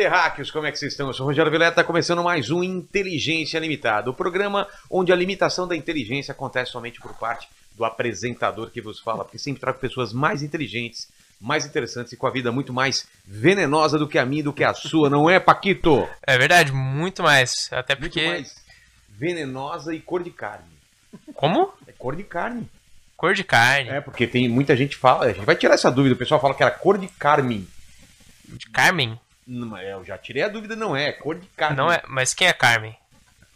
terráqueos! Como é que vocês estão? Eu sou o Rogério Vileta, está começando mais um Inteligência Limitada, o programa onde a limitação da inteligência acontece somente por parte do apresentador que vos fala, porque sempre trago pessoas mais inteligentes, mais interessantes e com a vida muito mais venenosa do que a minha, do que a sua, não é, Paquito? É verdade, muito mais. Até Muito porque. mais venenosa e cor de carne. Como? É cor de carne. Cor de carne. É, porque tem muita gente que fala, a gente vai tirar essa dúvida, o pessoal fala que era cor de carne. De Carmen? Não, é, eu já tirei a dúvida, não é, é cor de carne. Não é. Mas quem é Carmen?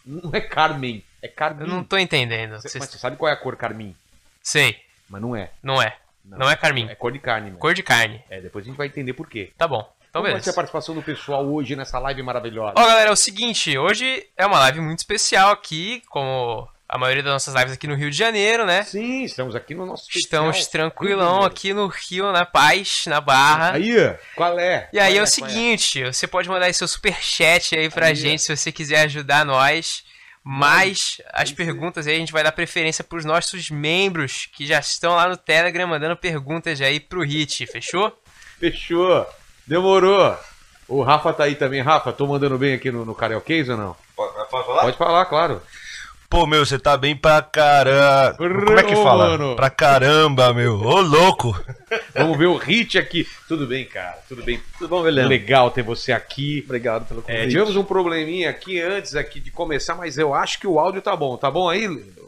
Não é Carmen, é Carmin. Eu não tô entendendo. Vocês- Mas você sabe qual é a cor carmim? Sei, Mas não é. não é. Não, é Carmin. É cor de carne, mesmo. Cor de carne. É, depois a gente vai entender por quê. Tá bom. Então Como vai ser beleza. a participação do pessoal hoje nessa live maravilhosa? Ó, galera, é o seguinte, hoje é uma live muito especial aqui, como a maioria das nossas lives aqui no Rio de Janeiro, né? Sim, estamos aqui no nosso especial. Estamos tranquilão aqui no Rio, na paz, na barra. Aí, qual é? E aí Qual é o qual seguinte, você pode mandar aí seu superchat aí pra Aí. gente se você quiser ajudar nós. Mas as perguntas aí a gente vai dar preferência pros nossos membros que já estão lá no Telegram mandando perguntas aí pro Hit, fechou? Fechou. Demorou. O Rafa tá aí também. Rafa, tô mandando bem aqui no, no Carioquês ou não? Pode, pode falar? Pode falar, claro. Pô, meu, você tá bem pra caramba. Como é que fala? mano. Pra caramba, meu. Ô, louco. Vamos ver o Hit aqui. Tudo bem, cara? Tudo bem? Tudo bom, Belém? Legal ter você aqui. Obrigado pelo convite. É, tivemos um probleminha aqui antes aqui de começar, mas eu acho que o áudio tá bom. Tá bom aí?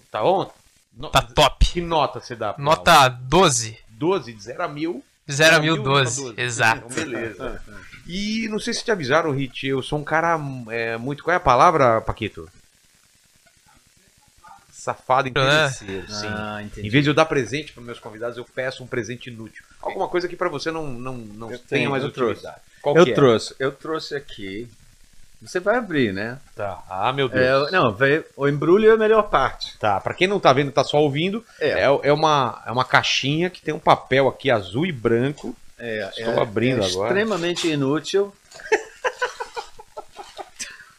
Tá bom? No- Tá top. Que nota você dá? Nota 12. áudio? 12, de 0 a 1000. De 0 a mil, 1000, nota 12. Exato. Então, beleza. E não sei se te avisaram, Hit, eu sou um cara é, muito. Qual é a palavra, Paquito? Safado interesseiro, sim. Ah, entendi. Em vez de eu dar presente para meus convidados, eu peço um presente inútil. Alguma coisa que para você não, não, não Eu tenha tenho, mais eu utilidade. Qual Eu que é? trouxe, eu trouxe aqui. Você vai abrir, né? Tá. Ah, meu Deus. É, não, vai- o embrulho é a melhor parte. Tá, pra quem não tá vendo, tá só ouvindo, é, É. é, uma, é uma caixinha que tem um papel aqui azul e branco. É, Estou é- abrindo é agora. extremamente inútil.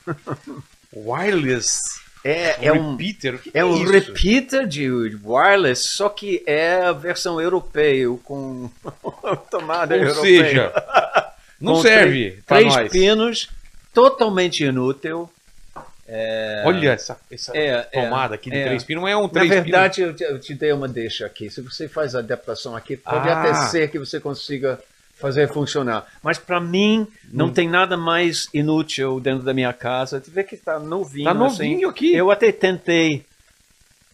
Wireless. É, é um, repeater. O que é um isso? repeater de wireless, só que é a versão europeia com tomada Ou europeia. seja, não Com serve três, três pinos, totalmente inútil. Olha essa, essa É, tomada aqui de é. três pinos. Não é um Na três verdade, eu te, eu te dei uma deixa aqui. Se você faz a adaptação aqui, pode Ah. até ser que você consiga fazer funcionar. Mas para mim, não Hum. tem nada mais inútil dentro da minha casa. Tu vê que está novinho. Tá novinho assim. aqui. Eu até tentei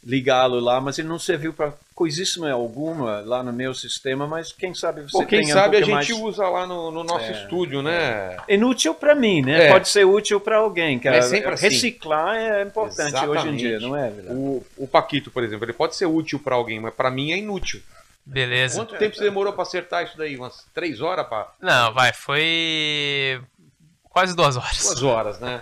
ligá-lo lá, mas ele não serviu para coisíssima alguma lá no meu sistema. Mas quem sabe você Pô, quem tenha sabe um a gente mais... usa lá no, no nosso É, estúdio, né? Inútil para mim, né? É. Pode ser útil para alguém. cara. É sempre assim. Reciclar é importante hoje em dia, Exatamente. não é? Vilela? O, o Paquito, por exemplo, ele pode ser útil pra alguém, mas pra mim é inútil. Beleza. Quanto tempo você demorou pra acertar isso daí? Umas três horas, pá? Não, vai, foi. Quase duas horas. Duas horas, né?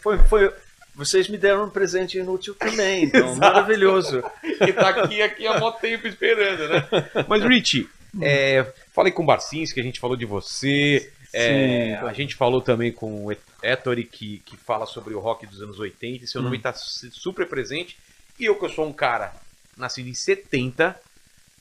Foi, foi, vocês me deram um presente inútil também, então maravilhoso. que tá aqui, aqui há mó tempo esperando, né? Mas, Rich, é, falei com o Barcins, que a gente falou de você. é, Sim. a gente falou também com o Ettore, que, que fala sobre o rock dos anos 80. e Seu nome tá su- super presente. E eu, que eu sou um cara nascido em 70,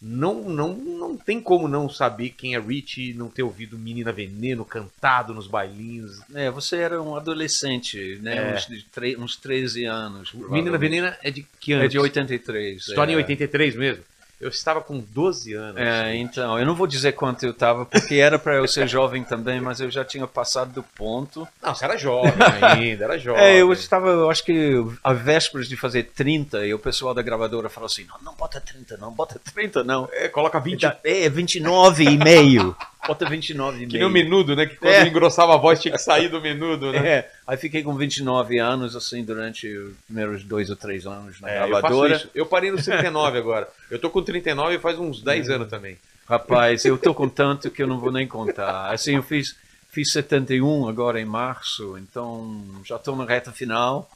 não, não, não tem como não saber quem é Rich, não ter ouvido Menina Veneno cantado nos bailinhos. É, você era um adolescente, né? É. Uns, tre- uns 13 anos. Menina. Veneno é de que ano? É de 83. História é. em 83 mesmo. Eu estava com 12 anos. É, então, eu não vou dizer quanto eu tava, porque era para eu ser jovem também, mas eu já tinha passado do ponto. Não, você era jovem ainda, era jovem. É, eu estava, eu acho que a vésperas de fazer 30, e o pessoal da gravadora falou assim: não, não bota 30, não, bota 30, não. É, coloca 20. É 29 e meio. Bota 29 e Que meio. nem o menudo, né? Que quando É. engrossava a voz tinha que sair do menudo, né? É, aí fiquei com 29 anos, assim, durante os primeiros dois ou três anos na É, eu gravadora. isso. Eu parei nos 39 agora. Eu tô com 39 faz uns 10 anos também. Rapaz, eu tô com tanto que eu não vou nem contar. Assim, eu fiz, fiz 71 agora em março, então já estou na reta final.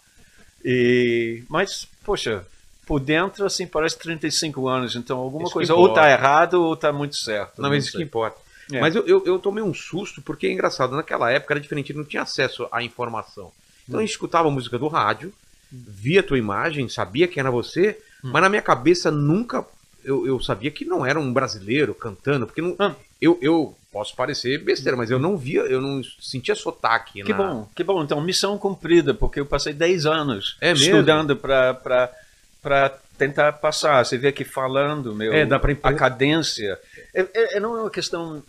E, mas, poxa, por dentro, assim, parece 35 anos, então alguma Isso coisa ou importa. tá errado ou tá muito certo. Não, mas isso que importa. É. Mas eu, eu, eu tomei um susto, porque é engraçado, naquela época era diferente, não tinha acesso à informação. Então a gente escutava a música do rádio, via a tua imagem, sabia quem era você, mas na minha cabeça nunca eu, eu sabia que não era um brasileiro cantando, porque não, Ah. eu, eu posso parecer besteira, mas eu não via, eu não sentia sotaque. Que na- bom, que bom. Então, missão cumprida, porque eu passei 10 anos É estudando para tentar passar. Você vê que falando, meu, É, dá pra a cadência. É- é- não é uma questão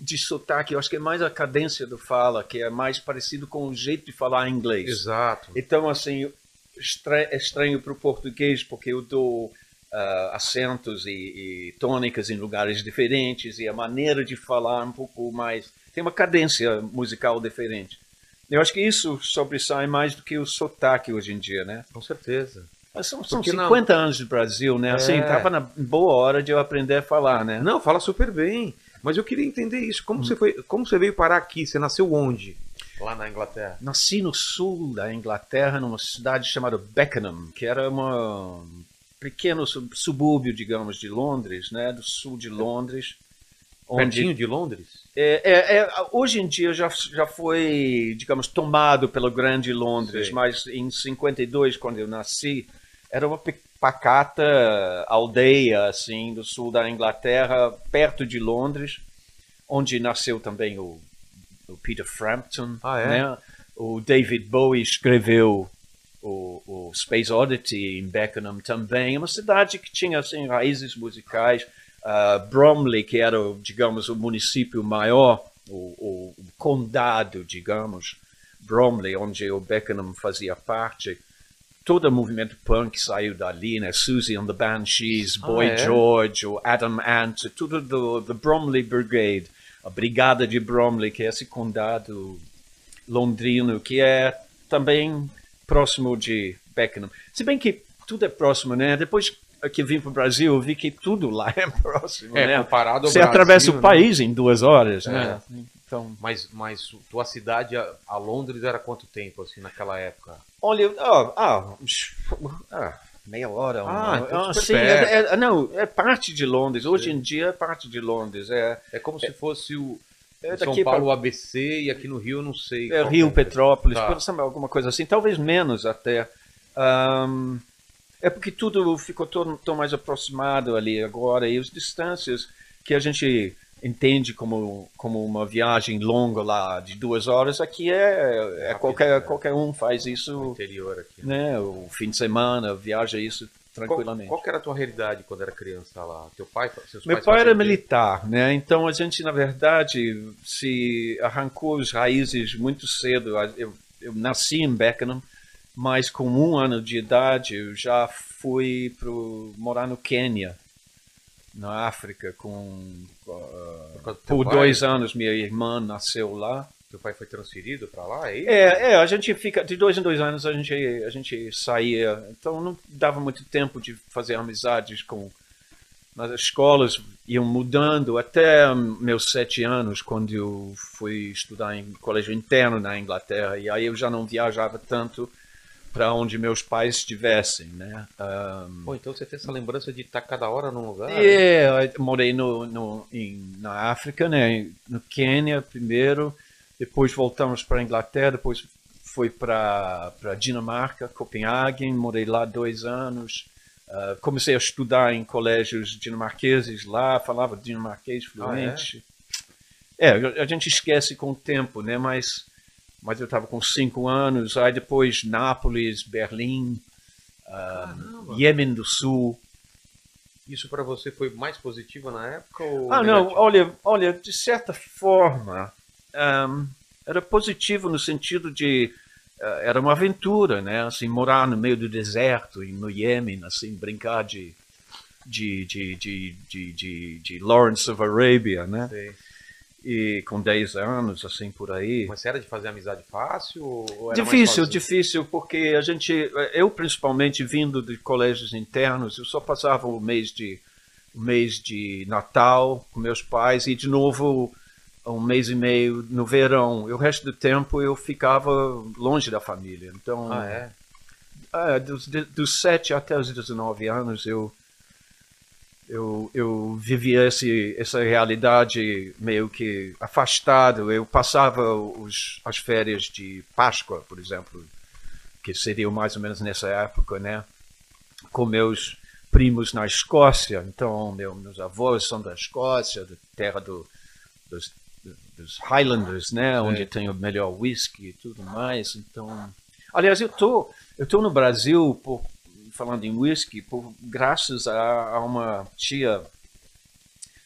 de sotaque, eu acho que é mais a cadência do fala, que é mais parecido com o jeito de falar inglês. Exato. Então, assim, é estranho para o português, porque eu dou ah, acentos e, e tônicas em lugares diferentes, e a maneira de falar um pouco mais. tem uma cadência musical diferente. Eu acho que isso sobressai mais do que o sotaque hoje em dia, né? Com certeza. Mas São, são Porque não- 50 anos de Brasil, né? Assim, É. tava na boa hora de eu aprender a falar, né? Não, fala super bem. Mas eu queria entender isso. Como, Hum. você, foi, como você veio parar aqui? Você nasceu onde? Lá na Inglaterra. Nasci no sul da Inglaterra, numa cidade chamada Beckenham, que era uma- um pequeno sub- subúrbio, digamos, de Londres, né? Do sul de Londres. Pertinho de Londres? É, é, é, hoje em dia já, já foi, digamos, tomado pelo grande Londres, Sei. mas em 52, quando eu nasci, era uma pe- pacata aldeia, assim, do sul da Inglaterra, perto de Londres, onde nasceu também o, o Peter Frampton, Ah, é? né? O David Bowie escreveu o, o Space Oddity em Beckenham também. É uma cidade que tinha assim, raízes musicais. Ah, Bromley, que era, digamos, o município maior, o, o- o condado, digamos, Bromley, onde o Beckenham fazia parte. Todo o movimento punk saiu dali, né? Susie and the Banshees, Ah, Boy é? George, o Adam Ant, tudo do, do Bromley Brigade, a Brigada de Bromley, que é esse condado londrino, que é também próximo de Beckenham. Se bem que tudo é próximo, né? Depois que vim para o Brasil, eu vi que tudo lá é próximo, É, né? comparado ao Você Brasil, atravessa o né? país em duas horas, É. né? Então, Mas, mas tua cidade a, a Londres era quanto tempo, assim, naquela época? Olha, ah, ah, ah, meia hora. Ah, então super sim, é, é- não, é parte de Londres. Hoje em dia é parte de Londres. É, É como se fosse o é São Paulo para o ABC e aqui no Rio não sei. É, Rio, é. Petrópolis, Tá. alguma coisa assim, talvez menos até. Ahn, é porque tudo ficou tão, tão mais aproximado ali agora e as distâncias que a gente entende como, como uma viagem longa lá de duas horas, aqui é, é Rápido, qualquer, né? qualquer um faz No isso, interior aqui. né? O fim de semana, viaja isso Qual, tranquilamente. qual que era a tua realidade quando era criança lá? Teu pai, seus Meu pai era o militar, né? Então a gente, na verdade, se arrancou as raízes muito cedo. Eu, eu nasci em Beckenham, mas com um ano de idade eu já fui pro, morar no Quênia, na África, com ah, Por dois anos minha irmã nasceu lá. Teu pai foi transferido pra lá? É? É, é, a gente fica de dois em dois anos a gente a gente saía, então não dava muito tempo de fazer amizades com nas escolas iam mudando até meus sete anos quando eu fui estudar em colégio interno na Inglaterra e aí eu já não viajava tanto para onde meus pais estivessem, né? Pô, então você tem essa lembrança de estar cada hora num lugar? né? é, eu morei no, no, em, na África, né? No Quênia primeiro, depois voltamos para a Inglaterra, depois fui para para Dinamarca, Copenhague, morei lá dois anos. Ah, comecei a estudar em colégios dinamarqueses lá, falava dinamarquês fluente. é? a gente esquece com o tempo, né? Mas mas eu estava com cinco anos, aí depois Nápoles, Berlim, ah, Caramba. Iêmen do Sul. Isso pra você foi mais positivo na época? Ou Ah, não, negativo? olha, olha, de certa forma, ahm, era positivo no sentido de ah, era uma aventura, né? Assim, morar no meio do deserto, no Iêmen, assim, brincar de de, de, de, de, de, de Lawrence of Arabia, né? Sei. E com 10 anos, assim, por aí. Mas era de fazer amizade fácil? Difícil, difícil, porque a gente, eu principalmente vindo de colégios internos, eu só passava o mês de, o mês de Natal com meus pais e de novo um mês e meio no verão. E o resto do tempo eu ficava longe da família. Então, Ah, é? é, dos, dos 7 até os 19 anos eu eu, eu vivia esse, essa realidade meio que afastado. Eu passava os, as férias de Páscoa, por exemplo, que seriam mais ou menos nessa época, né? Com meus primos na Escócia. Então, meu, meus avós são da Escócia, da terra do, dos, dos Highlanders, né? Onde tem o melhor whisky e tudo mais. Então, aliás, eu tô, eu tô no Brasil por, falando em whisky, por, graças a, a uma tia,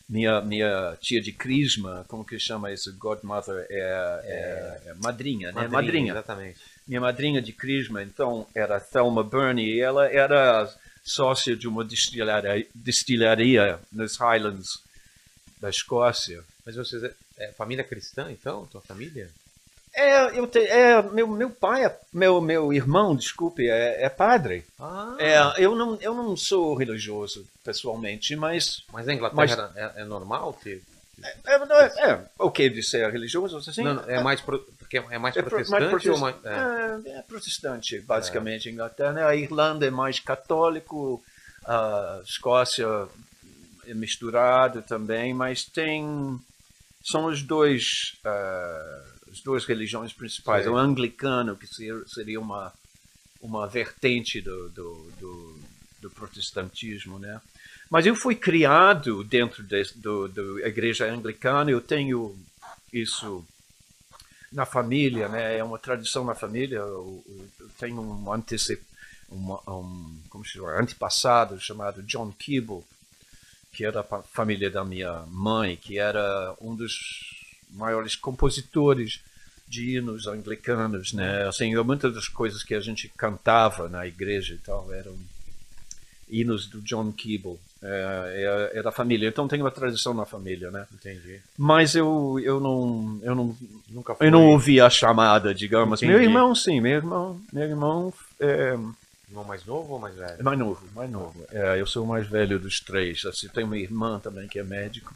minha, minha tia de crisma, como que chama isso? Godmother, é, é, é madrinha, né? Madrinha. Exatamente. Minha madrinha de crisma, então, era Thelma Burney, e ela era sócia de uma destilaria, destilaria nos Highlands da Escócia. Mas vocês é, é família cristã, então? Tua família? É, eu te, é meu, meu pai, é- meu, meu irmão, desculpe, é, é padre. Ah, É, eu, não, eu não sou religioso, pessoalmente, mas mas na Inglaterra Mas- é, é normal ter... é, é, é ok de ser religioso, assim? Não, não, é mais pro- porque é mais É pro- protestante mais ou mais... é. é, é protestante, basicamente, Inglaterra. né? A Irlanda é mais católico, a Escócia é misturado também, mas tem são os dois ah, as duas religiões principais. Sim. O anglicano que ser- seria uma uma vertente do, do, do, do protestantismo, né? Mas eu fui criado dentro do igreja anglicana. Eu tenho isso na família, né? É uma tradição na família. Eu, eu- eu tenho um antecep, uma- um, como se chama, antepassado chamado John Keeble, que era da família da minha mãe, que era um dos maiores compositores de hinos anglicanos, né? Assim, muitas das coisas que a gente cantava na igreja e tal eram hinos do John Keeble. É, é, é da família, então tem uma tradição na família, né? Entendi. Mas eu, eu não eu não Nunca foi eu não ouvi a chamada, digamos. Entendi. Meu irmão, sim, meu irmão, meu irmão é, irmão mais novo ou mais velho? mais novo, mais novo. É, eu sou o mais velho dos três. Assim, tenho uma irmã também que é médico.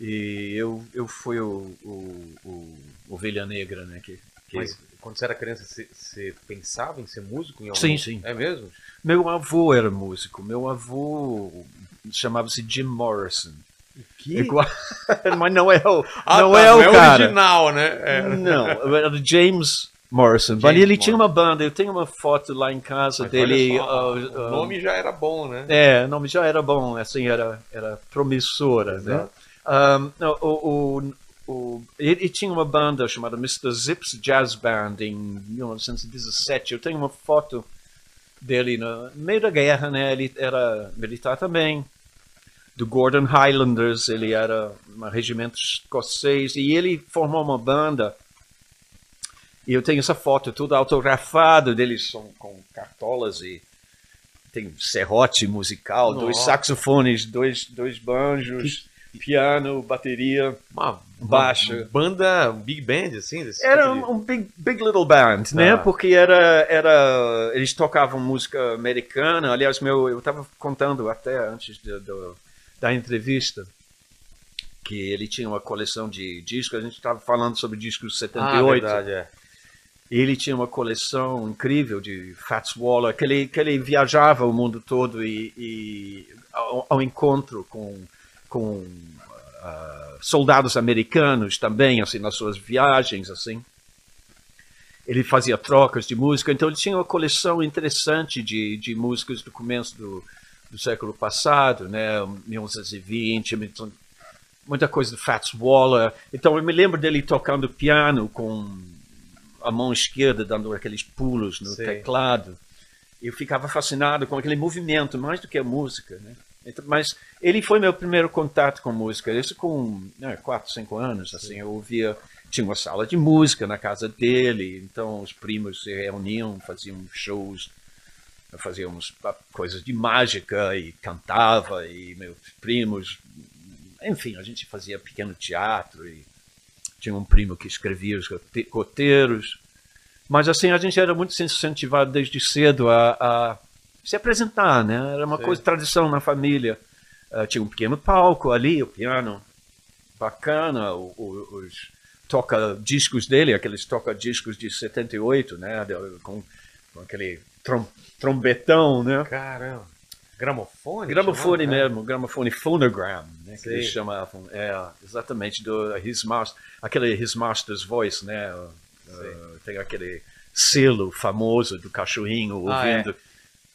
E eu, eu fui o, o, o ovelha negra, né? Que, que- Mas quando você era criança, você, você pensava em ser músico? Em algum... Sim, sim. É mesmo? Meu avô era músico. Meu avô chamava-se Jim Morrison. Que? Igual- Mas não é o, Ah, não tá, é o cara. original, né? É. Não, era do James Morrison. Mas James ele tinha Morrison. uma banda, eu tenho uma foto lá em casa Mas dele. só, uh, o uh, nome já era bom, né? É, o nome já era bom, assim, era, era promissora, né? Um, o, o, o, ele tinha uma banda chamada Mr. Zips Jazz Band em 1917. Eu tenho uma foto dele no meio da guerra, né? Ele era militar também. Do Gordon Highlanders, ele era um regimento escocês e ele formou uma banda. E eu tenho essa foto toda autografada deles com cartolas e tem serrote musical, dois Nossa. saxofones, dois, dois banjos, piano, bateria. Uma, Baixo. uma banda, um big band, assim? Era tipo de- um, big, big little band, né? Ah. Porque era, era, eles tocavam música americana. Aliás, meu, eu estava contando até antes de- do- da entrevista que ele tinha uma coleção de discos. A gente estava falando sobre discos Ah, 78. verdade, é. Ele tinha uma coleção incrível de Fats Waller, que ele, que ele viajava o mundo todo e, e ao, ao encontro com, com ah, soldados americanos também, assim, nas suas viagens, assim. Ele fazia trocas de música, então ele tinha uma coleção interessante de, de músicas do começo do, do século passado, né, 1920, então, muita coisa do Fats Waller. Então eu me lembro dele tocando piano com a mão esquerda dando aqueles pulos no Sei. teclado. Eu ficava fascinado com aquele movimento, mais do que a música, né? Então, mas ele foi meu primeiro contato com música. Isso com né, quatro, cinco anos, assim, eu ouvia tinha uma sala de música na casa dele, então os primos se reuniam, faziam shows, fazíamos ah, coisas de mágica e cantava e meus primos enfim, a gente fazia pequeno teatro e tinha um primo que escrevia os rote- roteiros. Mas assim, a gente era muito incentivado desde cedo a, a se apresentar, né? Era uma Sim. coisa, tradição na família. Ah, tinha um pequeno palco ali, o piano bacana, o- o- os toca-discos dele, aqueles toca-discos de 78, né? Com, com aquele trom- trombetão, né? Caramba. Gramofone? Gramofone chamava, né? mesmo, gramofone phonogram, né, que eles chamavam. É, exatamente, do His Master, aquele His Master's Voice, né? uh, tem aquele selo famoso do cachorrinho Ah,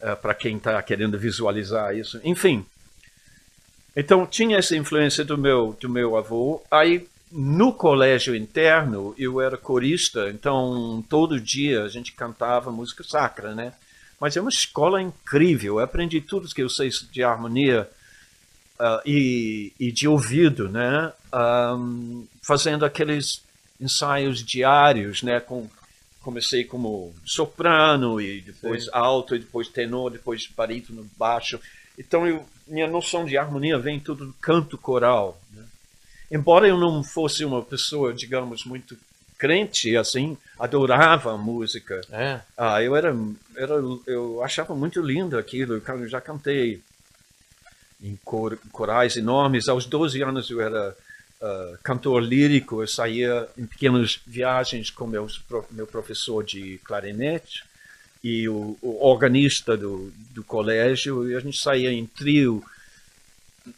ouvindo, para quem está querendo visualizar isso. Enfim, então tinha essa influência do meu, do meu avô. Aí, no colégio interno, eu era corista, então todo dia a gente cantava música sacra, né? Mas é uma escola incrível. Eu aprendi tudo que eu sei de harmonia ah, e, e de ouvido, né? Ahm, fazendo aqueles ensaios diários, né? Com, comecei como soprano e depois alto e depois tenor, depois barítono, baixo. Então eu, minha noção de harmonia vem tudo do canto coral. né? Embora eu não fosse uma pessoa, digamos, muito crente, assim, adorava a música. É. Ah, eu era, era, eu achava muito lindo aquilo. Eu já cantei em cor, corais enormes. Aos 12 anos eu era ah, cantor lírico. Eu saía em pequenas viagens com pro- meu professor de clarinete e o, o organista do, do colégio. E a gente saía em trio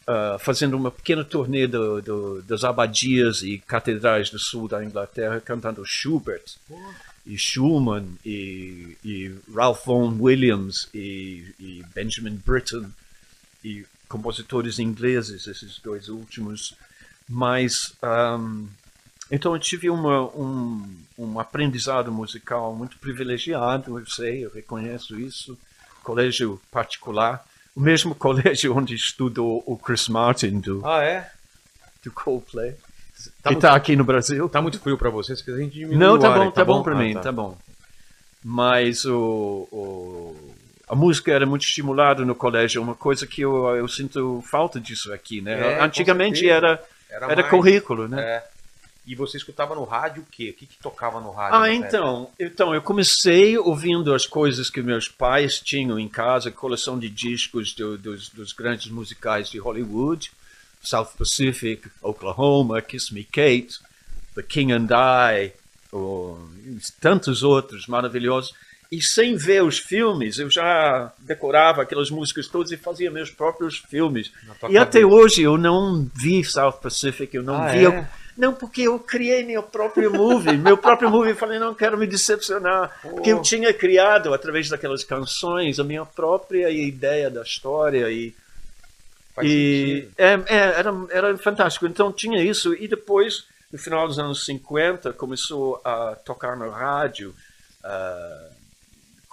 ah, fazendo uma pequena turnê do, do, das abadias e catedrais do sul da Inglaterra, cantando Schubert e Schumann e, e Ralph Vaughan Williams e, e Benjamin Britten e compositores ingleses, esses dois últimos. Mas ahm, então eu tive uma, um, um aprendizado musical muito privilegiado, eu sei, eu reconheço isso. Colégio particular, o mesmo colégio onde estudou o Chris Martin do, Ah, é? do Coldplay, Tá que está aqui no Brasil. tá muito frio pra você, se quiser a gente diminui Não, tá bom, aí, tá, bom, pra Ah, mim, tá. bom. Mas o, o- a música era muito estimulada no colégio, uma coisa que eu, eu sinto falta disso aqui, né? É, Antigamente era, Era, era mais- currículo, né? É. E você escutava no rádio o quê? O que, que tocava no rádio? Ah, então, então, eu comecei ouvindo as coisas que meus pais tinham em casa, coleção de discos do- dos, dos grandes musicais de Hollywood, South Pacific, Oklahoma, Kiss Me Kate, The King and I, e tantos outros maravilhosos. E sem ver os filmes, eu já decorava aquelas músicas todas e fazia meus próprios filmes. E até hoje eu não vi South Pacific, eu não Ah, vi. é? Não, porque eu criei meu próprio movie. meu próprio movie, eu falei, não quero me decepcionar. Porque eu tinha criado, através daquelas canções, a minha própria ideia da história. E, Faz e é, é, era, era fantástico. Então tinha isso. E depois, no final dos anos 50, começou a tocar no rádio ah,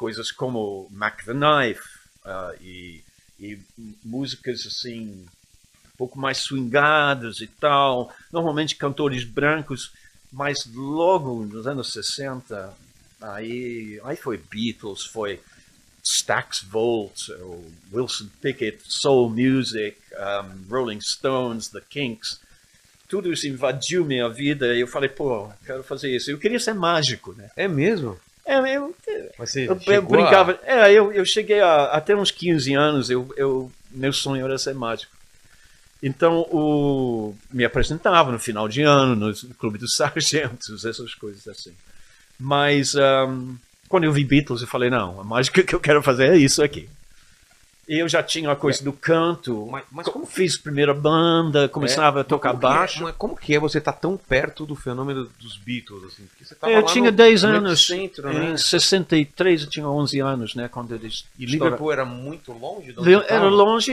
coisas como Mac the Knife ah, e, e músicas assim um pouco mais swingadas e tal. Normalmente cantores brancos, mas logo nos anos 60, aí, aí foi Beatles, foi Stax Volt, Wilson Pickett, Soul Music, um, Rolling Stones, The Kinks. Tudo isso invadiu minha vida e eu falei, pô, quero fazer isso. Eu queria ser mágico, né? É mesmo? É, eu, você eu, eu brincava. A... É, eu, eu cheguei a, até uns 15 anos, eu, eu, meu sonho era ser mágico. Então, o, me apresentava no final de ano, no Clube dos Sargentos, essas coisas assim. Mas, ahm, quando eu vi Beatles, eu falei, não, a mágica que eu quero fazer é isso aqui. Eu já tinha a coisa do canto, Mas- mas co- como- fiz primeira banda, começava É, a tocar é- baixo. mas como que é você estar tão perto do fenômeno dos Beatles? Assim? Tava eu tinha no- 10 no anos. Epicentro, Em né? 63 eu tinha 11 anos, né? Quando eles E. Liverpool era muito longe? de onde Era longe,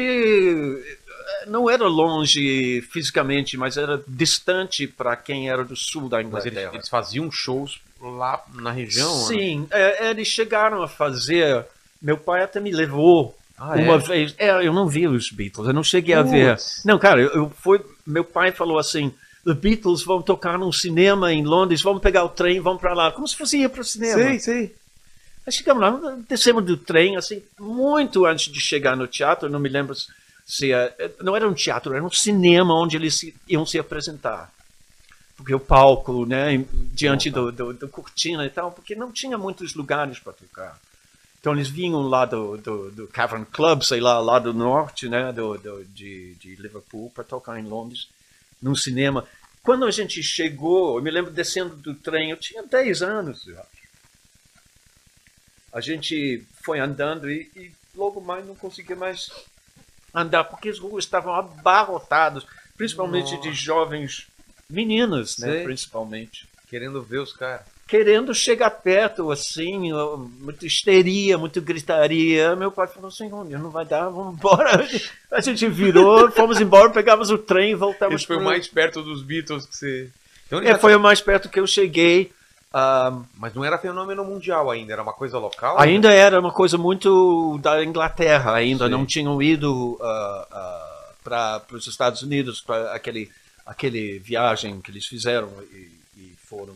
não era longe fisicamente, mas era distante para quem era do sul da Mas Inglaterra. eles, eles faziam shows lá na região? né? Sim, é, eles chegaram a fazer. Meu pai até me levou Ah, uma é? vez. É, eu não vi os Beatles, eu não cheguei a ver. Putz. Não, cara, eu, eu fui. Meu pai falou assim: The Beatles vão tocar num cinema em Londres, vamos pegar o trem, vamos para lá. Como se fosse ir para o cinema. Sei, sei. Aí chegamos lá, descemos do trem, assim, muito antes de chegar no teatro, não me lembro se, eh, não era um teatro, era um cinema onde eles iam se apresentar. Porque o palco, né, diante do, do, do cortina e tal, porque não tinha muitos lugares para tocar. Então eles vinham lá do, do, do Cavern Club, sei lá, lá do norte, né, do, do, de, de Liverpool, para tocar em Londres, num cinema. Quando a gente chegou, eu me lembro descendo do trem, eu tinha 10 anos, eu acho. A gente foi andando e, e logo mais não conseguia mais andar, porque as ruas estavam abarrotadas, principalmente de jovens meninas, né, Sei. principalmente Querendo ver os caras. Querendo chegar perto, assim, muita histeria, muita gritaria. Meu pai falou assim, "Olha, não vai dar, vamos embora. A gente virou, fomos embora, pegávamos o trem e voltávamos Esse foi o pro- mais perto dos Beatles que você. Então, É, já- foi o mais perto que eu cheguei. Ah, Mas não era fenômeno mundial ainda, era uma coisa local? né? ainda era uma coisa muito da Inglaterra, ainda Sim. não tinham ido para os Estados Unidos para aquele aquele viagem que eles fizeram e, e foram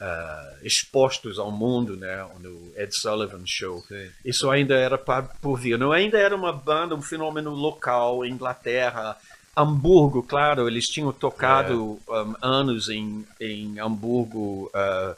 ah, expostos ao mundo, né, no Ed Sullivan Show. Sim. Isso ainda era pa- por vir. Não ainda era uma banda, um fenômeno local, Inglaterra, Hamburgo, claro, eles tinham tocado um, anos em, em Hamburgo, ah,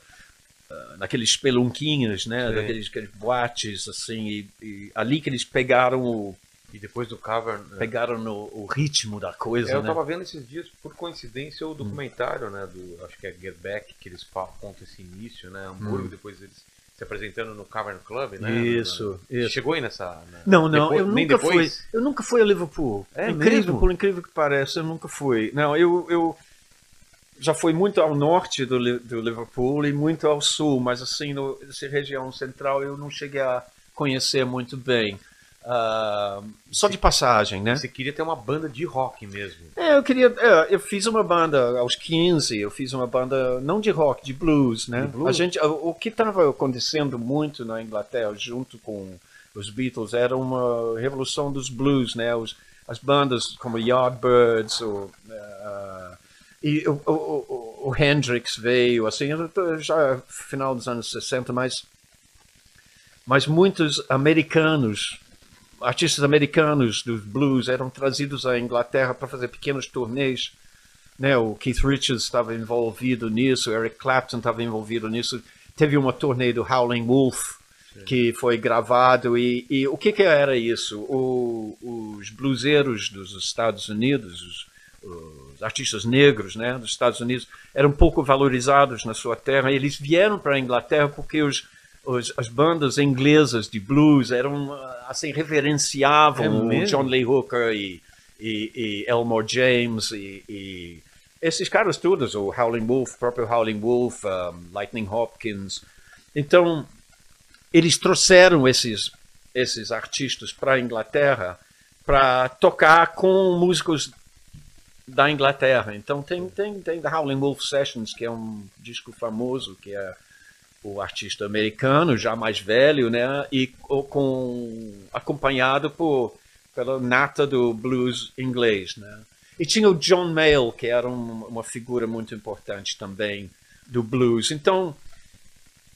naqueles pelunquinhos, né, Sim. daqueles aqueles boates, assim, e, e ali que eles pegaram o, E depois do Cavern. né? pegaram no, o ritmo da coisa, É, eu né? tava vendo esses dias, por coincidência, o documentário, né, do, acho que é Get Back, que eles contam esse início, né, Hamburgo, depois eles se apresentando no Cavern Club, né? Isso, na- isso. Chegou aí nessa... na- Não, não, depois- eu nunca fui. Eu nunca fui a Liverpool. É incrível, mesmo? por incrível que pareça, eu nunca fui. Não, eu, eu já fui muito ao norte do, do Liverpool e muito ao sul, mas assim, no, essa região central eu não cheguei a conhecer muito bem. Ah, só de passagem, né? Você queria ter uma banda de rock mesmo. É, eu queria. é, eu fiz uma banda aos 15, eu fiz uma banda não de rock, de blues, né? De blues? A gente, o, que estava acontecendo muito na Inglaterra, junto com os Beatles, era uma revolução dos blues, né? Os, as bandas como Yardbirds, o, ah, e o, o, o, o Hendrix veio, assim, já final dos anos 60, mas, mas muitos americanos artistas americanos dos blues eram trazidos à Inglaterra para fazer pequenos turnês. Né? O Keith Richards estava envolvido nisso, o Eric Clapton estava envolvido nisso. Teve uma turnê do Howling Wolf que foi gravado e, e o que, que era isso? O- os bluseiros dos Estados Unidos, os, os artistas negros, né, dos Estados Unidos, eram pouco valorizados na sua terra. E eles vieram para a Inglaterra porque os, os- as bandas inglesas de blues eram ah, assim reverenciavam É o? John Lee Hooker e, e, e Elmore James e, e esses caras todos, o Howling Wolf, próprio Howling Wolf, um, Lightning Hopkins. Então eles trouxeram esses esses artistas para a Inglaterra para tocar com músicos da Inglaterra. Então tem tem tem The Howling Wolf Sessions, que é um disco famoso, que é o artista americano já mais velho, né, e co- com acompanhado por pela nata do blues inglês, né. E tinha o John Mayall, que era um- uma figura muito importante também do blues. Então,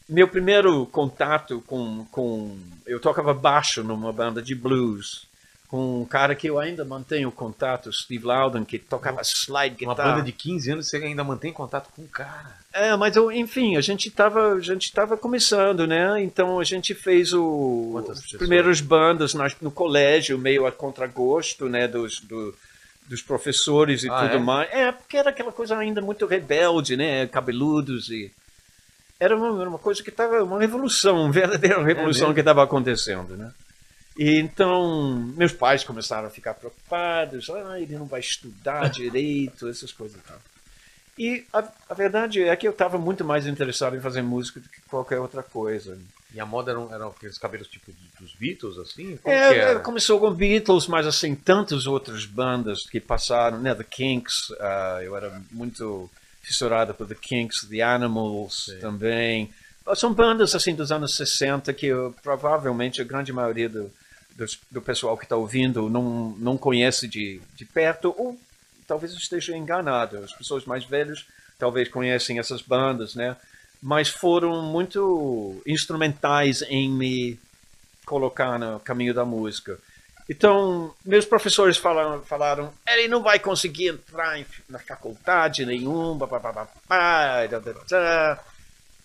meu primeiro contato com, com. Eu tocava baixo numa banda de blues, com um cara que eu ainda mantenho contato, Steve Loudon, que tocava slide Uma guitar. banda de 15 anos você ainda mantém contato com o cara. É, mas eu, enfim, a gente estava a gente tava começando, né? Então a gente fez o, Quantas pessoas? primeiras bandas no colégio, meio a contragosto, né? Dos, do- dos professores e Ah, tudo é? mais. É, porque era aquela coisa ainda muito rebelde, né? Cabeludos e era uma, era uma coisa que estava uma revolução, uma verdadeira revolução É que estava acontecendo, né? E então meus pais começaram a ficar preocupados, ah, ele não vai estudar direito, essas coisas e tal. E a, a verdade é que eu estava muito mais interessado em fazer música do que qualquer outra coisa. E a moda eram, eram aqueles cabelos tipo dos Beatles, assim? Como É, é, começou com Beatles, mas assim, tantas outras bandas que passaram, né? The Kinks, ah, eu era muito fissurado por The Kinks, The Animals Sim. também. São bandas assim dos anos 60 que eu, provavelmente a grande maioria do, dos- do pessoal que está ouvindo não, não conhece de, de perto, ou talvez esteja enganado. As pessoas mais velhas talvez conhecem essas bandas, né? Mas foram muito instrumentais em me colocar no caminho da música. Então, meus professores falaram, falaram ele não vai conseguir entrar em- na faculdade nenhuma, pá, pá, pá, pá, da, da, da.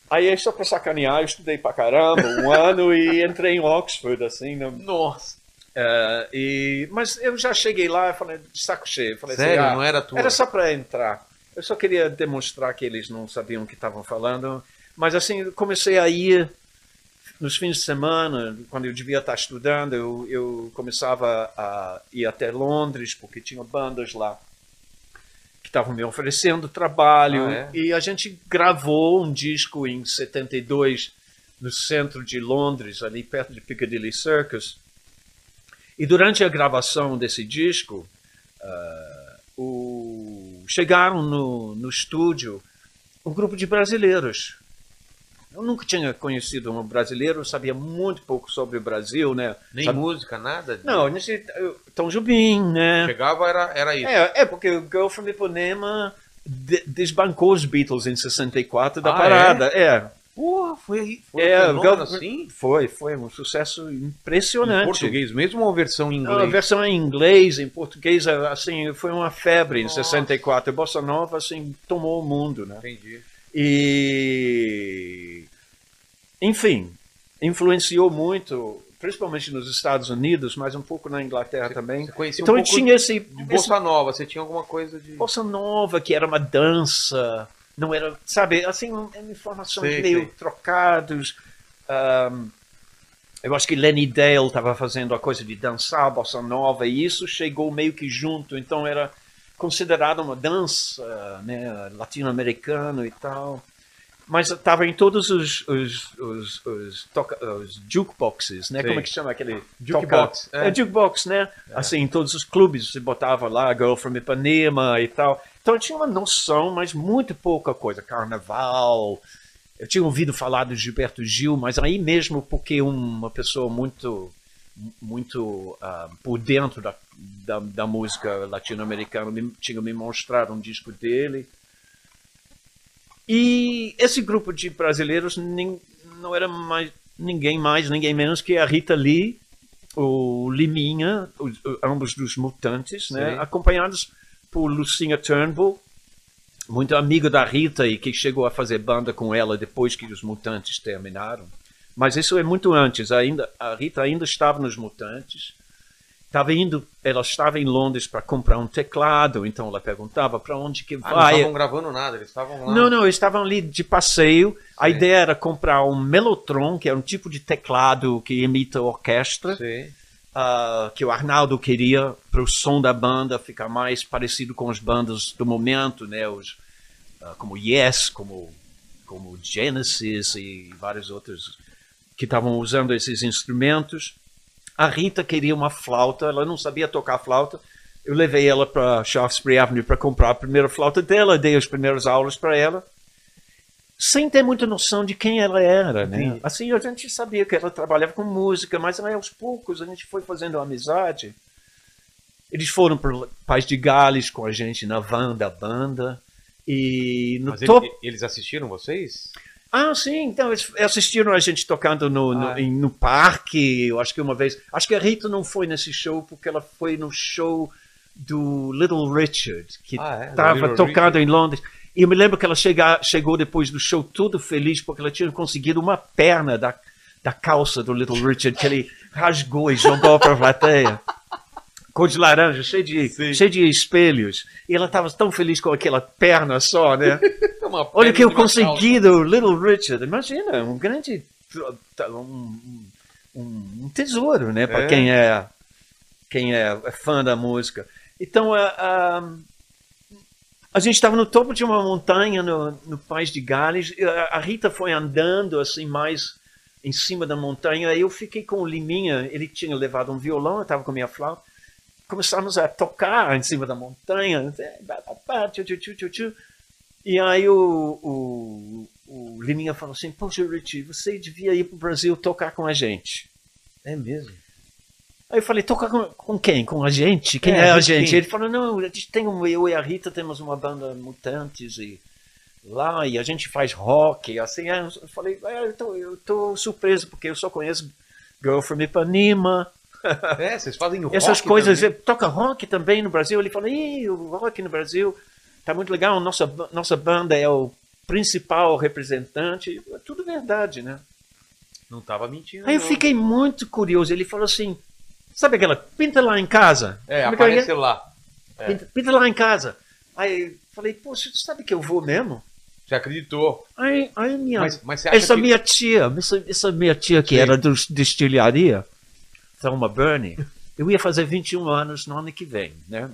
Aí, só para sacanear, eu estudei pra caramba um ano e entrei em Oxford, assim, né? Nossa. Eh, e, mas eu já cheguei lá e falei, de saco cheio. Falei assim, Sério? ah, Não era tua? Era só para entrar. Eu só queria demonstrar que eles não sabiam o que estavam falando. Mas assim, comecei a ir nos fins de semana, quando eu devia estar estudando, eu, eu começava a ir até Londres, porque tinha bandas lá que estavam me oferecendo trabalho. Ah, é? E a gente gravou um disco em 72 no centro de Londres, ali perto de Piccadilly Circus. E durante a gravação desse disco, ah, o- chegaram no, no estúdio um grupo de brasileiros. Eu nunca tinha conhecido um brasileiro, sabia muito pouco sobre o Brasil, né? Nem Sabe- música, nada? Não, nesse, Tom Jobim, né? Chegava, era, era isso. É, é porque o Girl from Ipanema de- desbancou os Beatles em 64 da Ah, parada. É, Porra, foi. Foi é, um fenômeno assim? foi, foi um sucesso Em impressionante. português mesmo ou versão em Não, a inglês? versão em inglês, em português, assim, foi uma febre em Nossa. 64. A Bossa Nova, assim, tomou o mundo, né? Entendi. E, enfim, influenciou muito, principalmente nos Estados Unidos, mas um pouco na Inglaterra também. Você conhecia Então um tinha esse, de esse Bossa Nova, você tinha alguma coisa de... Bossa Nova, que era uma dança, não era, sabe, assim, um- informações Sei, meio sei. trocados. Ahm, eu acho que Lenny Dale estava fazendo a coisa de dançar Bossa Nova e isso chegou meio que junto, então era considerado uma dança né, latino-americano e tal. Mas estava em todos os, os, os, os, toca- os jukeboxes, né? Sei. Como é que chama aquele? Jukebox, é. É, jukebox, né? Assim, em todos os clubes você botava lá Girl from Ipanema e tal. Então eu tinha uma noção, mas muito pouca coisa. Carnaval. Eu tinha ouvido falar do Gilberto Gil, mas aí mesmo porque uma pessoa muito muito ah, por dentro da, da, da música latino-americana me- tinha me mostrado um disco dele. E esse grupo de brasileiros nin- não era mais ninguém mais, ninguém menos que a Rita Lee, o Liminha, os- ambos dos Mutantes, né? Acompanhados por Lucinha Turnbull, muito amiga da Rita e que chegou a fazer banda com ela depois que os Mutantes terminaram. Mas isso é muito antes. Ainda a Rita ainda estava nos Mutantes. Estava indo, ela estava em Londres para comprar um teclado, então ela perguntava para onde que Ah, não vai. estavam gravando nada, eles estavam lá. Não, não, eles estavam ali de passeio. A Sim. ideia era comprar um Mellotron, que é um tipo de teclado que imita orquestra, ah, que o Arnaldo queria para o som da banda ficar mais parecido com as bandas do momento, né? Os, ah, como Yes, como, como Genesis e vários outros que estavam usando esses instrumentos. A Rita queria uma flauta, ela não sabia tocar flauta. Eu levei ela para Shaftesbury Avenue para comprar a primeira flauta dela, dei as primeiras aulas para ela, sem ter muita noção de quem ela era, né? Assim, a gente sabia que ela trabalhava com música, mas aí, aos poucos a gente foi fazendo amizade. Eles foram para Paz de Gales com a gente na van da banda. E no Mas topo. eles assistiram vocês? Ah, sim, então eles assistiram a gente tocando no, no, Ah. em- no parque, eu acho que uma vez. Acho que a Rita não foi nesse show porque ela foi no show do Little Richard, que Ah, é? Do estava Little tocado em Londres. E eu me lembro que ela chega, chegou depois do show tudo feliz porque ela tinha conseguido uma perna da, da calça do Little Richard que ele rasgou e jogou para a plateia. Cor de laranja, cheio de, Sim. cheio de espelhos. E ela estava tão feliz com aquela perna só, né? Uma Olha o que eu consegui do Little Richard. Imagina, um grande. Um, um- tesouro, né? Para É. quem é quem é fã da música. Então, a, a, a gente estava no topo de uma montanha no, no País de Gales. A, a Rita foi andando assim mais em cima da montanha. Eu fiquei com o Liminha. Ele tinha levado um violão, eu estava com a minha flauta. Começamos a tocar em cima da montanha. Tchu. E aí o, o, o Liminha falou assim, poxa, Richie, você devia ir para o Brasil tocar com a gente. É mesmo? Aí eu falei, tocar com, com quem? Com a gente? Quem É, é, a gente? quem? Ele falou, não, a gente tem um, eu e a Rita temos uma banda Mutantes e lá, e a gente faz rock, assim, aí eu falei, "É, eu, tô, eu tô surpreso, porque eu só conheço Girl from Ipanema, É, vocês fazem rock Essas coisas, também. toca rock também no Brasil. Ele falou, Ih, o rock no Brasil tá muito legal, nossa, nossa banda é o principal representante. É tudo verdade, né? Não tava mentindo. Aí eu não. fiquei muito curioso. Ele falou assim, sabe aquela, pinta lá em casa. É, Como que é? aparece lá. Pinta, pinta lá em casa. Aí eu falei, pô, você sabe que eu vou mesmo? Você acreditou. Aí, aí minha, Mas, mas você acha essa que... minha tia, essa, essa minha tia que Sim. era do destilharia, Thelma Burney, eu ia fazer 21 anos no ano que vem, né?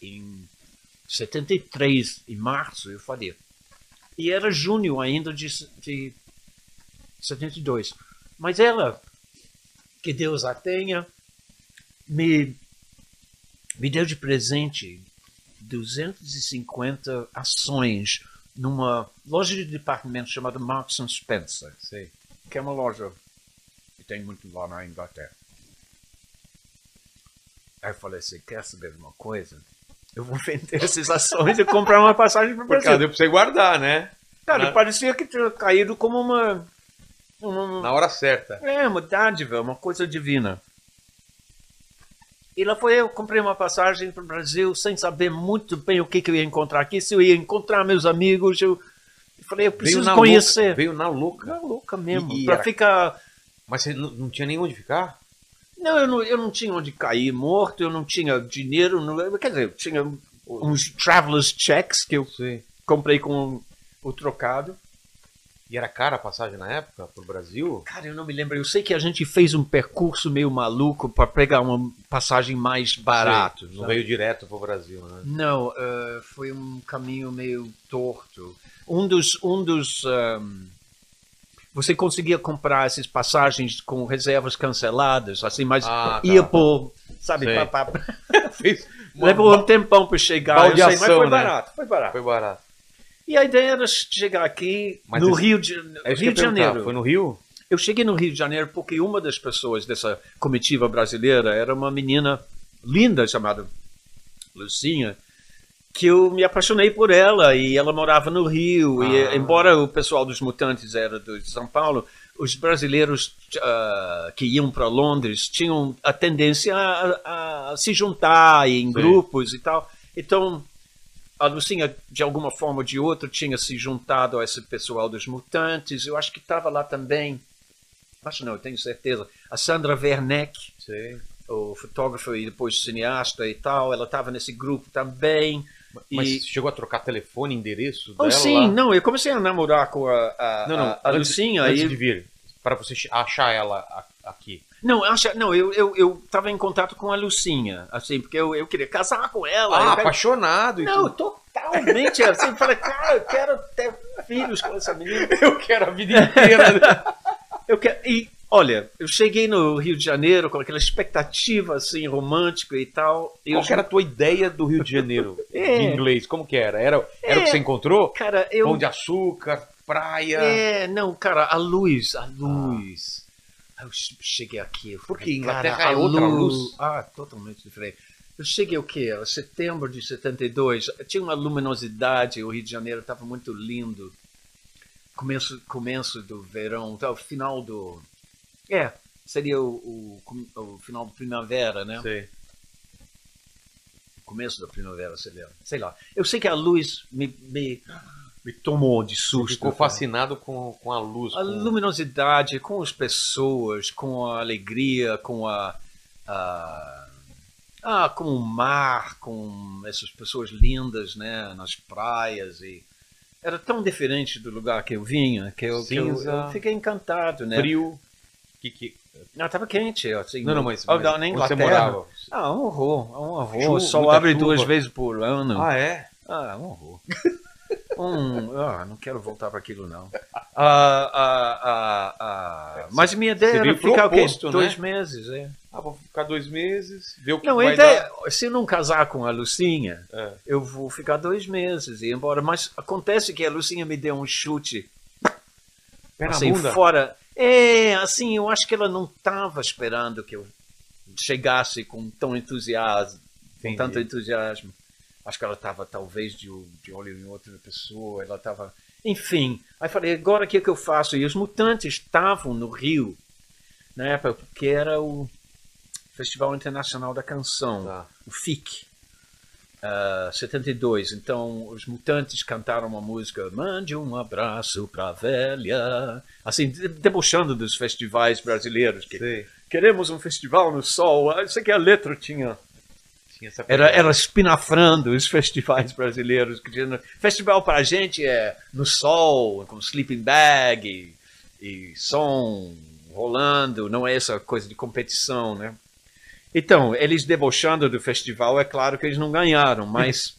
Em 73, em março, eu faria. E era junho ainda de, de 72. Mas ela, que Deus a tenha, me, me deu de presente 250 ações numa loja de departamento chamada Marks Spencer, Sei. que é uma loja que tem muito lá na Inglaterra. Aí eu falei assim, quer saber de uma coisa? Eu vou vender essas ações e comprar uma passagem para o Porque Brasil. deu pra você guardar, né? Cara, né? parecia que tinha caído como uma... uma Na hora certa. é, uma dádiva, uma coisa divina. E lá foi eu, comprei uma passagem para o Brasil sem saber muito bem o que, que eu ia encontrar aqui, se eu ia encontrar meus amigos. Eu, eu falei, eu preciso na conhecer. Louca, veio na louca. Na louca mesmo, E- e para era- ficar... Mas você não, não tinha nem onde ficar? Não eu, não, eu não tinha onde cair morto, eu não tinha dinheiro, não, quer dizer, eu tinha uns traveler's checks que eu Sei. comprei com o trocado. E era cara a passagem na época pro Brasil? Cara, eu não me lembro. Eu sei que a gente fez um percurso meio maluco para pegar uma passagem mais barato. Sei, Não veio direto pro Brasil, né? Não, eh, foi um caminho meio torto. Um dos, um dos, ehm, você conseguia comprar essas passagens com reservas canceladas, assim, mas Ah, tá. ia por, sabe, pá, pá, uma- levou um tempão para chegar. Eu sei, mas foi né? barato, foi barato. Foi barato. E a ideia era chegar aqui Mas no esse- Rio de, É Rio de. Janeiro. Foi no Rio? Eu cheguei no Rio de Janeiro porque uma das pessoas dessa comitiva brasileira era uma menina linda chamada Lucinha, que eu me apaixonei por ela e ela morava no Rio. E Ah. embora o pessoal dos Mutantes era de São Paulo, os brasileiros ah, que iam para Londres tinham a tendência a, a se juntar em Sim. grupos e tal. Então a Lucinha, de alguma forma ou de outra, tinha se juntado a esse pessoal dos Mutantes. Eu acho que estava lá também. Acho não, eu tenho certeza. A Sandra Werneck, Sei. o fotógrafo e depois cineasta e tal, ela estava nesse grupo também. Mas E- chegou a trocar telefone, endereço Oh, dela sim, lá? não, eu comecei a namorar com a, a, Não, não. a, a antes, Lucinha. antes e- de vir. Para você ch- achar ela aqui. Não, acha, não eu, eu, eu tava em contato com a Lucinha, assim, porque eu, eu queria casar com ela. Ah, eu quero- apaixonado e Não, tudo. totalmente assim. Falei, cara, eu quero ter filhos com essa menina. Eu quero a vida inteira. né? Eu quero. E, olha, eu cheguei no Rio de Janeiro com aquela expectativa assim, romântica e tal. E Qual eu, era a tua ideia do Rio de Janeiro? É. Em inglês, como que era? Era, era o que É. você encontrou? Cara, eu. Pão de açúcar, praia. É, não, cara, a luz, a luz. Aí Eu che- cheguei aqui. eu Porque Inglaterra cara, é outra luz. Ah, totalmente diferente. Eu cheguei o quê? Em Setembro de 72. Tinha uma luminosidade, o Rio de Janeiro estava muito lindo. Começo, começo do verão, tá, o final do. É, seria o, o, o final do primavera, né? Sei. começo da primavera, sei lá. Sei lá. Eu sei que a luz me, me, me tomou de susto. Ficou fascinado com, com a luz. A com- luminosidade, com as pessoas, com a alegria, com a, a ah, com o mar, com essas pessoas lindas, né, nas praias e era tão diferente do lugar que eu vinha que eu, que eu, eu fiquei encantado, né? Frio. Que, que... Não, estava quente, assim. Não, não, mas, mas não, na onde você Inglaterra. morava? Ah, um horror, um horror. Chuva, o sol abre chuva. duas vezes por ano. Ah, é? Ah, um horror. um, ah, não quero voltar para aquilo, não. Ah, ah, ah, ah, mas minha ideia você era ficar o quê? né? Dois meses, é. Ah, vou ficar dois meses, ver o que Não, vai ideia, dar. se não casar com a Lucinha, É. eu vou ficar dois meses e ir embora. Mas acontece que a Lucinha me deu um chute Pé assim, fora. É, assim, eu acho que ela não estava esperando que eu chegasse com tão entusiasmo, com Entendi. tanto entusiasmo. Acho que ela estava talvez de, de olho em outra pessoa, ela estava... Enfim, aí falei, agora o que, é que eu faço? E os mutantes estavam no Rio, na época, que era o Festival Internacional da Canção, Tá. o FIC, ah, 72. Então, os Mutantes cantaram uma música Mande um abraço pra velha, assim, de- debochando dos festivais brasileiros, que Sei. queremos um festival no sol. Ah, Isso que a letra tinha Tinha essa era, era espinafrando os festivais brasileiros. que dizendo, Festival para a gente é no sol, com sleeping bag e, e som rolando, não é essa coisa de competição, né? Então, eles debochando do festival, é claro que eles não ganharam, mas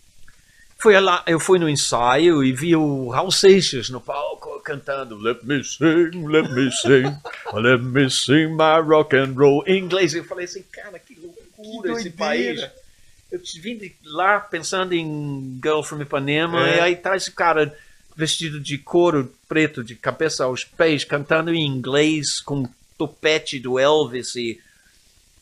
foi lá, eu fui no ensaio e vi o Raul Seixas no palco cantando Let me sing, let me sing, let me sing my rock and roll em inglês. Eu falei assim, cara, que loucura esse país. Eu vim de lá pensando em Girl from Ipanema É. e aí tá esse cara vestido de couro preto de cabeça aos pés cantando em inglês com topete do Elvis e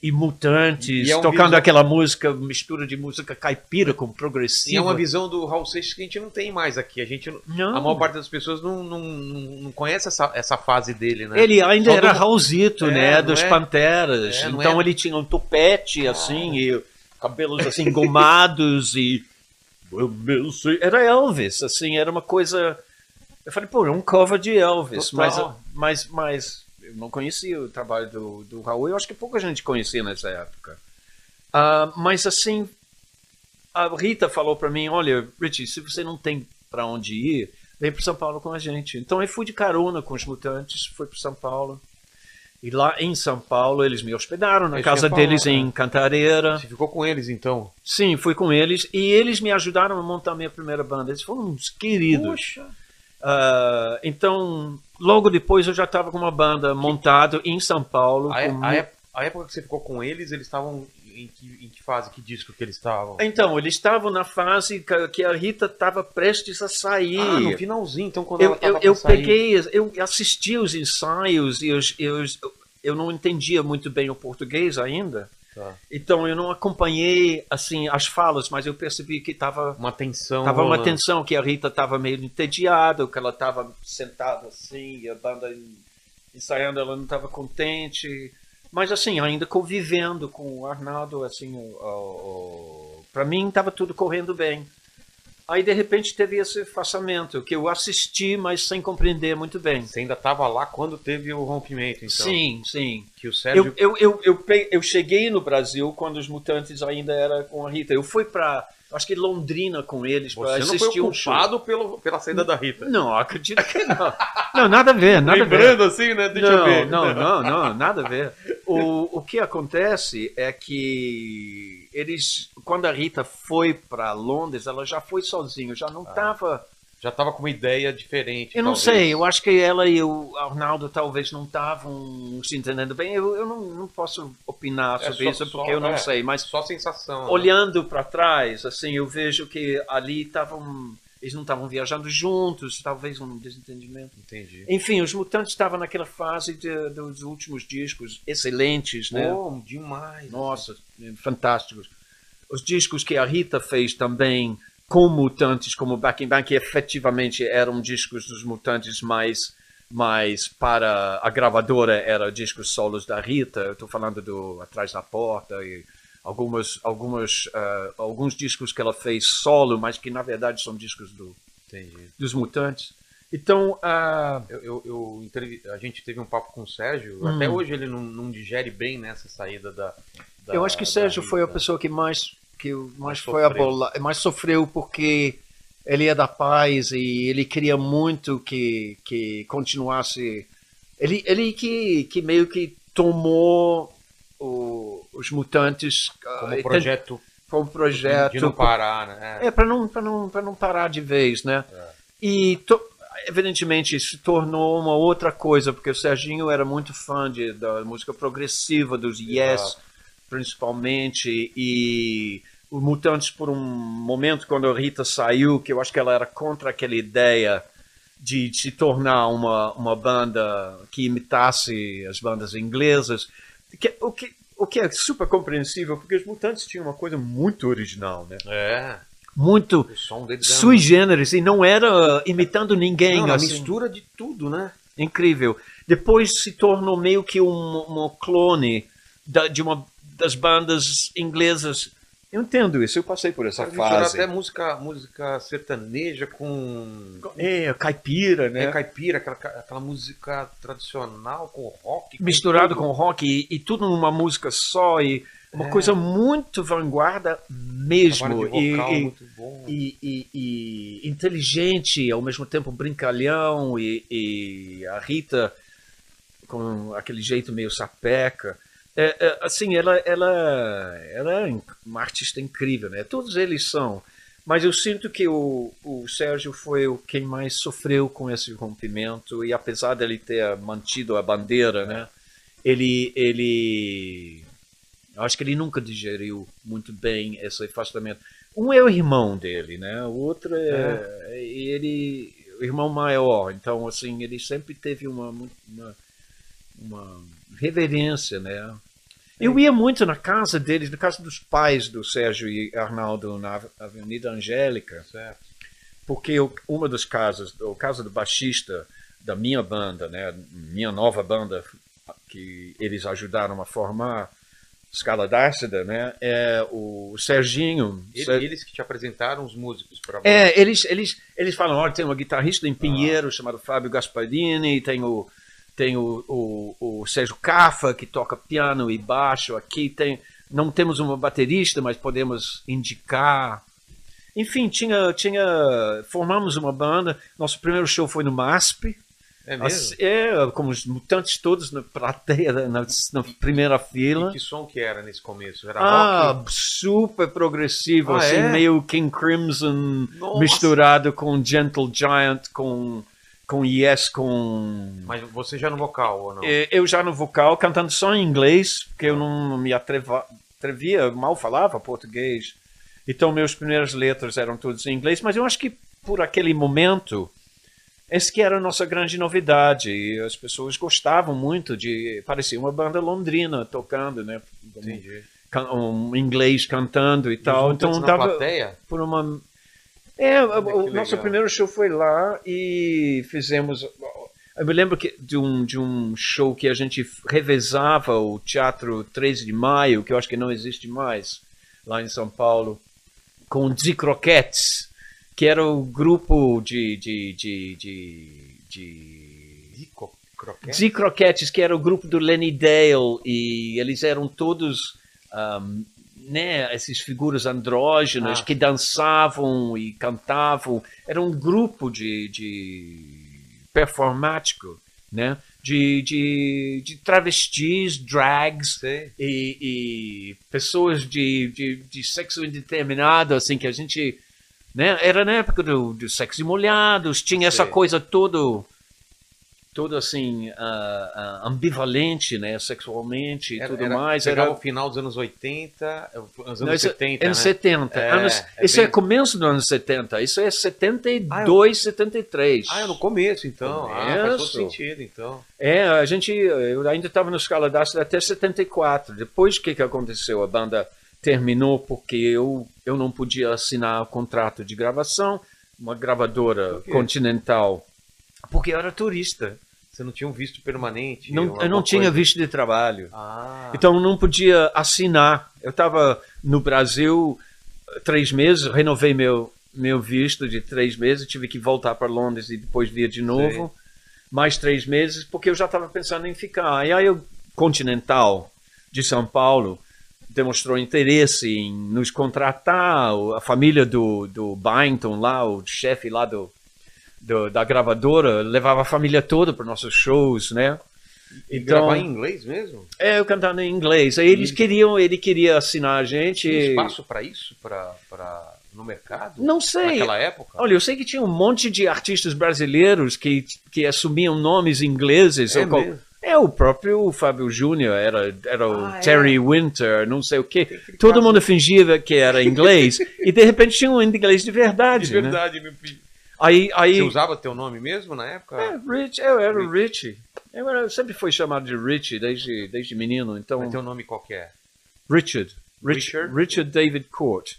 e mutantes, E é um tocando visual- aquela música, mistura de música caipira com E é progressiva. uma visão do Raul Seixas que a gente não tem mais aqui. A gente, não- a maior parte das pessoas não, não, não, conhece essa, essa fase dele, né? Ele ainda Só era do- Raulzito, É, né? Dos é? Panteras. É, então é? ele tinha um topete assim e cabelos assim gomados e era Elvis, assim, era uma coisa. Eu falei, pô, é um cover de Elvis, mas, Total. mas, mas eu não conhecia o trabalho do, do Raul. Eu acho que pouca gente conhecia nessa época. Ah, mas assim, a Rita falou para mim, olha, Richie, se você não tem para onde ir, vem para São Paulo com a gente. Então eu fui de carona com os mutantes, fui para São Paulo. E lá em São Paulo eles me hospedaram na casa deles em né? Cantareira. Você ficou com eles, então? Sim, fui com eles e eles me ajudaram a montar minha primeira banda. Eles foram uns queridos. Ah, então, logo depois eu já estava com uma banda montada em São Paulo. A, com a a época que você ficou com eles, eles estavam em que, em que fase, que disco que eles estavam? Então, eles estavam na fase que- a Rita estava prestes a sair. Ah, no finalzinho, então quando eu, ela tava eu, eu pra sair. peguei, eu assisti os ensaios e os, eu, eu não entendia muito bem o português ainda. Tá. Então eu não acompanhei assim as falas, mas eu percebi que estava Uma tensão. tava uma rolando. tensão que a Rita estava meio entediada, que ela estava sentada assim, e a banda ensaiando, ela não estava contente, mas assim ainda convivendo com o Arnaldo, assim, para mim estava tudo correndo bem. Aí de repente teve esse afastamento que eu assisti, mas sem compreender muito bem. Você ainda tava lá quando teve o rompimento, então. Sim, sim. Que o Sérgio. Eu, eu, eu, eu, eu cheguei no Brasil quando os Mutantes ainda era com a Rita. Eu fui para, acho que Londrina com eles para Você não foi assistir um show. culpado pelo, pela saída da Rita. Não, acredito que não. Não, nada a ver, nada a ver. Lembrando assim, né? Deixa não, eu ver. não, não, não, nada a ver. O, o que acontece é que eles, quando a Rita foi para Londres, ela já foi sozinha, já não estava. Já tava com uma ideia diferente. Eu não talvez. sei, eu acho que ela e o Arnaldo talvez não estavam se entendendo bem. Eu, eu não, não posso opinar É sobre só- isso só- porque eu não é, sei, mas Só sensação. né? olhando para trás, assim, eu vejo que ali estavam. Eles não estavam viajando juntos, talvez um desentendimento. Entendi. Enfim, os Mutantes estavam naquela fase de- dos últimos discos excelentes, né? Pô, demais. Nossa, fantásticos. Os discos que a Rita fez também com Mutantes, como Back in Back, que efetivamente eram discos dos Mutantes mais mais para a gravadora era discos solos da Rita. Eu estou falando do Atrás da Porta e algumas algumas ah, alguns discos que ela fez solo, mas que na verdade são discos do, Entendi. dos Mutantes. Então, ah, Eu, eu, eu a gente teve um papo com o Sérgio. Hum. Até hoje ele não, não digere bem nessa saída da. da- Eu acho que da Sérgio Rita. foi a pessoa que mais que o- mais Mais foi sofreu. abola, mais sofreu porque ele é da paz e ele queria muito que que continuasse ele ele que que meio que tomou o- os mutantes ah, Como e projeto como projeto de não parar, né? é para não para não para não parar de vez, né? E to- evidentemente se tornou uma outra coisa porque o Serginho era muito fã de, da música progressiva dos Yes Exato. principalmente e o Mutantes por um momento quando a Rita saiu que eu acho que ela era contra aquela ideia de se tornar uma uma banda que imitasse as bandas inglesas que, o que o que é super compreensível porque os Mutantes tinham uma coisa muito original né É. muito sui generis e não era imitando ninguém Não, a assim. mistura de tudo, né? incrível depois se tornou meio que um, um clone da- de uma das bandas inglesas. Eu entendo isso, eu passei por essa Pode fase. até música, música sertaneja com. É, caipira, né? É, caipira, aquela, aquela música tradicional com rock. com misturado tudo. com rock e, e tudo numa música só e uma coisa muito vanguarda mesmo de e, vocal e- muito bom. e- e- inteligente ao mesmo tempo brincalhão e, e a Rita com aquele jeito meio sapeca É, é, assim ela ela ela é uma artista incrível né todos eles são mas eu sinto que o, o Sérgio foi o quem mais sofreu com esse rompimento e apesar dele ter mantido a bandeira né ele ele eu acho que ele nunca digeriu muito bem esse afastamento um é o irmão dele, né? O outro é, e ele, o irmão maior. Então, assim, ele sempre teve uma uma, uma reverência, né? Eu ia muito na casa deles, na casa dos pais do Sérgio e Arnaldo na Avenida Angélica, Certo. porque o- uma das casas, o casa do baixista da minha banda, né? Minha nova banda que eles ajudaram a formar, Scala Dácida, né? É o Serginho. Ele- Ser- Eles que te apresentaram os músicos para é, eles, eles, eles falam, olha, tem um guitarrista em Pinheiro chamado Fábio Gasparini, tem o tem o, o, o Sérgio Cafa que toca piano e baixo aqui, tem não temos uma baterista, mas podemos indicar. Enfim, tinha tinha formamos uma banda. Nosso primeiro show foi no MASP. É mesmo? É, como os mutantes todos na plateia, na, na primeira fila. E que som que era nesse começo? Era Ah, rock? super progressivo, Ah, assim, é? meio King Crimson Nossa. misturado com Gentle Giant, com, com Yes, com. Mas você já no vocal ou não? Eh, Eu já no vocal, cantando só em inglês, porque eu não me atreva, atrevia, mal falava português. Então, meus primeiras letras eram todas em inglês, mas eu acho que por aquele momento, esse que era a nossa grande novidade. E as pessoas gostavam muito de. Parecia uma banda londrina tocando, né? Entendi. um inglês cantando e tal. Então na dava plateia? por uma. É, o nosso primeiro show foi lá e fizemos. Eu me lembro que de um, de um show que a gente revezava o Teatro 13 de Maio, que eu acho que não existe mais, lá em São Paulo, com Dzi Croquettes, que era o grupo de. de, de, de, de Croquete? Dzi Croquettes, que era o grupo do Lenny Dale, e eles eram todos, ahm, né, essas figuras andrógenas Ah. que dançavam e cantavam. Era um grupo de, de performático, né, de, de, de travestis, drags, e, e pessoas de, de, de sexo indeterminado, assim, que a gente. Né, era na época do, do sexo molhados, tinha essa Sei. coisa todo. Todo assim, ah, ah, ambivalente, né, sexualmente e Era- tudo era- mais. Era, o final dos anos 80, anos não, isso- 70, anos né? 70. É, anos, é isso é bem- começo dos anos 70. Isso é 72, 73. Ah, é no começo, então. Ah, faz todo Começo. sentido, então. É, a gente, eu ainda estava no Scala d'Ácida até 74. Depois, o que, que aconteceu? A banda terminou porque eu, eu não podia assinar o contrato de gravação, uma gravadora Por continental, porque eu era turista. Você não tinha um visto permanente? Não, eu não tinha coisa? visto de trabalho. Ah, Então eu não podia assinar. Eu estava no Brasil eh, três meses, renovei meu, meu visto de três meses, tive que voltar para Londres e depois vir de novo. Mais três meses, porque eu já estava pensando em ficar. E aí o Continental de São Paulo demonstrou interesse em nos contratar. A família do, do Byington lá, o chefe lá do, do- da gravadora, levava a família toda para nossos shows, né? e então- gravar em inglês mesmo? É, eu cantando em inglês. Aí eles queriam, ele queria assinar a gente. Tem espaço para isso? Pra, pra, no mercado? Não sei. Naquela época? Olha, eu sei que tinha um monte de artistas brasileiros que, que assumiam nomes ingleses. É qual- é, o próprio Fábio Júnior, era, era o Ah, é? Terry Winter, não sei o quê. Todo caso- mundo fingia que era inglês e de repente tinha um inglês de verdade. De né? verdade, meu filho. Aí, aí Você usava teu nome mesmo na época? é, Rich, eu era o Richie. Eu era- sempre fui chamado de Richie desde, desde menino, então Mas teu nome qual que é? Richard. Rich- Richard? Richard David Court.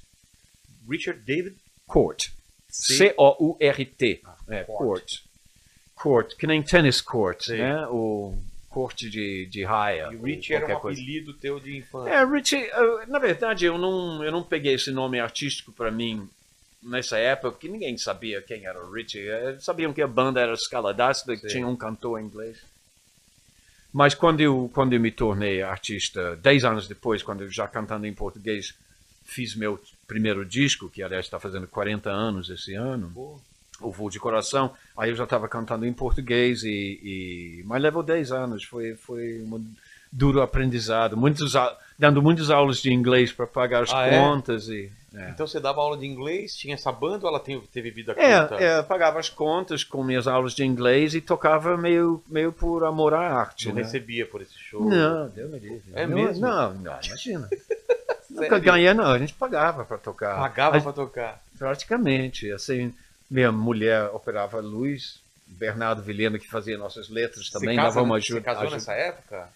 Richard David? Court. C-O-U-R-T. É, Court. court. Court, que nem tennis court, Sim. né? O, corte de, de raia. E Rich era um qualquer coisa. apelido teu de infância. É, Richie, eh, na verdade, eu não, eu não peguei esse nome artístico para mim nessa época, porque ninguém sabia quem era o Richie. Eh, Sabiam que a banda era Scala Dasta, que tinha um cantor inglês. Mas quando eu, quando eu me tornei artista, dez anos depois, quando eu já cantando em português, fiz meu primeiro disco, que aliás está fazendo 40 anos esse ano, Pô, o Voo de Coração, aí eu já estava cantando em português, e, e- mas levou 10 anos, foi, foi um duro aprendizado, muitos, a- dando muitas aulas de inglês para pagar as Ah, é? contas. E, é. Então você dava aula de inglês, tinha essa banda ou ela teve, teve vida curta? É, é, pagava as contas com minhas aulas de inglês e tocava meio, meio por amor à arte. Não né? recebia por esse show? Não, Deus me livre. É não, mesmo? Não, não, imagina. Nunca ganhei, não. A gente pagava para tocar. Pagava A- pra tocar. Praticamente. Assim, minha mulher operava luz, Bernardo Vilhena, que fazia nossas letras, também você casa- dava uma Você ajuda. casou ajuda- nessa época?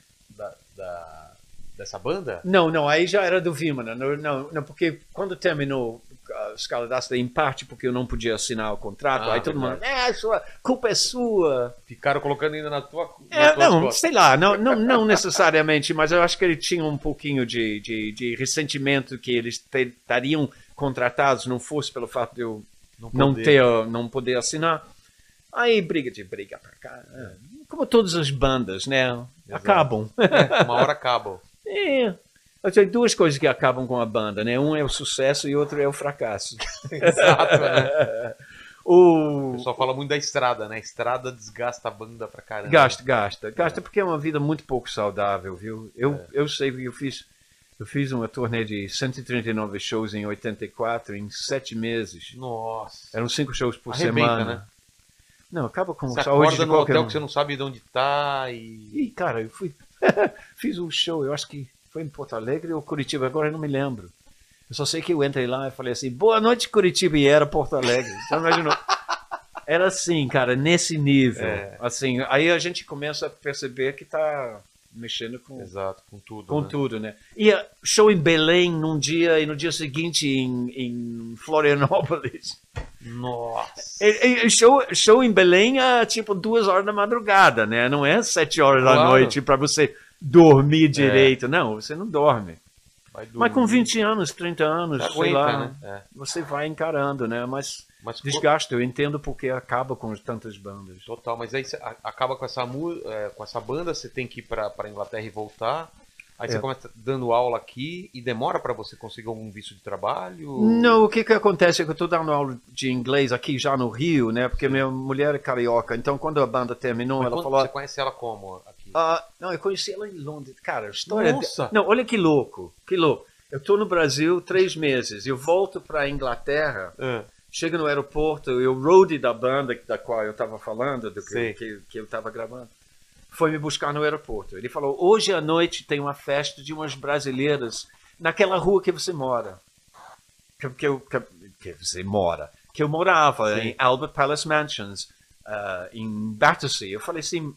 Da, dessa banda? Não, não, aí já era do Vimana. Não, não, não, porque quando terminou a escala d'asta, em parte porque eu não podia assinar o contrato, Ah, aí todo mundo, verdade. é, sua culpa é sua. Ficaram colocando ainda na tua É, não, sei lá, não, não, não necessariamente, mas eu acho que ele tinha um pouquinho de, de, de ressentimento que eles estariam contratados, não fosse pelo fato de eu não, poder. ter, não poder assinar. Aí briga de briga pra cá. é. Como todas as bandas, né? Acabam. É, uma hora acaba. É. Tem duas coisas que acabam com a banda, né? Um é o sucesso e outro é o fracasso. Exato, né? O O pessoal fala muito da estrada, né? Estrada desgasta a banda pra caramba. gasta, gasta, gasta porque é uma vida muito pouco saudável, viu? Eu, É. eu sei que eu fiz, eu fiz uma turnê de 139 shows em 84 em sete meses. Nossa. Eram cinco shows por Arrebenta, semana. né? Não, acaba com Você saúde acorda de no hotel um. que você não sabe de onde tá e... Ih, cara, eu fui. Fiz um show, eu acho que foi em Porto Alegre ou Curitiba, agora eu não me lembro. Eu só sei que eu entrei lá e falei assim: boa noite, Curitiba, e era Porto Alegre. Você imaginou? Era assim, cara, nesse nível. É. Assim, aí a gente começa a perceber que tá mexendo com, Exato, com tudo. com né? tudo, né? E a- show em Belém num dia e no dia seguinte em, em Florianópolis. Nossa. E- e- show, show em Belém é tipo duas horas da madrugada, né? Não é sete horas da Claro. noite para você dormir direito. Não, você não dorme. Mas com dormir. 20 anos, 30 anos, Você sei lá, né? É. você vai encarando, né? Mas Mas desgasta, eu entendo porque acaba com tantas bandas. Total, mas aí acaba com essa, é, com essa banda, você tem que ir pra Inglaterra e voltar. Aí você É. começa dando aula aqui e demora pra você conseguir algum visto de trabalho? Não, o que que acontece é que eu estou dando aula de inglês aqui já no Rio, né? Porque minha mulher é carioca, então quando a banda terminou, Mas ela falou... Você conhece ela como Ah, não, eu conheci ela em Londres. Cara, a história. Nossa! Não, olha que louco, que louco. Eu tô no Brasil três meses, eu volto para Inglaterra, Ah, chego no aeroporto, e o roadie da banda da qual eu estava falando, do que, que, que eu estava gravando, foi me buscar no aeroporto. Ele falou: hoje à noite tem uma festa de umas brasileiras naquela rua que você mora. Que, que, eu- que, que você mora. Que eu morava Sim. em Albert Palace Mansions, ah, em Battersea. Eu falei assim.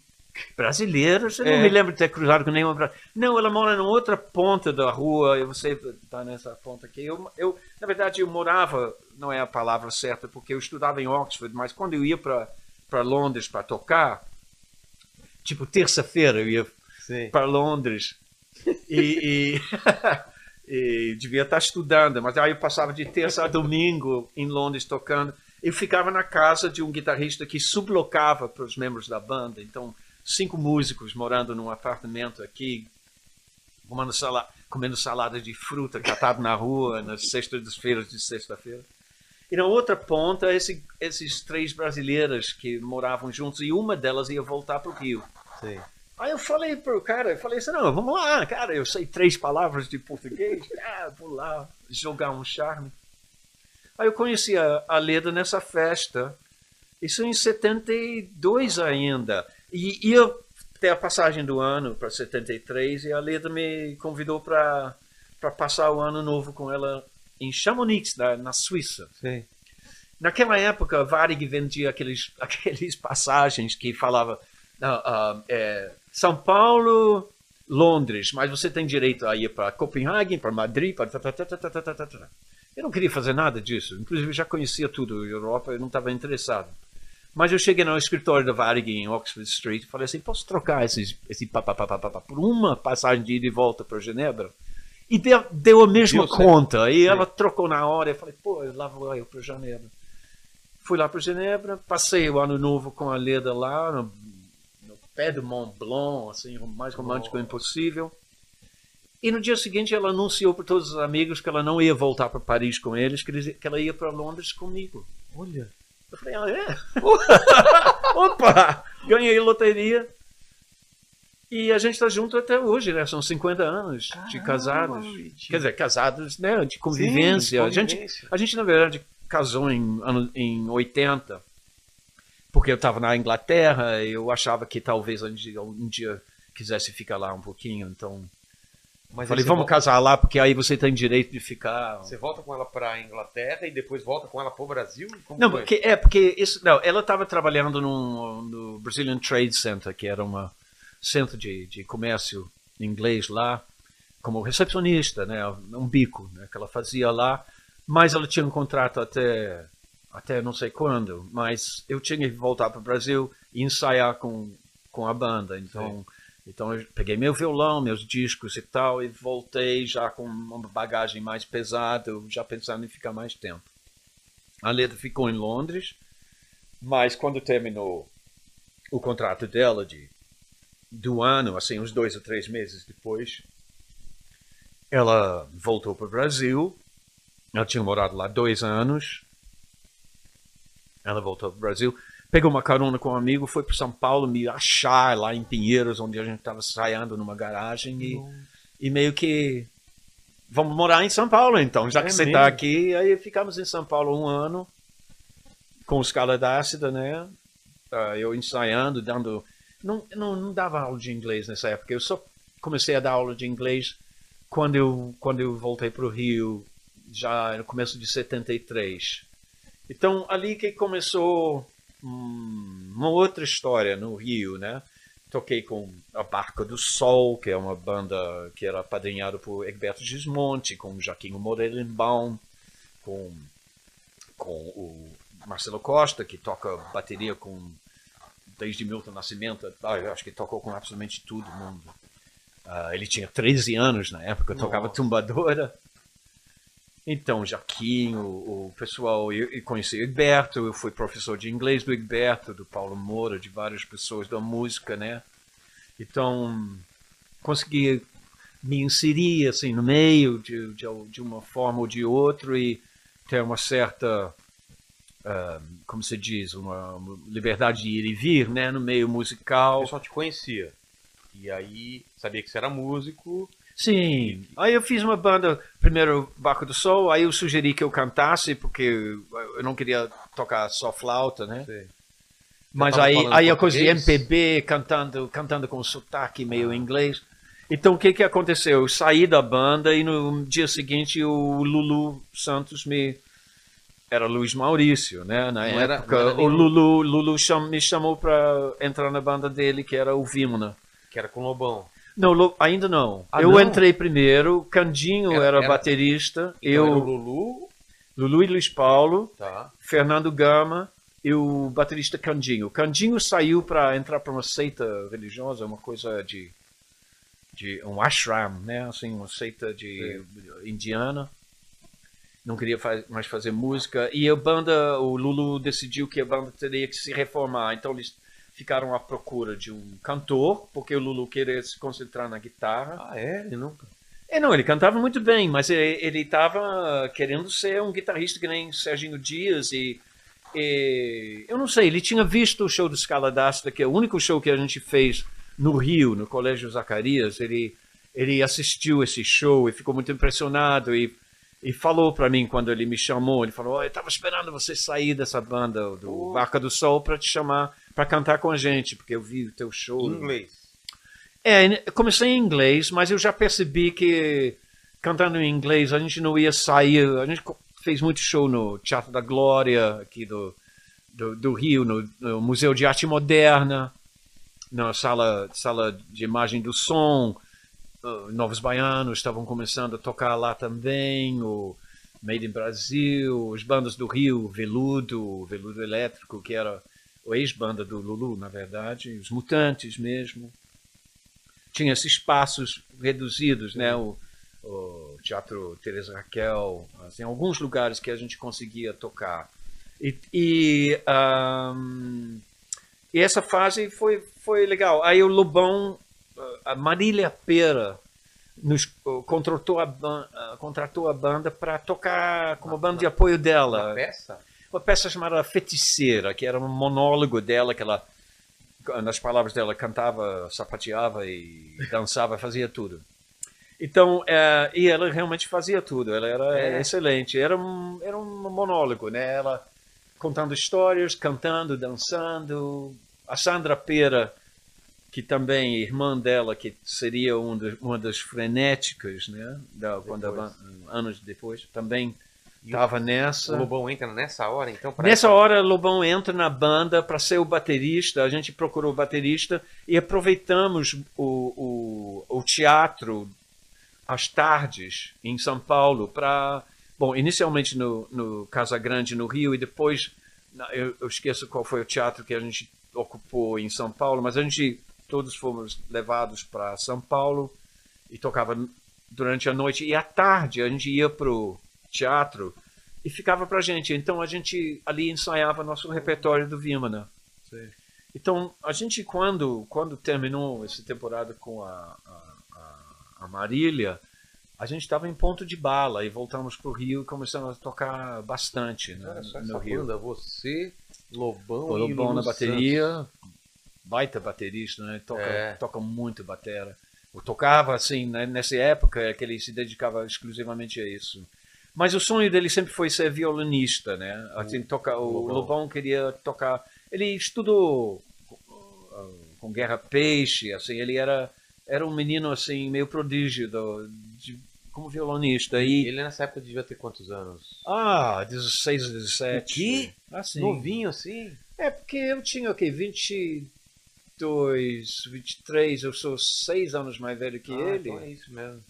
Brasileiras? Eu É. não me lembro de ter cruzado com nenhuma brasileira. Não, ela mora numa outra ponta da rua e você está nessa ponta aqui. Eu, eu, na verdade, eu morava, não é a palavra certa, porque eu estudava em Oxford, mas quando eu ia para Londres para tocar, tipo terça-feira eu ia para Londres e, e, e devia estar estudando, mas aí eu passava de terça a domingo em Londres tocando. Eu ficava na casa de um guitarrista que sublocava para os membros da banda, então cinco músicos morando num apartamento aqui, comendo, sala, comendo salada de fruta catado na rua nas sextas-feiras de sexta-feira. E na outra ponta, esse, esses três brasileiras que moravam juntos, e uma delas ia voltar para o Rio. Sim. Aí eu falei pro cara, eu falei assim, não, vamos lá, cara, eu sei três palavras de português, ah, vou lá jogar um charme. Aí eu conheci a, a Leda nessa festa, isso em 72 ainda, e ia ter a passagem do ano para 73 e a Leda me convidou para passar o ano novo com ela em Chamonix, na, na Suíça. Sim. Naquela época, a Varig vendia aqueles, aqueles passagens que falava ah, ah, é, São Paulo, Londres, mas você tem direito a ir para Copenhague, para Madrid, para... Eu não queria fazer nada disso. Inclusive, eu já conhecia tudo, Europa, eu não estava interessado. Mas eu cheguei no escritório da Varig em Oxford Street e falei assim, posso trocar esses, esse papapá por uma passagem de ida e volta para Genebra? E deu, deu a mesma conta. E ela trocou na hora. Eu falei, pô, lá vou eu para Genebra. Fui lá para Genebra, passei o ano novo com a Leda lá, no, no pé do Mont Blanc, assim, o mais romântico impossível. E no dia seguinte ela anunciou para todos os amigos que ela não ia voltar para Paris com eles- que ela ia para Londres comigo. Olha. Eu falei, ah, é? Opa! Ganhei loteria. E a gente está junto até hoje, né? São 50 anos de casados. Quer dizer, casados, né? De convivência. Sim, A, gente, convivência. a gente, na verdade, casou em, em 80, porque eu estava na Inglaterra e eu achava que talvez a gente um dia quisesse ficar lá um pouquinho. Então, Mas falei, vamos volta- casar lá, porque aí você tem direito de ficar. Você volta com ela pra Inglaterra e depois volta com ela pro Brasil? Como Não, foi? porque, é porque isso, não, ela estava trabalhando num, no Brazilian Trade Center, que era um centro de, de comércio inglês lá, como recepcionista, né, um bico né, que ela fazia lá, mas ela tinha um contrato até até não sei quando, mas eu tinha que voltar para o Brasil e ensaiar com, com a banda, então então eu peguei meu violão, meus discos e tal e voltei já com uma bagagem mais pesada, já pensando em ficar mais tempo. A Leda ficou em Londres, mas quando terminou o contrato dela de do ano, assim, uns dois ou três meses depois, ela voltou para o Brasil. Ela tinha morado lá dois anos. Ela voltou para o Brasil, pegou uma carona com um amigo, foi para São Paulo me achar lá em Pinheiros, onde a gente estava ensaiando numa garagem e, e meio que vamos morar em São Paulo então, já que É você mesmo? está aqui. Aí ficamos em São Paulo um ano com escala ácida, né? Ah, eu ensaiando, dando. Não, não, não dava aula de inglês nessa época. Eu só comecei a dar aula de inglês quando eu, quando eu voltei para o Rio, já no começo de 73. Então, ali que começou uma outra história no Rio, né? Toquei com a Barca do Sol, que é uma banda que era apadrinhada por Egberto Gismonti, com Jaquinho Morelenbaum, com, com o Marcelo Costa, que toca bateria com desde Milton Nascimento, ah, acho que tocou com absolutamente todo mundo. Ah, ele tinha 13 anos na época, tocava Nossa. tumbadora. Então, Jaquinho, o pessoal, eu, eu conheci o Egberto, eu fui professor de inglês do Egberto, do Paulo Moura, de várias pessoas da música, né? Então, consegui me inserir assim no meio de, de, de uma forma ou de outra e ter uma certa ah, como se diz uma, liberdade de ir e vir né no meio O musical pessoal te conhecia. E aí, sabia que você era músico. Sim aí eu fiz uma banda primeiro Barco do Sol aí eu sugeri que eu cantasse porque eu não queria tocar só flauta né Mas tava aí, aí a coisa de? MPB, cantando, cantando com sotaque meio inglês. Então o que que aconteceu? Eu saí da banda e no dia seguinte o Lulu Santos me era Luiz Maurício, né? Na Não era- época não era o Lulu, Lulu cham- me chamou para entrar na banda dele que era o Vimna. Que era com o Lobão. Não, ainda não. Ah, eu não? entrei primeiro, Candinho Era- era, era- baterista, Então era o eu Lulu. Lulu e Luiz Paulo, Tá. Fernando Gama e o baterista Candinho. Candinho saiu para entrar para uma seita religiosa, uma coisa de, de um ashram, né? Assim, uma seita de indiana. Não queria fa- mais fazer música e a banda, o Lulu decidiu que a banda teria que se reformar, então eles ficaram à procura de um cantor, porque o Lulu queria se concentrar na guitarra. Ah, é? Ele nunca. É, não, ele cantava muito bem, mas ele estava querendo ser um guitarrista que nem Serginho Dias e, e eu não sei, ele tinha visto o show do Scala d'Asta, que é o único show que a gente fez no Rio, no Colégio Zacarias, ele, ele assistiu esse show e ficou muito impressionado e, e falou para mim quando ele me chamou, ele falou, "Ó, eu estava esperando você sair dessa banda do Barca do Sol para te chamar para cantar com a gente, porque eu vi o teu show. Em inglês. É, comecei em inglês, mas eu já percebi que cantando em inglês a gente não ia sair. A gente fez muito show no Teatro da Glória, aqui do, do, do Rio, no, no Museu de Arte Moderna, na sala, sala de imagem do som. Uh, Novos Baianos estavam começando a tocar lá também, o Made in Brasil, as bandas do Rio, Veludo, Veludo Elétrico, que era o ex-banda do Lulu, na verdade, os Mutantes mesmo. Tinha esses espaços reduzidos, né? O, o Teatro Teresa Raquel, assim, alguns lugares que a gente conseguia tocar. E, e, ahm, e essa fase foi, foi legal. Aí o Lobão, a Marília Pera, nos contratou a, ban- contratou a banda para tocar como banda de apoio dela. peça? Uma peça chamada Feiticeira, que era um monólogo dela, que ela, nas palavras dela, cantava, sapateava e dançava, fazia tudo. Então, eh, e ela realmente fazia tudo, ela era É. excelente. Era um, era um monólogo, né? Ela contando histórias, cantando, dançando. A Sandra Pera, que também, irmã dela, que seria um dos- uma das frenéticas, né? Da, quando Depois. ban- anos depois, também estava nessa. O Lobão entra nessa hora, então? Nessa essa- hora, Lobão entra na banda para ser o baterista. A gente procurou o baterista e aproveitamos o, o, o teatro às tardes em São Paulo para. Bom, inicialmente no, no Casa Grande, no Rio, e depois. Eu, eu esqueço qual foi o teatro que a gente ocupou em São Paulo, mas a gente todos fomos levados para São Paulo e tocava durante a noite. E à tarde a gente ia pro teatro e ficava pra gente. Então a gente ali ensaiava nosso repertório do Vimana. Então a gente quando quando terminou essa temporada com a, a, a- Marília, a gente estava em ponto de bala e voltamos pro Rio e começamos a tocar bastante né, Olha só no Rio. banda, você, Lobão O e Lobão na bateria, baita baterista, né? Toca, É. toca muito batera. Eu tocava assim, né? nessa época é que ele se dedicava exclusivamente a isso. Mas o sonho dele sempre foi ser violinista, né? Assim, toca, o Lobão. Lobão queria tocar. Ele estudou uh, com Guerra Peixe, assim, ele era era um menino assim meio prodígio do, de- como violonista e Ele nessa época devia ter quantos anos? ah, 16, 17. O quê? Assim. Novinho assim? É porque eu tinha o quê? 22, 23, eu sou seis anos mais velho que Ah, ele. então é isso mesmo.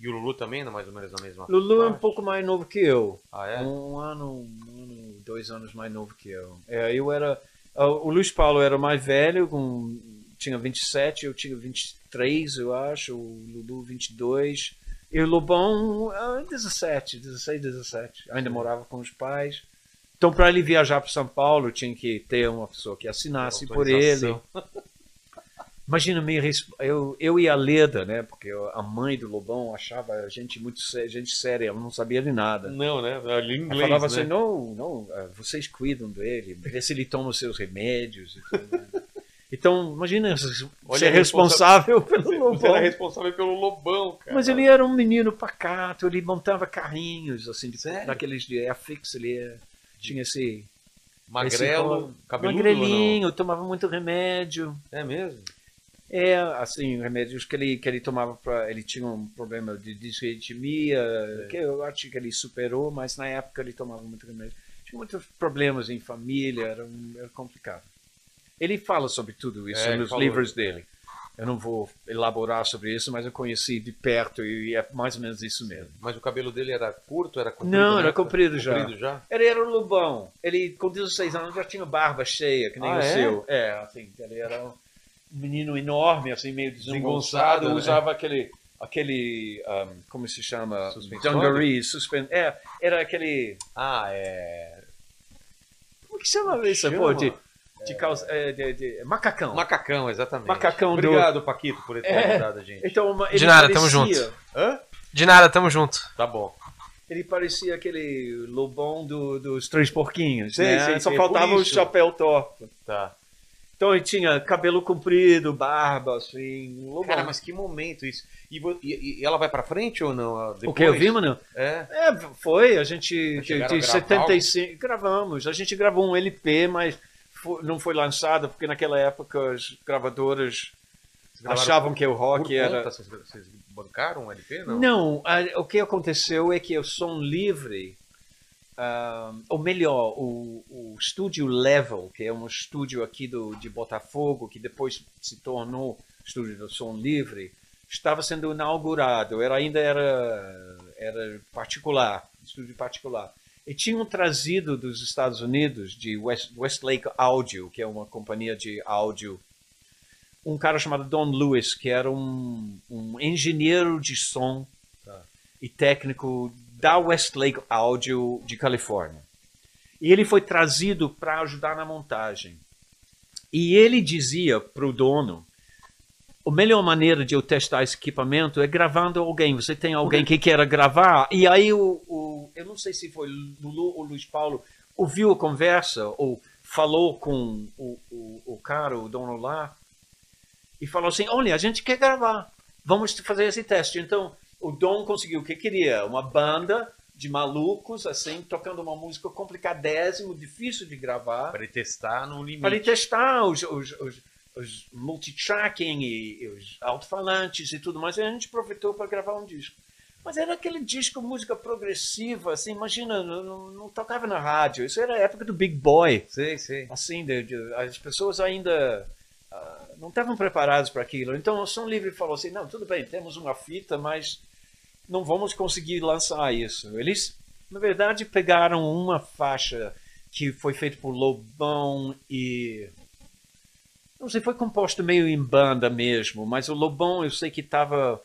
E o Lulu também, não mais ou menos na mesma Lulu é um pouco mais novo que eu. Ah, é? Um ano, um ano, dois anos mais novo que eu. É, eu era. ah, O Luiz Paulo era mais velho, com, tinha 27, eu tinha 23, eu acho. O Lulu, 22. E o Lobão, ah, 17, 16, 17. Ainda morava com os pais. Então, para ele viajar para São Paulo, tinha que ter uma pessoa que assinasse por ele. Imagina, me eu, eu e a Leda, né? Porque a mãe do Lobão achava a gente muito sé- gente séria, ela não sabia de nada. Não, né? Ela inglês, falava né? assim, não, não, eh, vocês cuidam dele, vê se ele toma os seus remédios. E tudo, né? Então, imagina ser Olha a responsável pelo Você era Lobão. responsável pelo Lobão, cara. Mas ele era um menino pacato, ele montava carrinhos, assim, de, Sério? daqueles de ele é- tinha esse... Magrelo, esse, cabeludo magrelinho, tomava muito remédio. É mesmo? É, assim, remédios que ele, que ele tomava para. Ele tinha um problema de disritmia, que eu acho que ele superou, mas na época ele tomava muito remédio. Tinha muitos problemas em família, era, um- era complicado. Ele fala sobre tudo isso É, nos falou. livros dele. Eu não vou elaborar sobre isso, mas eu conheci de perto e é mais ou menos isso mesmo. Mas o cabelo dele era curto, era comprido? Não, né? era comprido já. Comprido já? Ele era um lobão. Ele, com 16 anos, já tinha barba cheia, que nem Ah, o é? seu. É, assim, ele era um menino enorme, assim, meio Desengonçado, desengonçado. né? Usava aquele, aquele um, como se chama? Dungaree, suspen... É, era aquele... Ah, é... Como que chama isso? Chama? Pô, de, de, calça, é, de, de- macacão. Macacão, exatamente. Macacão do- Obrigado, Paquito, por ter É. ajudado a gente. Então, uma- De nada, parecia, tamo junto. Hã? De nada, tamo junto. Tá bom. Ele parecia aquele lobão do- dos Três Porquinhos, Sei, né? sei, Só sei, faltava o isso. chapéu torto. Tá. Então ele tinha cabelo comprido, barba, assim, um lobão. Cara, mas que momento isso. E, e- e ela vai pra frente ou não? ah, O Depois? que eu vi, mano? É. É, foi, a gente de, chegaram de a gravar 75 gravamos. A gente gravou um LP, mas fo- não foi lançado porque naquela época as gravadoras achavam que o rock era vocês bancaram um LP? Não. Não, a- o que aconteceu é que o Som Livre, ah, ou melhor, o, o estúdio Level, que é um estúdio aqui do, de Botafogo, que depois se tornou estúdio do Som Livre, estava sendo inaugurado. Era, ainda era, era particular, estúdio particular. E tinham trazido dos Estados Unidos, de West, Westlake Audio, que é uma companhia de áudio, um cara chamado Don Lewis, que era um, um engenheiro de som e técnico da Westlake Audio de Califórnia. E ele foi trazido para ajudar na montagem. E ele dizia para o dono: a melhor maneira de eu testar esse equipamento é gravando alguém. Você tem alguém que queira gravar? E aí, o, o eu não sei se foi Lulu ou Luiz Paulo, ouviu a conversa ou falou com o, o, o cara, o dono lá, e falou assim: Olha, a gente quer gravar, vamos fazer esse teste. Então, o Dom conseguiu o que queria: uma banda de malucos, assim, tocando uma música complicadésimo, difícil de gravar. Para ele testar no limite. Para ele testar os, os, os, os multitracking e, os alto-falantes e tudo mais. E a gente aproveitou para gravar um disco. Mas era aquele disco música progressiva, assim, imagina, não, não, tocava na rádio. Isso era a época do Big Boy. Sei, sei. Assim, de, de, as pessoas ainda uh, não estavam preparadas para aquilo. Então o Som Livre falou assim, não, tudo bem, temos uma fita, mas não vamos conseguir lançar isso. Eles, na verdade, pegaram uma faixa que foi feita por Lobão e não sei, foi composta meio em banda mesmo, mas o Lobão eu sei que estava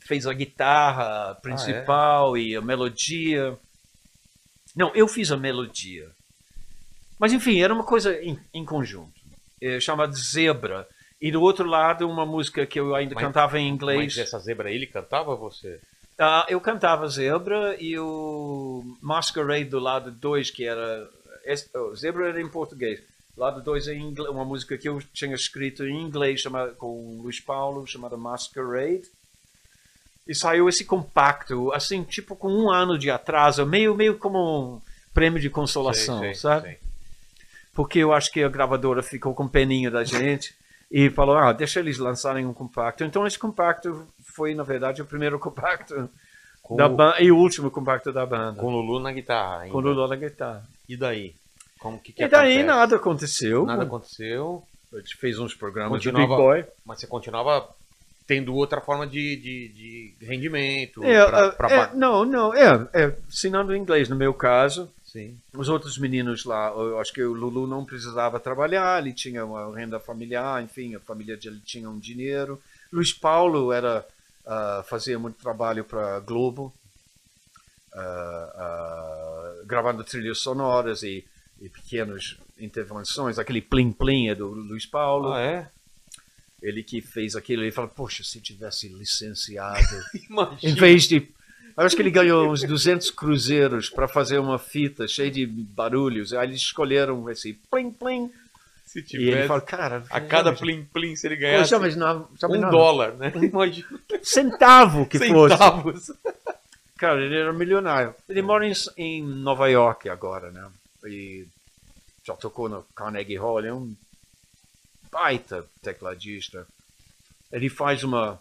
fez a guitarra principal ah, é? e a melodia. Não, eu fiz a melodia. Mas enfim, era uma coisa em, em conjunto, é, chamada Zebra. E do outro lado, uma música que eu ainda mas, cantava em inglês. Mas essa Zebra ele cantava você? Uh, eu cantava Zebra e o Masquerade do lado 2, que era. Oh, Zebra era em português. Lado 2 é uma música que eu tinha escrito em inglês chamada, com o Luiz Paulo, chamada Masquerade. E saiu esse compacto, assim, tipo com um ano de atraso, meio, meio como um prêmio de consolação, sim, sim, sabe? Sim. Porque eu acho que a gravadora ficou com peninha da gente e falou: ah, deixa eles lançarem um compacto. Então esse compacto foi, na verdade, o primeiro compacto com da banda e o último compacto da banda. Com Lulu na guitarra. Ainda. Com Lulu na guitarra. E daí? Como que, que e daí acontece? nada aconteceu. Nada aconteceu. A gente fez uns programas continuava, de Big Boy. Mas você continuava tendo outra forma de, de, de rendimento? É, pra, pra... É, não, não. É, é, ensinando inglês no meu caso. Sim. Os outros meninos lá, eu acho que o Lulu não precisava trabalhar, ele tinha uma renda familiar, enfim, a família dele tinha um dinheiro. Luiz Paulo era uh, fazia muito trabalho para Globo, uh, uh, gravando trilhas sonoras e, e pequenas intervenções. Aquele Plim Plim é do Luiz Paulo. Ah, é? Ele que fez aquilo, ele fala, poxa, se tivesse licenciado, em vez de... Eu acho que ele ganhou uns 200 cruzeiros para fazer uma fita cheia de barulhos. Aí eles escolheram esse plim plim se tivesse, e ele fala, cara, a cada plim plim se ele ganhasse mas não, um não. dólar, né? Imagina. Centavo que Centavos. fosse. Cara, ele era milionário. Ele mora em, em Nova York agora, né? E já tocou no Carnegie Hall. Ele é um baita tecladista. Ele faz uma,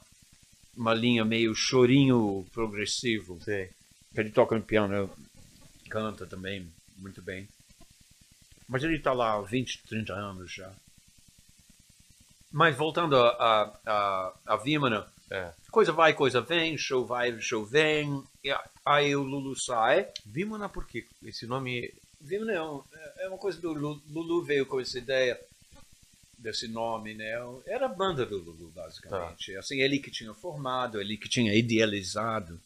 uma linha meio chorinho progressivo. Sim. Ele toca no piano, canta também muito bem. Mas ele está lá há 20, 30 anos já. Mas voltando a, a, a, a Vimana, é. coisa vai, coisa vem, show vai, show vem. aí o Lulu sai. Vimana por quê? Esse nome. Vimana é, um, é uma coisa do Lulu, Lulu veio com essa ideia desse nome, né? Era a banda do Lulu, basicamente. Tá. Assim, ele que tinha formado, ele que tinha idealizado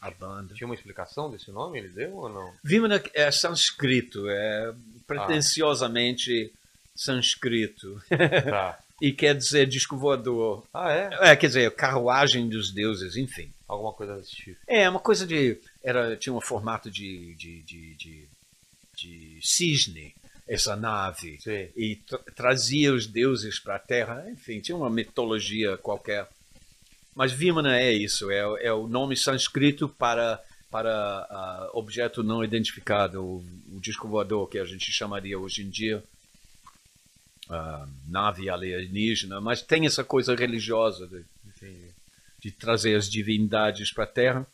a banda. Tinha uma explicação desse nome, ele deu ou não? Vimana é sânscrito, é pretensiosamente ah. sânscrito. Tá. e quer dizer disco voador. Ah, é? É, quer dizer, carruagem dos deuses, enfim. Alguma coisa desse tipo. É, uma coisa de. Era, tinha um formato de, de, de, de, de cisne, essa nave. Sim. E tra trazia os deuses para a Terra. Enfim, tinha uma mitologia qualquer. Mas Vimana é isso, é, é o nome sânscrito para para uh, objeto não identificado, o, o, disco voador que a gente chamaria hoje em dia uh, nave alienígena, mas tem essa coisa religiosa de, de trazer as divindades para a Terra.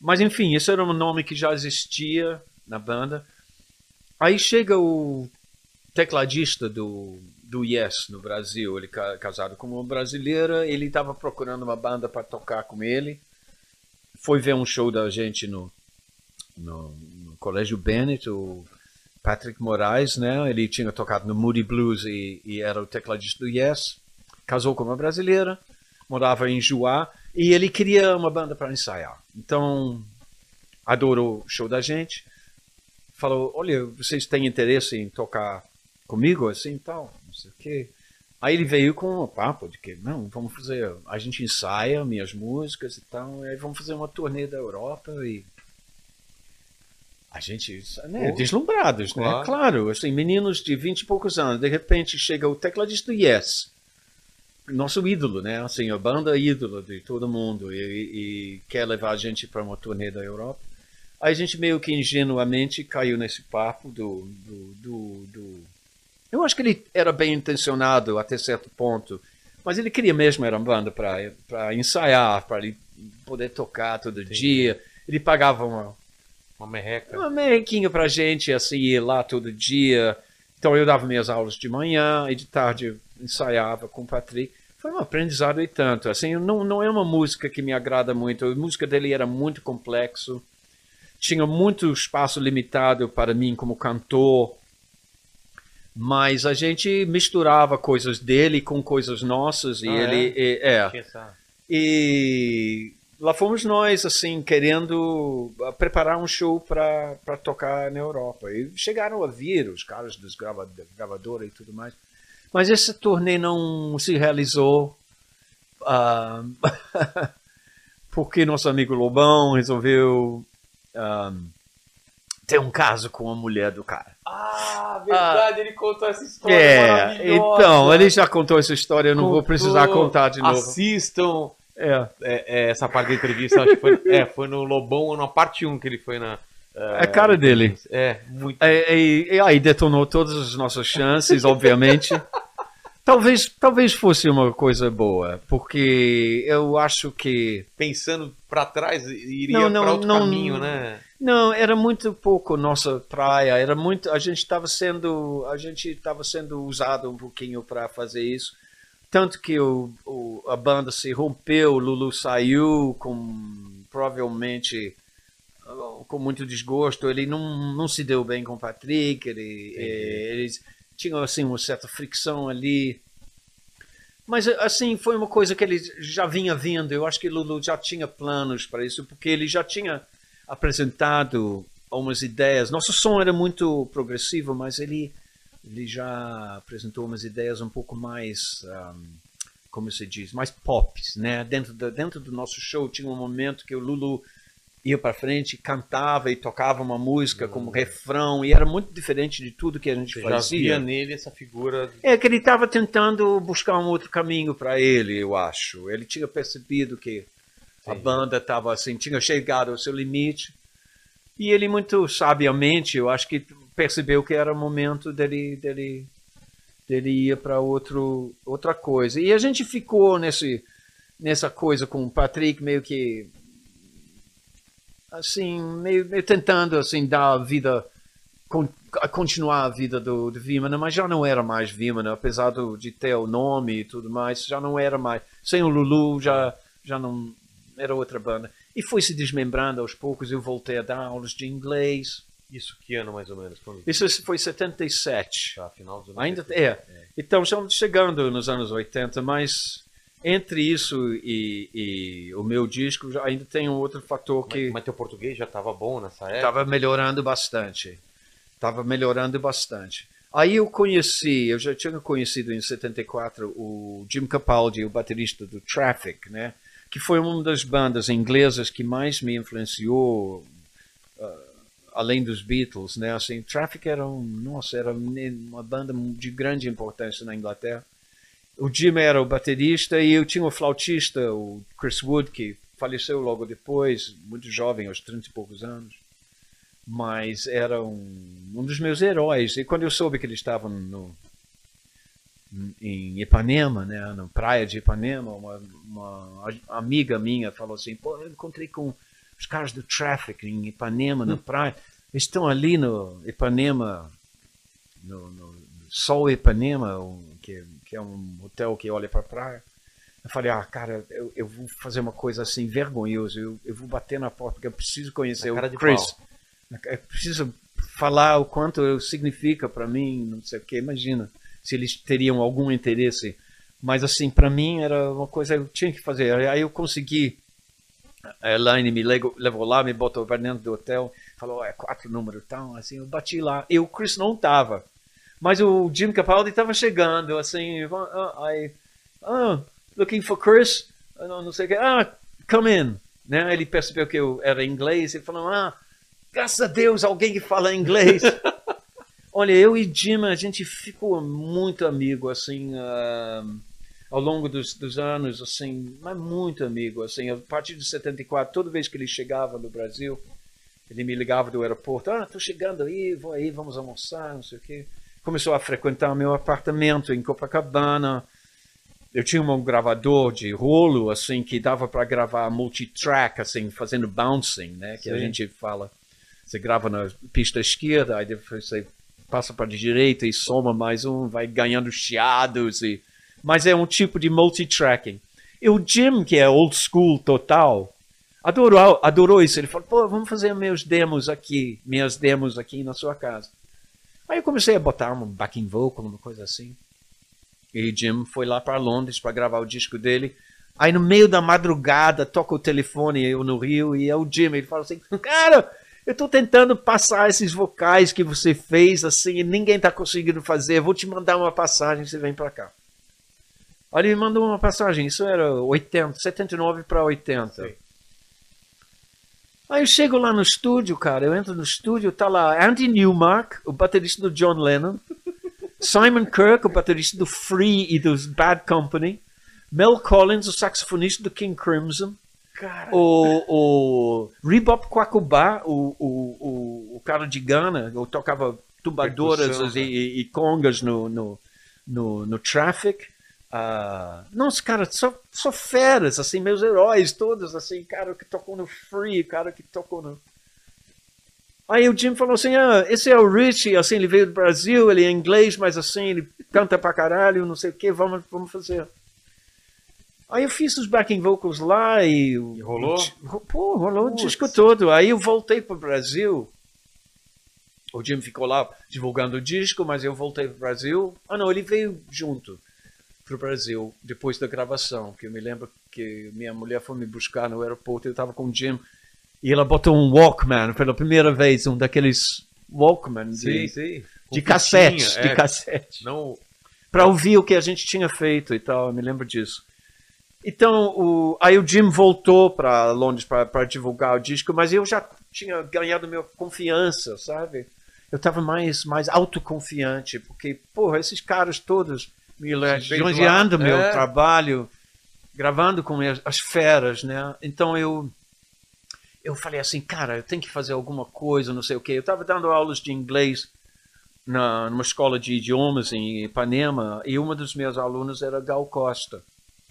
Mas enfim, esse era um nome que já existia na banda. Aí chega o tecladista do, do Yes no Brasil, ele casado com uma brasileira, ele estava procurando uma banda para tocar com ele foi ver um show da gente no, no, no Colégio Bennett, o Patrick Moraes, né? Ele tinha tocado no Moody Blues e, e era o tecladista do Yes. Casou com uma brasileira, morava em Juá e ele queria uma banda para ensaiar. Então, adorou o show da gente. Falou: Olha, vocês têm interesse em tocar comigo assim tal? Sei o quê. Aí ele veio com um papo de que, não, vamos fazer, a gente ensaia minhas músicas e tal, e aí vamos fazer uma turnê da Europa e a gente, né, deslumbrados, Claro. né? Claro, assim, meninos de 20 e poucos anos, de repente chega o tecladista do Yes, nosso ídolo, né? Assim, a banda ídolo de todo mundo e, e quer levar a gente para uma turnê da Europa. Aí a gente meio que ingenuamente caiu nesse papo do, do, do, do- Eu acho que ele era bem intencionado até certo ponto, mas ele queria mesmo era uma banda para ensaiar, para ele poder tocar todo dia. Ele pagava uma, Uma merreca. uma merrequinha pra gente, assim, ir lá todo dia. Então eu dava minhas aulas de manhã e de tarde ensaiava com o Patrick. Foi um aprendizado e tanto. Assim, não, não é uma música que me agrada muito. A música dele era muito complexo. Tinha muito espaço limitado para mim como cantor. Mas a gente misturava coisas dele com coisas nossas e Ah, ele e- é. Tinha essa- E lá fomos nós, assim, querendo ah, preparar um show para tocar na Europa. E chegaram a vir os caras dos grava, gravadora e tudo mais. Mas esse turnê não se realizou. ah, porque nosso amigo Lobão resolveu ah, ter um caso com a mulher do cara. Ah, verdade, ele contou essa história É, então, ele já contou essa história, eu não vou Contou. precisar contar de novo. Assistam É. é, é, essa parte da entrevista, acho que foi, é, foi no Lobão, na parte 1 que ele foi na... É a cara dele. É, muito. É, E, e aí detonou todas as nossas chances, obviamente. talvez, talvez fosse uma coisa boa, porque eu acho que Pensando pra trás, iria pra outro não- caminho, né? Não era muito pouco nossa praia. Era muito a gente estava sendo a gente estava sendo usado um pouquinho para fazer isso. Tanto que o, o- a banda se rompeu, o Lulu saiu com provavelmente ah, com muito desgosto. Ele não, não se deu bem com o Patrick. Ele, eh, eles tinham assim uma certa fricção ali. Mas assim foi uma coisa que ele já vinha vindo. Eu acho que Lulu já tinha planos para isso, porque ele já tinha apresentado umas ideias. Nosso som era muito progressivo, mas ele ele já apresentou umas ideias um pouco mais, ahm, como se diz, mais pops, né? Dentro do, dentro do nosso show tinha um momento que o Lulu ia para frente, cantava e tocava uma música como refrão e era muito diferente de tudo que a gente Você já fazia. via nele essa figura. É que ele estava tentando buscar um outro caminho para ele, eu acho. Ele tinha percebido que a Entendi. banda estava assim, tinha chegado ao seu limite. E ele muito sabiamente, eu acho que percebeu que era o momento dele dele dele ir para outro outra coisa. E a gente ficou nesse nessa coisa com o Patrick meio que assim, meio, meio tentando assim dar a vida con- a continuar a vida do, do Vimana, mas já não era mais Vimana, apesar do, de ter o nome e tudo mais, já não era mais. Sem o Lulu já já não era outra banda. E foi se desmembrando aos poucos, eu voltei a dar aulas de inglês. Isso que ano mais ou menos? Quando... Isso foi 77. Já, final dos anos Ainda 80. é. Então, estamos chegando nos anos 80, mas entre isso e, e o meu disco ainda tem um outro fator que Mas, mas teu português já estava bom nessa época? estava melhorando bastante. Estava melhorando bastante. Aí eu conheci, eu já tinha conhecido em 74 o Jim Capaldi, o baterista do Traffic, né? Que foi uma das bandas inglesas que mais me influenciou, ah, além dos Beatles, né? Assim, Traffic era um, nossa, era uma banda de grande importância na Inglaterra. O Jim era o baterista e eu tinha o flautista, o Chris Wood, que faleceu logo depois, muito jovem, aos 30 e poucos anos mas era um, um dos meus heróis. E quando eu soube que eles estavam no, em Ipanema, né, na praia de Ipanema, uma, uma amiga minha falou assim: pô, eu encontrei com os caras do Traffic em Ipanema, na praia. Eles estão ali no Ipanema, no, no Sol Ipanema, que, que é um hotel que olha para a praia. Eu falei, ah, cara, eu, eu vou fazer uma coisa assim vergonhosa. Eu, eu vou bater na porta porque eu preciso conhecer o Chris. pau. É preciso falar o quanto significa para mim, não sei o que. Imagina se eles teriam algum interesse. Mas assim, para mim era uma coisa que eu tinha que fazer. Aí eu consegui. A Elaine me levou, lá, me botou para dentro do hotel, falou: é quatro números, então, assim, eu bati lá. E o Chris não tava. Mas o Jim Capaldi estava chegando, assim, ah, I, ah, looking for Chris, não, não sei o que, ah, come in. Né? Ele percebeu que eu era inglês e falou, ah, graças a Deus, alguém que fala inglês. Olha, eu e Jim, a gente ficou muito amigo, assim, uh, ao longo dos, dos, anos, assim, mas muito amigo, assim, a partir de 74, toda vez que ele chegava no Brasil, ele me ligava do aeroporto, ah, tô chegando aí, vou aí, vamos almoçar, não sei o quê começou a frequentar meu apartamento em Copacabana. Eu tinha um gravador de rolo, assim, que dava para gravar multitrack, assim, fazendo bouncing, né? Que Sim. a gente fala. Você grava na pista esquerda, aí depois você passa para a direita e soma mais um, vai ganhando chiados. E... Mas é um tipo de multitracking. E o Jim, que é old school total, adorou, adorou isso. Ele falou, pô, vamos fazer meus demos aqui, minhas demos aqui na sua casa. Aí eu comecei a botar um backing vocal, uma coisa assim. E Jim foi lá para Londres para gravar o disco dele. Aí no meio da madrugada toca o telefone eu no Rio e é o Jim. Ele fala assim: Cara, eu estou tentando passar esses vocais que você fez assim e ninguém está conseguindo fazer. Eu vou te mandar uma passagem, você vem para cá. Aí ele me mandou uma passagem. Isso era 80, 79 para 80. Sim. Aí eu chego lá no estúdio, cara, eu entro no estúdio, tá lá Andy Newmark, o baterista do John Lennon, Simon Kirk, o baterista do Free e dos Bad Company, Mel Collins, o saxofonista do King Crimson, cara. o, o Rebop Kwakubá, o, o, o, o cara de Ghana, eu tocava tubadoras e, e, e, congas no, no, no, no Traffic, Uh, nossa, cara, só, só feras, assim, meus heróis todos, assim, cara que tocou no Free, cara que tocou no. Aí o Jim falou assim: ah, esse é o Richie, assim, ele veio do Brasil, ele é inglês, mas assim, ele canta pra caralho, não sei o que, vamos, vamos fazer. Aí eu fiz os backing vocals lá e. e rolou? Pô, rolou Putz. o disco todo. Aí eu voltei pro Brasil. O Jim ficou lá divulgando o disco, mas eu voltei pro Brasil. Ah, não, ele veio junto para o Brasil depois da gravação, que eu me lembro que minha mulher foi me buscar no aeroporto, eu estava com o Jim e ela botou um Walkman pela primeira vez, um daqueles Walkman de, sim, sim. de cassete, é, de cassete. Não para ouvir o que a gente tinha feito e tal, eu me lembro disso. Então, o, aí o Jim voltou para Londres para divulgar o disco, mas eu já tinha ganhado minha confiança, sabe? Eu estava mais, mais autoconfiante, porque, porra, esses caras todos me elogiando meu é. trabalho, gravando com as feras, né? Então eu eu falei assim, cara, eu tenho que fazer alguma coisa, não sei o quê. Eu estava dando aulas de inglês na, numa escola de idiomas em Ipanema e uma dos meus alunos era Gal Costa.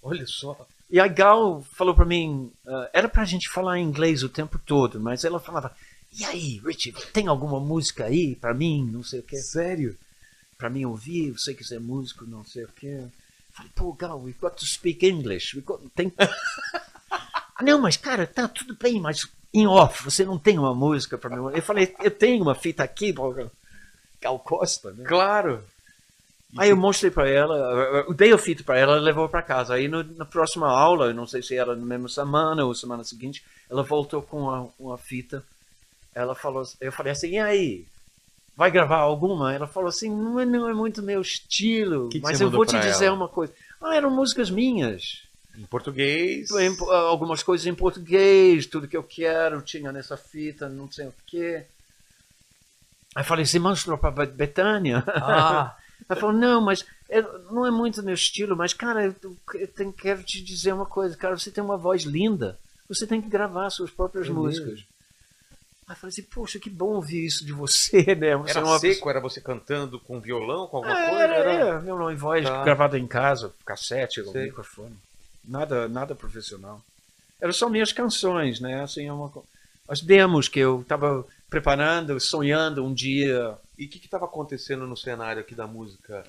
Olha só. E a Gal falou para mim, uh, era para a gente falar inglês o tempo todo, mas ela falava, e aí, Richie, tem alguma música aí para mim, não sei o quê. Sério? para mim ouvir, eu sei que você é músico, não sei o quê. Falei, pô, Gal, we've got to speak English. Got, tem... não, mas cara, tá tudo bem, mas em off, você não tem uma música para mim? Eu falei, eu tenho uma fita aqui, Gal Costa, né? Claro. Aí eu mostrei para ela, eu dei a fita para ela, ela levou para casa. Aí no, na próxima aula, eu não sei se era na mesma semana ou semana seguinte, ela voltou com uma, uma fita. Ela falou, eu falei assim, e aí? vai gravar alguma? Ela falou assim, não é, não é muito meu estilo, que que mas eu vou te dizer ela? uma coisa. Ah, eram músicas minhas. Em português? Em, algumas coisas em português, tudo que eu quero, tinha nessa fita, não sei o quê. Aí falei, você mostrou para Betânia? Ah. Ela falou, não, mas é, não é muito meu estilo, mas, cara, eu, eu tenho, quero te dizer uma coisa, cara, você tem uma voz linda, você tem que gravar suas próprias é músicas. Mesmo. Aí falei assim, poxa, que bom ouvir isso de você, né? Você era é uma seco? Pessoa... Era você cantando com violão, com alguma é, coisa? Era, era... não, em voz, tá. gravada em casa, cassete, ou microfone. Nada, nada profissional. Eram só minhas canções, né? Assim, é uma... As demos que eu estava preparando, sonhando um dia. E o que estava acontecendo no cenário aqui da música?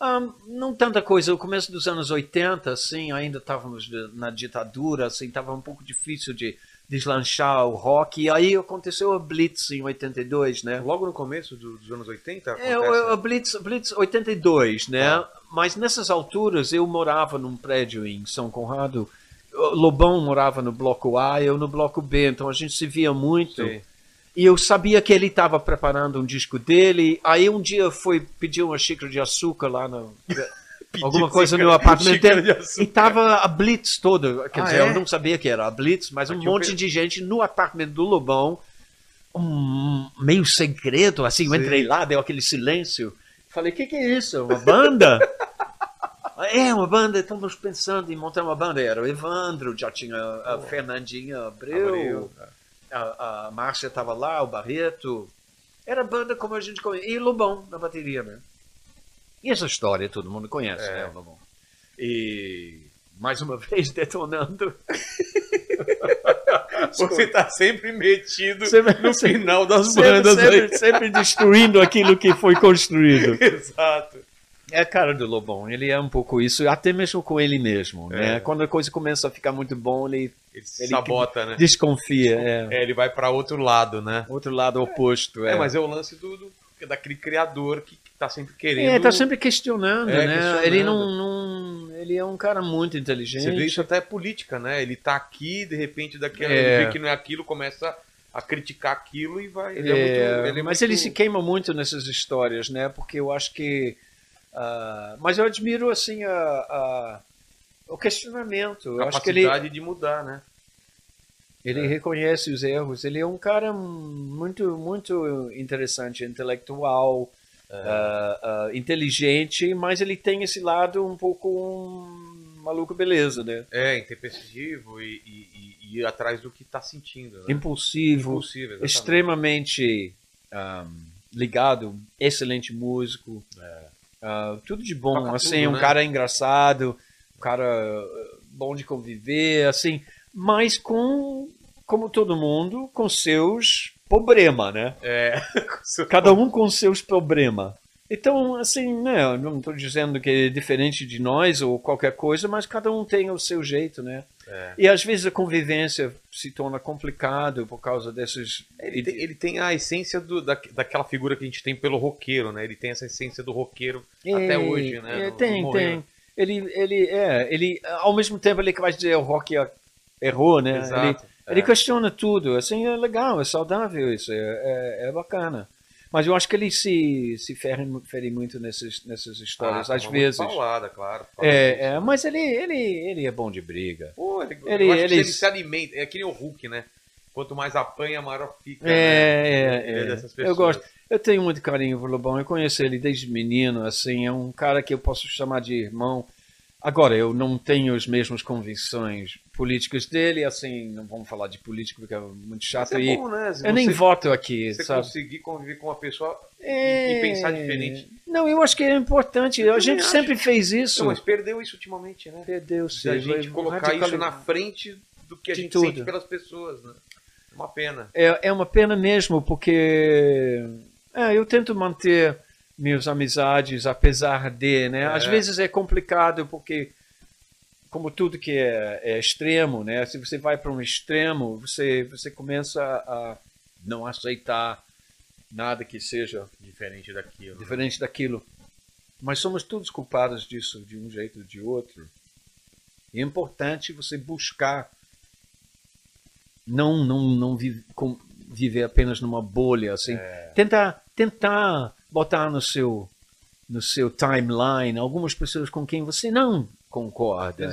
Um, não tanta coisa. O começo dos anos 80, assim, ainda estávamos na ditadura, assim, estava um pouco difícil de deslanchar o rock. E aí aconteceu a Blitz em 82, né? Logo no começo do- dos anos 80? É, acontece- o- a Blitz, Blitz 82, né? Mas nessas alturas eu morava num prédio em São Conrado. Lobão morava no bloco A, eu no bloco B, então a gente se via muito. Sei. E eu sabia que ele estava preparando um disco dele. Aí um dia foi pedir uma xícara de açúcar lá no. alguma coisa no apartamento dele. E tava a Blitz toda. Quer Ah, dizer, é? eu não sabia que era a Blitz, mas um tinha um monte pe- de gente no apartamento do Lobão. Um meio segredo, assim. Eu Sim. entrei lá, deu aquele silêncio. Falei, o que, que é isso? Uma banda? É, uma banda, estamos pensando em montar uma banda. Era o Evandro, já tinha a Fernandinha Abreu, Abreu. A, a Márcia estava lá, o Barreto. Era banda como a gente conhece. E Lobão na bateria, né? E essa história todo mundo conhece, É. né, o Lobão? E mais uma vez detonando. Você tá sempre metido Sempre- no final das sempre, bandas aí. sempre, sempre destruindo aquilo que foi construído. Exato. É a cara do Lobão, ele é um pouco isso, até mesmo com ele mesmo, né? É. Quando a coisa começa a ficar muito bom, ele Ele Ele sabota, né? desconfia, é. É, ele vai pra outro lado, né? Outro lado oposto, é. É, mas é o lance do, do- daquele criador que, que tá sempre querendo. É, tá sempre questionando, É, né? questionando. Ele não, não- ele é um cara muito inteligente. Você vê isso até é política, né? Ele tá aqui, de repente, daqui a ele vê que não é aquilo, começa a criticar aquilo e vai. Ele é, É, muito. Ele é mas muito- ele se queima muito nessas histórias, né? Porque eu acho que. Ah, mas eu admiro assim a, a- o questionamento. Eu acho que ele, capacidade de mudar, né? ele reconhece os erros. Ele é um cara muito muito interessante, intelectual, ah, ah, inteligente, mas ele tem esse lado um pouco um maluco beleza, né? É, intempestivo e, e- e- ir atrás do que tá sentindo. Né? Impulsivo, exatamente. extremamente ahm, ligado, excelente músico, ah, tudo de bom, Toca assim, tudo, um né? cara engraçado, um cara ah, bom de conviver, assim, mas com, como todo mundo, com seus problemas, né? É. Cada um com seus problemas. Então, assim, né, não estou dizendo que é diferente de nós ou qualquer coisa, mas cada um tem o seu jeito, né? É. E às vezes a convivência se torna complicado por causa desses. Ele tem, ele tem a essência do, da, daquela figura que a gente tem pelo roqueiro, né? Ele tem essa essência do roqueiro até É, hoje, né? é, Não- tem, morreu. tem. Ele, ele, é, ele, ao mesmo tempo, ele que vai dizer o rock errou, né? Ele, Exato. ele é. questiona tudo, assim, é legal, é saudável isso, é, é, é bacana. Mas eu acho que ele se, se fere, fere muito nessas, nessas histórias, Ah, às vezes. Paulada, claro. É, disso, é, né? mas ele, ele, ele é bom de briga. Pô, ele, Ele- eu acho que ele- ele se alimenta. É que nem o Hulk, né? Quanto mais apanha, maior fica. né? É, Ele é, é. dessas Eu pessoas. gosto. Eu tenho muito carinho por Lobão. Eu conheço ele desde menino, assim, é um cara que eu posso chamar de irmão. Agora, eu não tenho as mesmas convicções políticas dele, assim, não vamos falar de política porque é muito Mas chato. é bom, né? Eu nem voto aqui, Você sabe? conseguir conviver com uma pessoa É, e pensar diferente. Não, eu acho que é importante. Eu a gente acho. sempre fez isso. Não, mas perdeu isso ultimamente, né? Perdeu-se. Da gente colocar isso na frente do que a gente tudo. sente pelas pessoas, né? É uma pena. É, é uma pena mesmo, porque é, eu tento manter minhas amizades, apesar de, né? Às É. vezes é complicado, porque, como tudo que é, é extremo, né? Se você vai para um extremo, você, você começa a não aceitar nada que seja Diferente daquilo. né? diferente daquilo. Mas somos todos culpados disso, de um jeito ou de outro. E é importante você buscar não não não vi- com- viver apenas numa bolha assim. Tentar tentar botar no seu no seu timeline algumas pessoas com quem você não concorda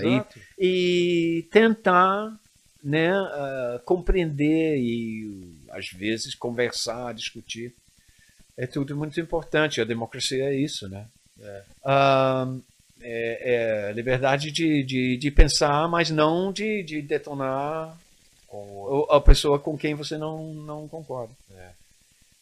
e, e tentar né, ah, compreender e às vezes conversar, discutir. É tudo muito importante. A democracia é isso, né? Ah, é, é liberdade de, de, de pensar, mas não de, de detonar o- a pessoa com quem você não, não concorda.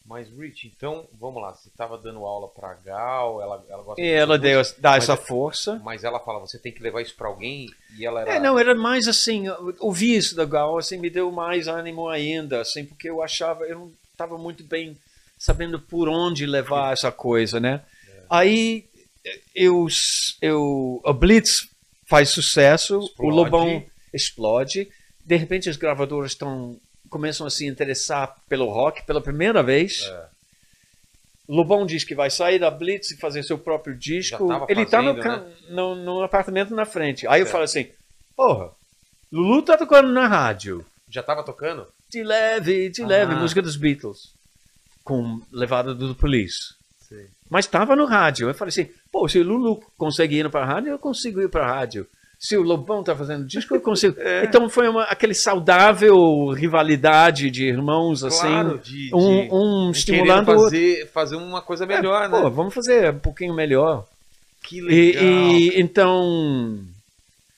Mas, Rich, então, vamos lá. Você estava dando aula pra Gal, ela, ela gosta de ela deu, dá mas essa é- força. Mas ela fala, você tem que levar isso pra alguém e ela era. É, não, era mais assim, ouvir isso da Gal, assim, me deu mais ânimo ainda, assim, porque eu achava, eu não estava muito bem sabendo por onde levar essa coisa, né? Aí eu, eu, a Blitz faz sucesso, Explode. o Lobão explode, de repente as gravadoras estão começam a se interessar pelo rock pela primeira vez. É. Lobão diz que vai sair da Blitz e fazer seu próprio disco. Já tava Ele tá no, fazendo, né? no, no apartamento na frente. Aí eu Certo. falo assim: Porra, Lulu tá tocando na rádio. Já tava tocando? De leve, de leve, Ah. música dos Beatles. Com levada do Police. Sim. Mas estava no rádio. Eu falei assim: pô, se o Lulu consegue ir para a rádio, eu consigo ir para a rádio. Se o Lobão tá fazendo disco, eu consigo. É. Então foi uma, aquele saudável rivalidade de irmãos, assim. Claro, de, de- um, um de estimulando querendo o outro. fazer, fazer uma coisa melhor, É, né? Pô, vamos fazer um pouquinho melhor. que E, legal. E, e então.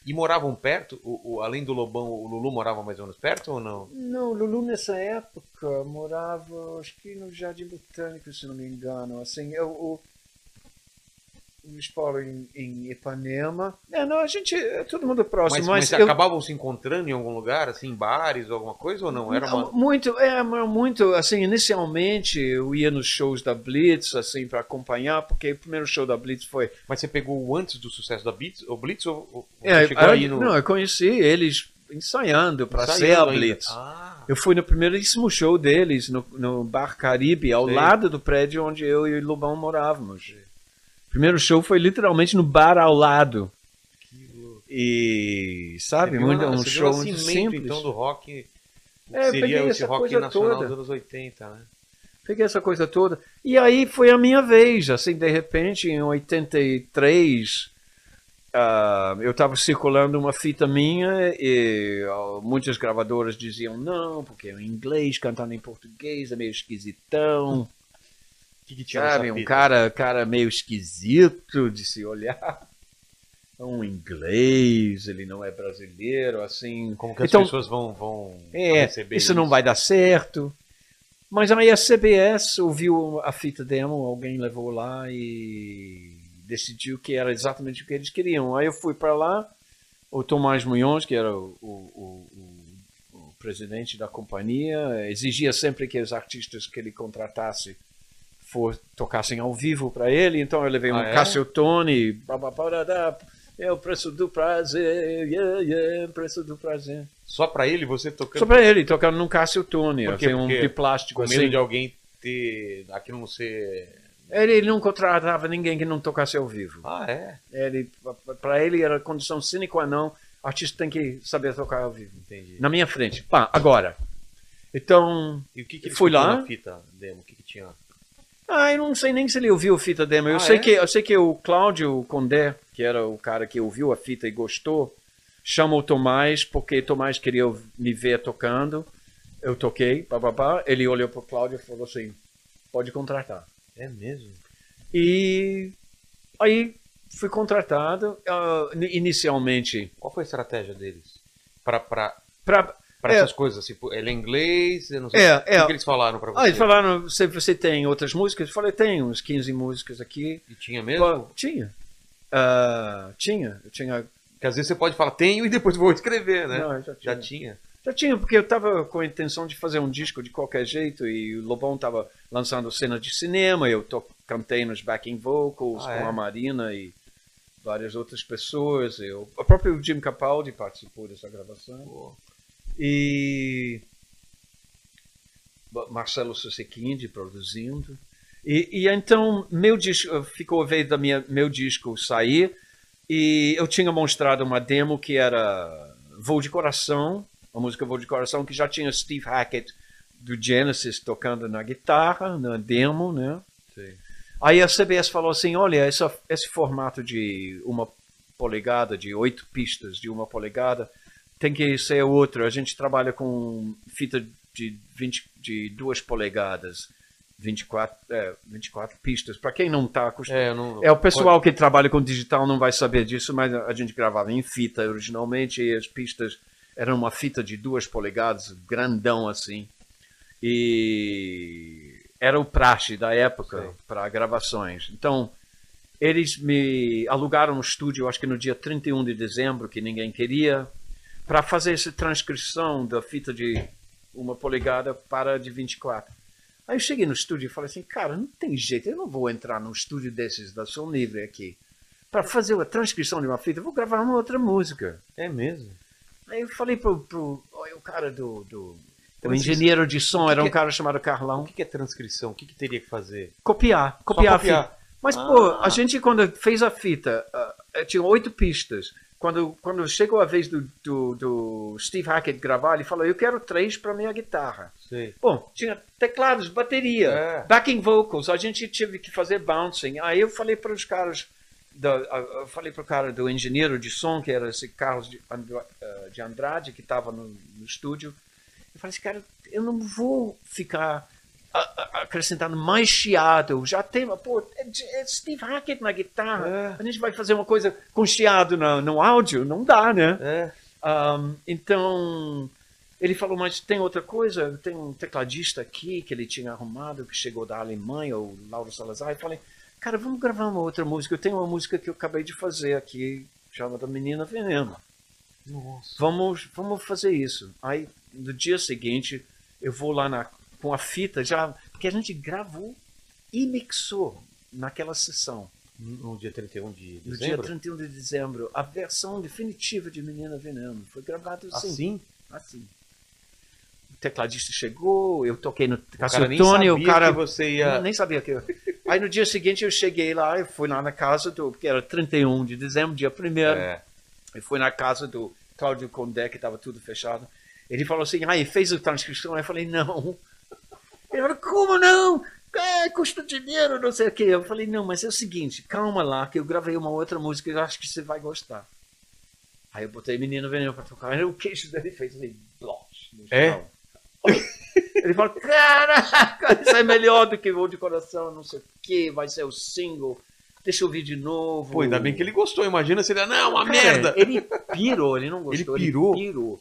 moravam perto? O, o- além do Lobão, o Lulu morava mais ou menos perto ou não? Não, Lulu nessa época morava, acho que no Jardim Botânico, se não me engano. Assim, eu, o, o Paulo em, em Ipanema. É, não, a gente, é todo mundo próximo, Mas, mas, mas eu- acabavam se encontrando em algum lugar, assim, em bares ou alguma coisa ou não? Era uma... Muito, é, muito, assim, inicialmente eu ia nos shows da Blitz, assim, para acompanhar, porque o primeiro show da Blitz foi... Mas você pegou antes do sucesso da Blitz, o Blitz ou ou É, chegou aí- aí no... Não, eu conheci eles ensaiando para ser a? Blitz. Ah, Eu fui no primeiríssimo show deles, no, no Bar Caribe, ao Sei. lado do prédio onde eu e o Lobão morávamos. O primeiro show foi literalmente no bar ao lado. E, sabe, viu muito, na- um você show muito simples. então, do rock... É, seria esse rock nacional toda. dos anos 80, né? Peguei essa coisa toda. E aí foi a minha vez, assim, de repente, em 83, ah, eu estava circulando uma fita minha e ah, muitas gravadoras diziam não, porque é em inglês, cantando em português é meio esquisitão. Que, que tinha Sabe, um fita? cara, cara meio esquisito de se olhar. É um inglês, ele não é brasileiro, assim. Como que as Então, pessoas vão, vão É, receber isso não vai dar certo. Mas aí a CBS ouviu a fita demo, alguém levou lá e decidiu que era exatamente o que eles queriam. Aí eu fui para lá, o Tomás Munhoz, que era o- o- o- o presidente da companhia, exigia sempre que os artistas que ele contratasse for, tocassem ao vivo para ele. Então eu levei um Ah, é? Cássio Tone, babá, é o preço do prazer, yeah, yeah, preço do prazer. Só pra ele, você tocando... Só pra ele, tocando num Cássio Tone, Por quê? assim, um de plástico Com medo assim. de alguém ter... Aquilo não ser... Ele, não contratava ninguém que não tocasse ao vivo. Ah, é? Ele, para ele era condição sine qua non, artista tem que saber tocar ao vivo. Entendi. Na minha frente. Pá, agora. Então, E o que, que Fui lá. na fita demo? O que, que tinha? Ah, eu não sei nem se ele ouviu a fita demo. Eu, Ah, sei, é? que, eu sei que o Cláudio Condé, que era o cara que ouviu a fita e gostou, chama o Tomás, porque Tomás queria me ver tocando. Eu toquei, bababá. Ele olhou pro Cláudio e falou assim, pode contratar. É mesmo? E aí fui contratado. ah, inicialmente Qual foi a estratégia deles? Pra, pra, para É. essas coisas, pô, ele é inglês, eu não sei. É, o que, é. que eles falaram pra você? Ah, eles falaram, você, você tem outras músicas? Eu falei, tem uns 15 músicas aqui. E tinha mesmo? Pô, tinha. Ah, tinha. Eu tinha. Porque às vezes você pode falar, tenho, e depois vou escrever, né? Não, já tinha. Já tinha. Já tinha, porque eu estava com a intenção de fazer um disco de qualquer jeito e o Lobão estava lançando cena de cinema. Eu to, cantei nos backing vocals Ah, com é? a Marina e várias outras pessoas. Eu, o próprio Jim Capaldi participou dessa gravação. Pô, e Marcelo Susequinde produzindo. E, e então meu disco ficou a vez da minha meu disco sair e eu tinha mostrado uma demo que era Voo de Coração, a música Voo de Coração que já tinha Steve Hackett do Genesis tocando na guitarra na demo, né? sei. Aí a CBS falou assim, olha, essa, esse formato de uma polegada, de oito pistas de uma polegada, tem que ser outro. A gente trabalha com fita de, 20, de duas polegadas, 24, é, 24 pistas. Para quem não está acostumado... É, não, É, o pessoal que trabalha com digital não vai saber disso, mas a gente gravava em fita originalmente e as pistas eram uma fita de duas polegadas, grandão assim. E era o praxe da época para gravações. Então, eles me alugaram um estúdio, acho que no dia 31 de dezembro, que ninguém queria, para fazer essa transcrição da fita de uma polegada para de 24. Aí eu cheguei no estúdio e falei assim, cara, não tem jeito, eu não vou entrar num estúdio desses da Som Livre aqui para fazer a transcrição de uma fita, eu vou gravar uma outra música. É mesmo? Aí eu falei pro, pro o cara do, do o engenheiro de som que era um que é- cara chamado O Carlão. que que é transcrição? O que, que teria que fazer? Copiar, copiar, copiar. a fita. Mas, Ah. pô, a gente quando fez a fita, eh, tinha oito pistas. Quando, quando chegou a vez do, do, do Steve Hackett gravar, ele falou, eu quero três para minha guitarra. Sei. Bom, tinha teclados, bateria, É. backing vocals, a gente tive que fazer bouncing. Aí eu falei para os caras, da, eu falei para o cara do engenheiro de som, que era esse Carlos de, eh, de Andrade, que estava no, no estúdio. Eu falei assim, cara, eu não vou ficar acrescentando mais chiado. Já tem, pô, é, é Steve Hackett na guitarra. É. A gente vai fazer uma coisa com chiado no, no áudio? Não dá, né? É. Um, então, ele falou, mas tem outra coisa, tem um tecladista aqui que ele tinha arrumado, que chegou da Alemanha, o Lauro Salazar, e falei, cara, vamos gravar uma outra música. Eu tenho uma música que eu acabei de fazer aqui, chamada Menina Veneno. Nossa. Vamos, vamos fazer isso. Aí, no dia seguinte, eu vou lá na, com a fita, já, porque a gente gravou e mixou naquela sessão. No dia 31 de No dia dezembro? 31 de dezembro, a versão definitiva de Menina Veneno. Foi gravado assim. Assim? Assim. O tecladista chegou, eu toquei no sabia o cara que você ia... eu nem sabia que eu... Aí no dia seguinte eu cheguei lá, eu fui lá na casa do, porque era 31 de dezembro, dia 1 É. eu fui na casa do Cláudio Condé, que estava tudo fechado. Ele falou assim, ah, e fez a transcrição? Aí eu falei, não. Ele falou, como não? É, custa dinheiro, não sei o quê. Eu falei, não, mas é o seguinte, calma lá, que eu gravei uma outra música e eu acho que você vai gostar. Aí eu botei Menino Veneno pra tocar, o queixo dele fez assim, bloch, no É? Ele falou, caraca, isso é melhor do que Voo de Coração, não sei o quê, vai ser o single, deixa eu ouvir de novo. Pô, ainda bem que ele gostou. Imagina se ele... Não, uma Cara, merda! Ele pirou, ele não gostou. Ele pirou? pirou.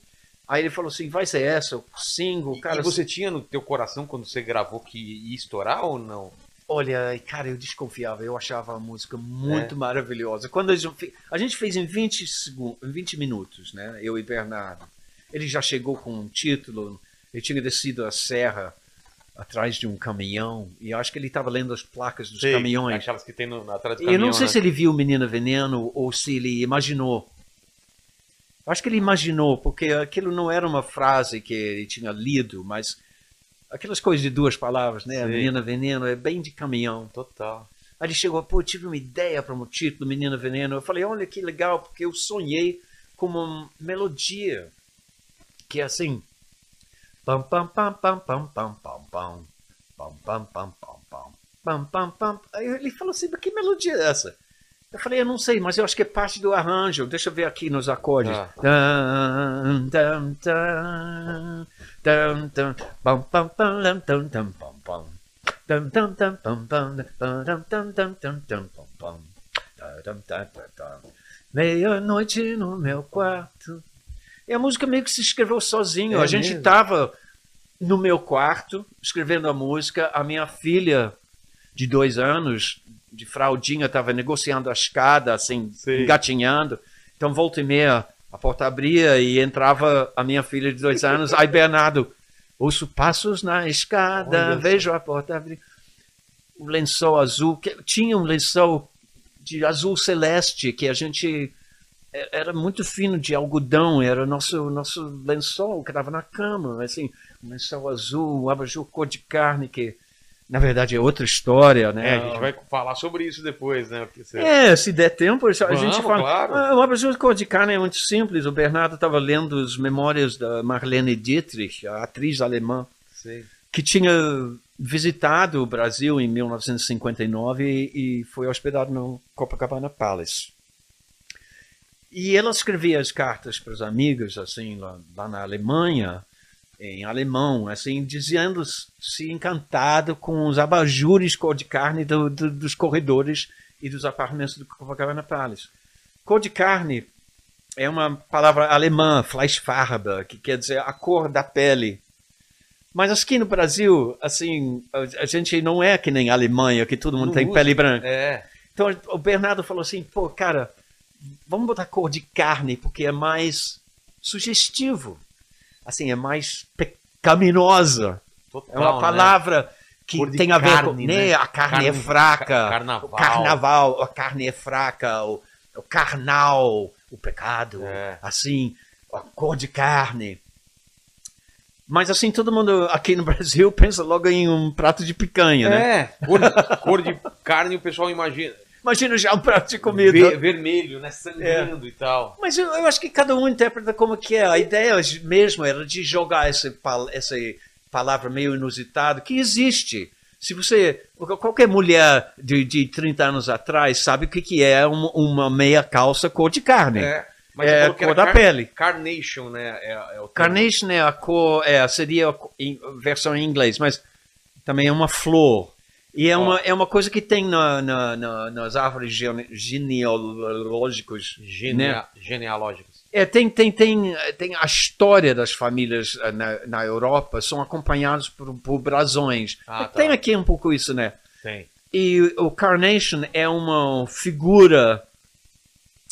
Aí ele falou assim: vai ser essa, o single, cara. e você tinha no teu coração quando você gravou que ia estourar ou não? Olha, cara, eu desconfiava, eu achava a música muito É. maravilhosa. Quando a gente, a gente fez em 20, segundos, 20 minutos, né? Eu e Bernardo. Ele já chegou com um título, ele tinha descido a serra atrás de um caminhão, e eu acho que ele estava lendo as placas dos Sei, caminhões. Aquelas que tem no, atrás do Eu caminhão, não sei né? se ele viu Menina Veneno ou se ele imaginou. Eu Acho que ele imaginou, porque aquilo não era uma frase que ele tinha lido, mas aquelas coisas de duas palavras, né? Sei. Menina Veneno é bem de caminhão. Total. Aí ele chegou, pô, tive uma ideia para um título, Menina Veneno. Eu falei, olha que legal, porque eu sonhei com uma melodia que é assim. Pam, pam, pam, pam, pam, pam, pam, pam. Pam, pam, pam, pam, pam. Pam, pam, pam. Aí ele falou assim, mas que melodia é essa? Eu falei, eu não sei, mas eu acho que é parte do arranjo. Deixa eu ver aqui nos acordes. Tá. Meia-noite no meu quarto. E a música meio que se escreveu sozinho. É a gente mesmo? estava no meu quarto escrevendo a música. A minha filha de dois anos, de fraldinha, estava negociando a escada, assim, Sei. engatinhando. Então, volta e meia, a porta abria e entrava a minha filha de dois anos. Aí, Bernardo, ouço passos na escada, Olha vejo a porta abrir. O lençol azul, que, tinha um lençol de azul celeste que a gente é- era muito fino de algodão, era o nosso nosso lençol que estava na cama, assim, um lençol azul, um abajur cor de carne que na verdade é outra história, né? É, a gente vai falar sobre isso depois, né? Você... É, se der tempo, a Vamos, gente fala. claro. Ah, abajur cor de carne é muito simples. O Bernardo estava lendo as memórias da Marlene Dietrich, a atriz alemã, Sei. que tinha visitado o Brasil em 1959 e, e foi hospedado no Copacabana Palace. E ela escrevia as cartas para os amigos, assim, lá, lá na Alemanha, em alemão, assim, dizendo-se encantado com os abajures cor de carne do- do- dos corredores e dos apartamentos do Copacabana Palace. Cor de carne é uma palavra alemã, Fleischfarbe, que quer dizer a cor da pele. Mas aqui no Brasil, assim, a, gente não é que nem a Alemanha, que todo mundo Não tem usa. pele branca. É. Então o Bernardo falou assim, pô, cara, vamos botar cor de carne, porque é mais sugestivo. Assim, é mais pecaminosa. Total, É uma né? palavra que Cor de tem a ver com. carne, Né? né? A carne, é Carne- fraca. ca- carnaval. O carnaval, a carne é fraca. O, o carnal, o pecado. É. Assim, a cor de carne. Mas assim, todo mundo aqui no Brasil pensa logo em um prato de picanha, né? É, cor, cor de carne o pessoal imagina. Imagina já um prato de comida. Ver- vermelho, né? Sangrando e tal. Mas eu, eu acho que cada um interpreta como que é. A ideia mesmo era de jogar essa, essa palavra meio inusitada que existe. Se você. Qualquer mulher de, de 30 anos atrás sabe o que, que é uma, uma meia calça cor de carne. É, É você a cor da pele. Carnation, né? É, é o. Carnation é a cor, é, seria a versão em inglês, mas também é uma flor. E é, uma, é uma coisa que tem na, na- na- nas árvores gene- genealógicas. Genea- né? Genealógicos. É, tem, tem, tem, tem a história das famílias eh, na, na Europa, são acompanhados por, por brasões. Ah, tá. Tem aqui um pouco isso, né? Tem. E o Carnation é uma figura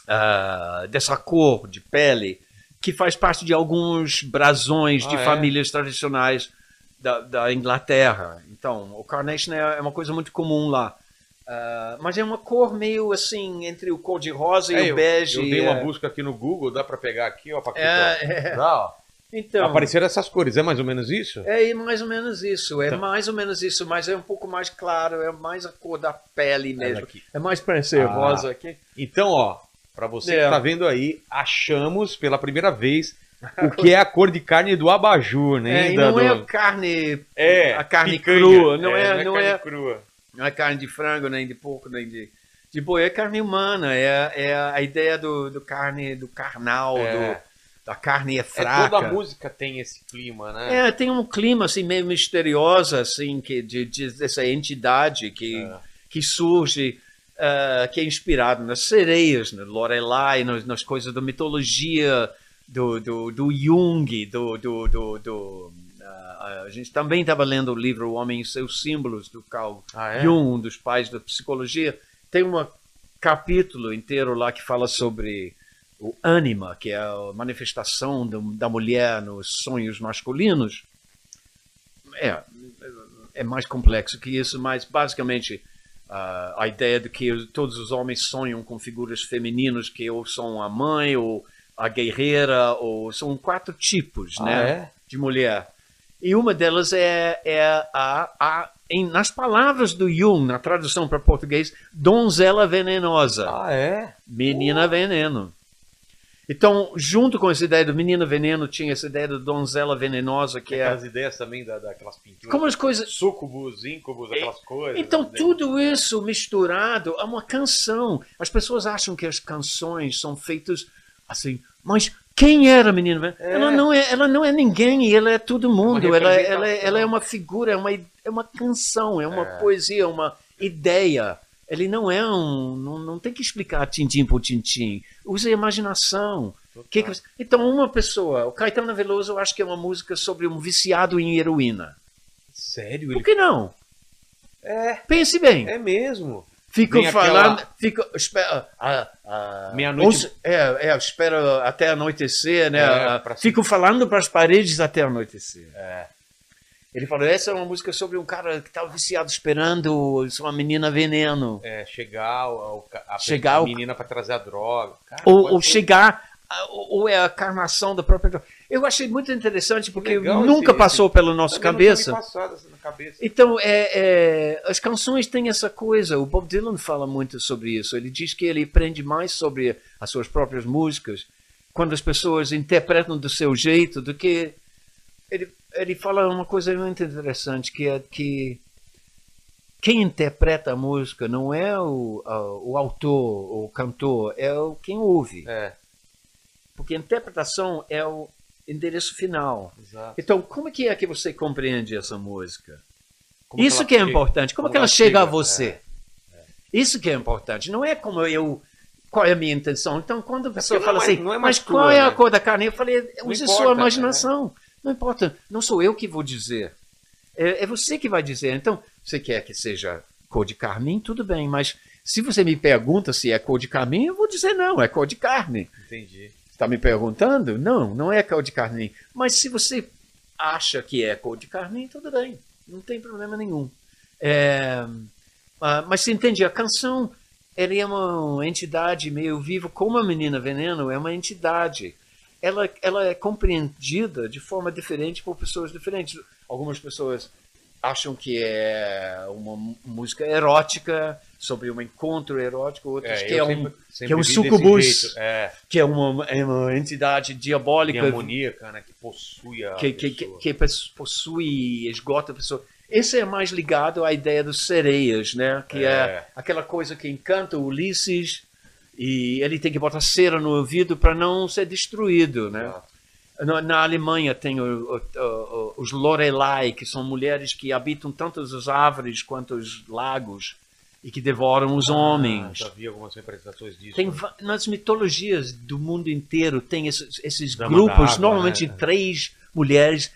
ah, dessa cor de pele que faz parte de alguns brasões de Ah, é? famílias tradicionais da, da Inglaterra. Então, o Carnation é, é uma coisa muito comum lá. Ah, mas é uma cor meio assim, entre o cor de rosa É, e o bege. eu dei uma é. busca aqui no Google, dá pra pegar aqui, ó, Paquito? É, é. Dá, ó. Então, Apareceram essas cores, é mais ou menos isso? é mais ou menos isso, é Então. mais ou menos isso, mas é um pouco mais claro, é mais a cor da pele mesmo. É mais para ser Ah. rosa aqui. Então, ó, pra você É. que tá vendo aí, achamos pela primeira vez o que é a cor de carne do abajur, né? É, não é do- a carne, É, a carne picanha. crua, não é, não não carne é, crua. não é carne de frango, nem de porco, nem de, de boi, é carne humana, é, é a ideia do, do carne, do carnal, É. do, da carne é É, fraca. toda a música tem esse clima, né? É, tem um clima assim meio misterioso assim que de, de- dessa entidade que É. que surge ah, que é inspirado nas sereias, no Lorelai, nas, nas coisas da mitologia do, do, do Jung, do, do, do, do, ah, a gente também estava lendo o livro O Homem e seus Símbolos do Carl Ah, é? Jung, um dos pais da psicologia. Tem um capítulo inteiro lá que fala sobre o ânima, que é a manifestação do- da mulher nos sonhos masculinos. É, é mais complexo que isso, mas basicamente ah, a ideia de que todos os homens sonham com figuras femininas que ou são a mãe ou a guerreira ou são quatro tipos, Ah, né, é? de mulher. E uma delas é, é a, a em, nas palavras do Jung, na tradução para português, donzela venenosa, Ah, é? menina veneno. Então, junto com essa ideia do menina veneno, tinha essa ideia da donzela venenosa, que é aquelas ideias também da, daquelas pinturas. como as coisas Sucubus, íncubus, aquelas coisas. então, né? tudo isso misturado é uma canção. As pessoas acham que as canções são feitas assim, mas quem era a menina? É. Ela, não é, ela não é ninguém, ela é todo mundo. Ela, representação. ela, é- ela é uma figura, é uma, é uma canção, é uma É. poesia, é uma ideia. Ele não é um. Não, não tem que explicar tintim por tintim. Use a imaginação. Que que então, uma pessoa, o Caetano Veloso, eu acho que é uma música sobre um viciado em heroína. Sério? Por que não? É, Pense bem. é mesmo. Ficam Vem aquela- falando, ficam, espera, a, a, Meia-noite- onze- É, é, espera até anoitecer, né? É, A- pra- ficam falando para as paredes até anoitecer. É. Ele falou, essa é uma música sobre um cara que estava viciado esperando uma menina veneno. É, chegar ao- a, Chegar a ao- menina pra trazer a droga. Cara, Ou, ou chegar, ou ou é a carnação da própria. Eu achei muito interessante porque legal nunca esse- passou pela nossa cabeça. essa na cabeça. Então, é, é, as canções têm essa coisa. O Bob Dylan fala muito sobre isso. Ele diz que ele aprende mais sobre as suas próprias músicas quando as pessoas interpretam do seu jeito do que. Ele, ele fala uma coisa muito interessante, que é que quem interpreta a música não é o, a- o autor, o cantor, é o, quem ouve. É, Porque a interpretação é o endereço final. exato. Então, como é que é que você compreende essa música? Como Isso ela que é chega- importante. Como, como que ela ela chega a chega, você? Isso que é importante. Não é como eu. Qual é a minha intenção? Então, quando a pessoa porque fala é- assim, é mas qual tua, é a né? cor da carne? Eu falei, use importa, sua né? imaginação. Não importa. Não sou eu que vou dizer. É, é você que vai dizer. Então, você quer que seja cor de carmim? Tudo bem. Mas se você me pergunta se é cor de carmim, eu vou dizer não, é cor de carne. Entendi. Está me perguntando? Não, não é cor de carmim. Mas se você acha que é cor de carmim, tudo bem. Não tem problema nenhum. É, ah, mas você entende, a canção ela é uma entidade meio viva, como a Menina Veneno é uma entidade. ela, ela é compreendida de forma diferente por pessoas diferentes. Algumas pessoas acham que é uma música erótica, sobre um encontro erótico, outras que, é um, sempre- sempre que é um sucubus. É, que é uma, é uma entidade diabólica demoníaca, né? Que possui a que, que, que, que pos- possui, esgota a pessoa. Esse é mais ligado à ideia dos sereias, né? Que é. É. aquela coisa que encanta o Ulisses e ele tem que botar cera no ouvido para não ser destruído, né? Na, na Alemanha tem o- o- o- os Lorelei, que são mulheres que habitam tanto as árvores quanto os lagos e que devoram os homens. Ah, já vi algumas representações disso. Tem né? nas mitologias do mundo inteiro tem esses, esses grupos, água, normalmente né? três mulheres,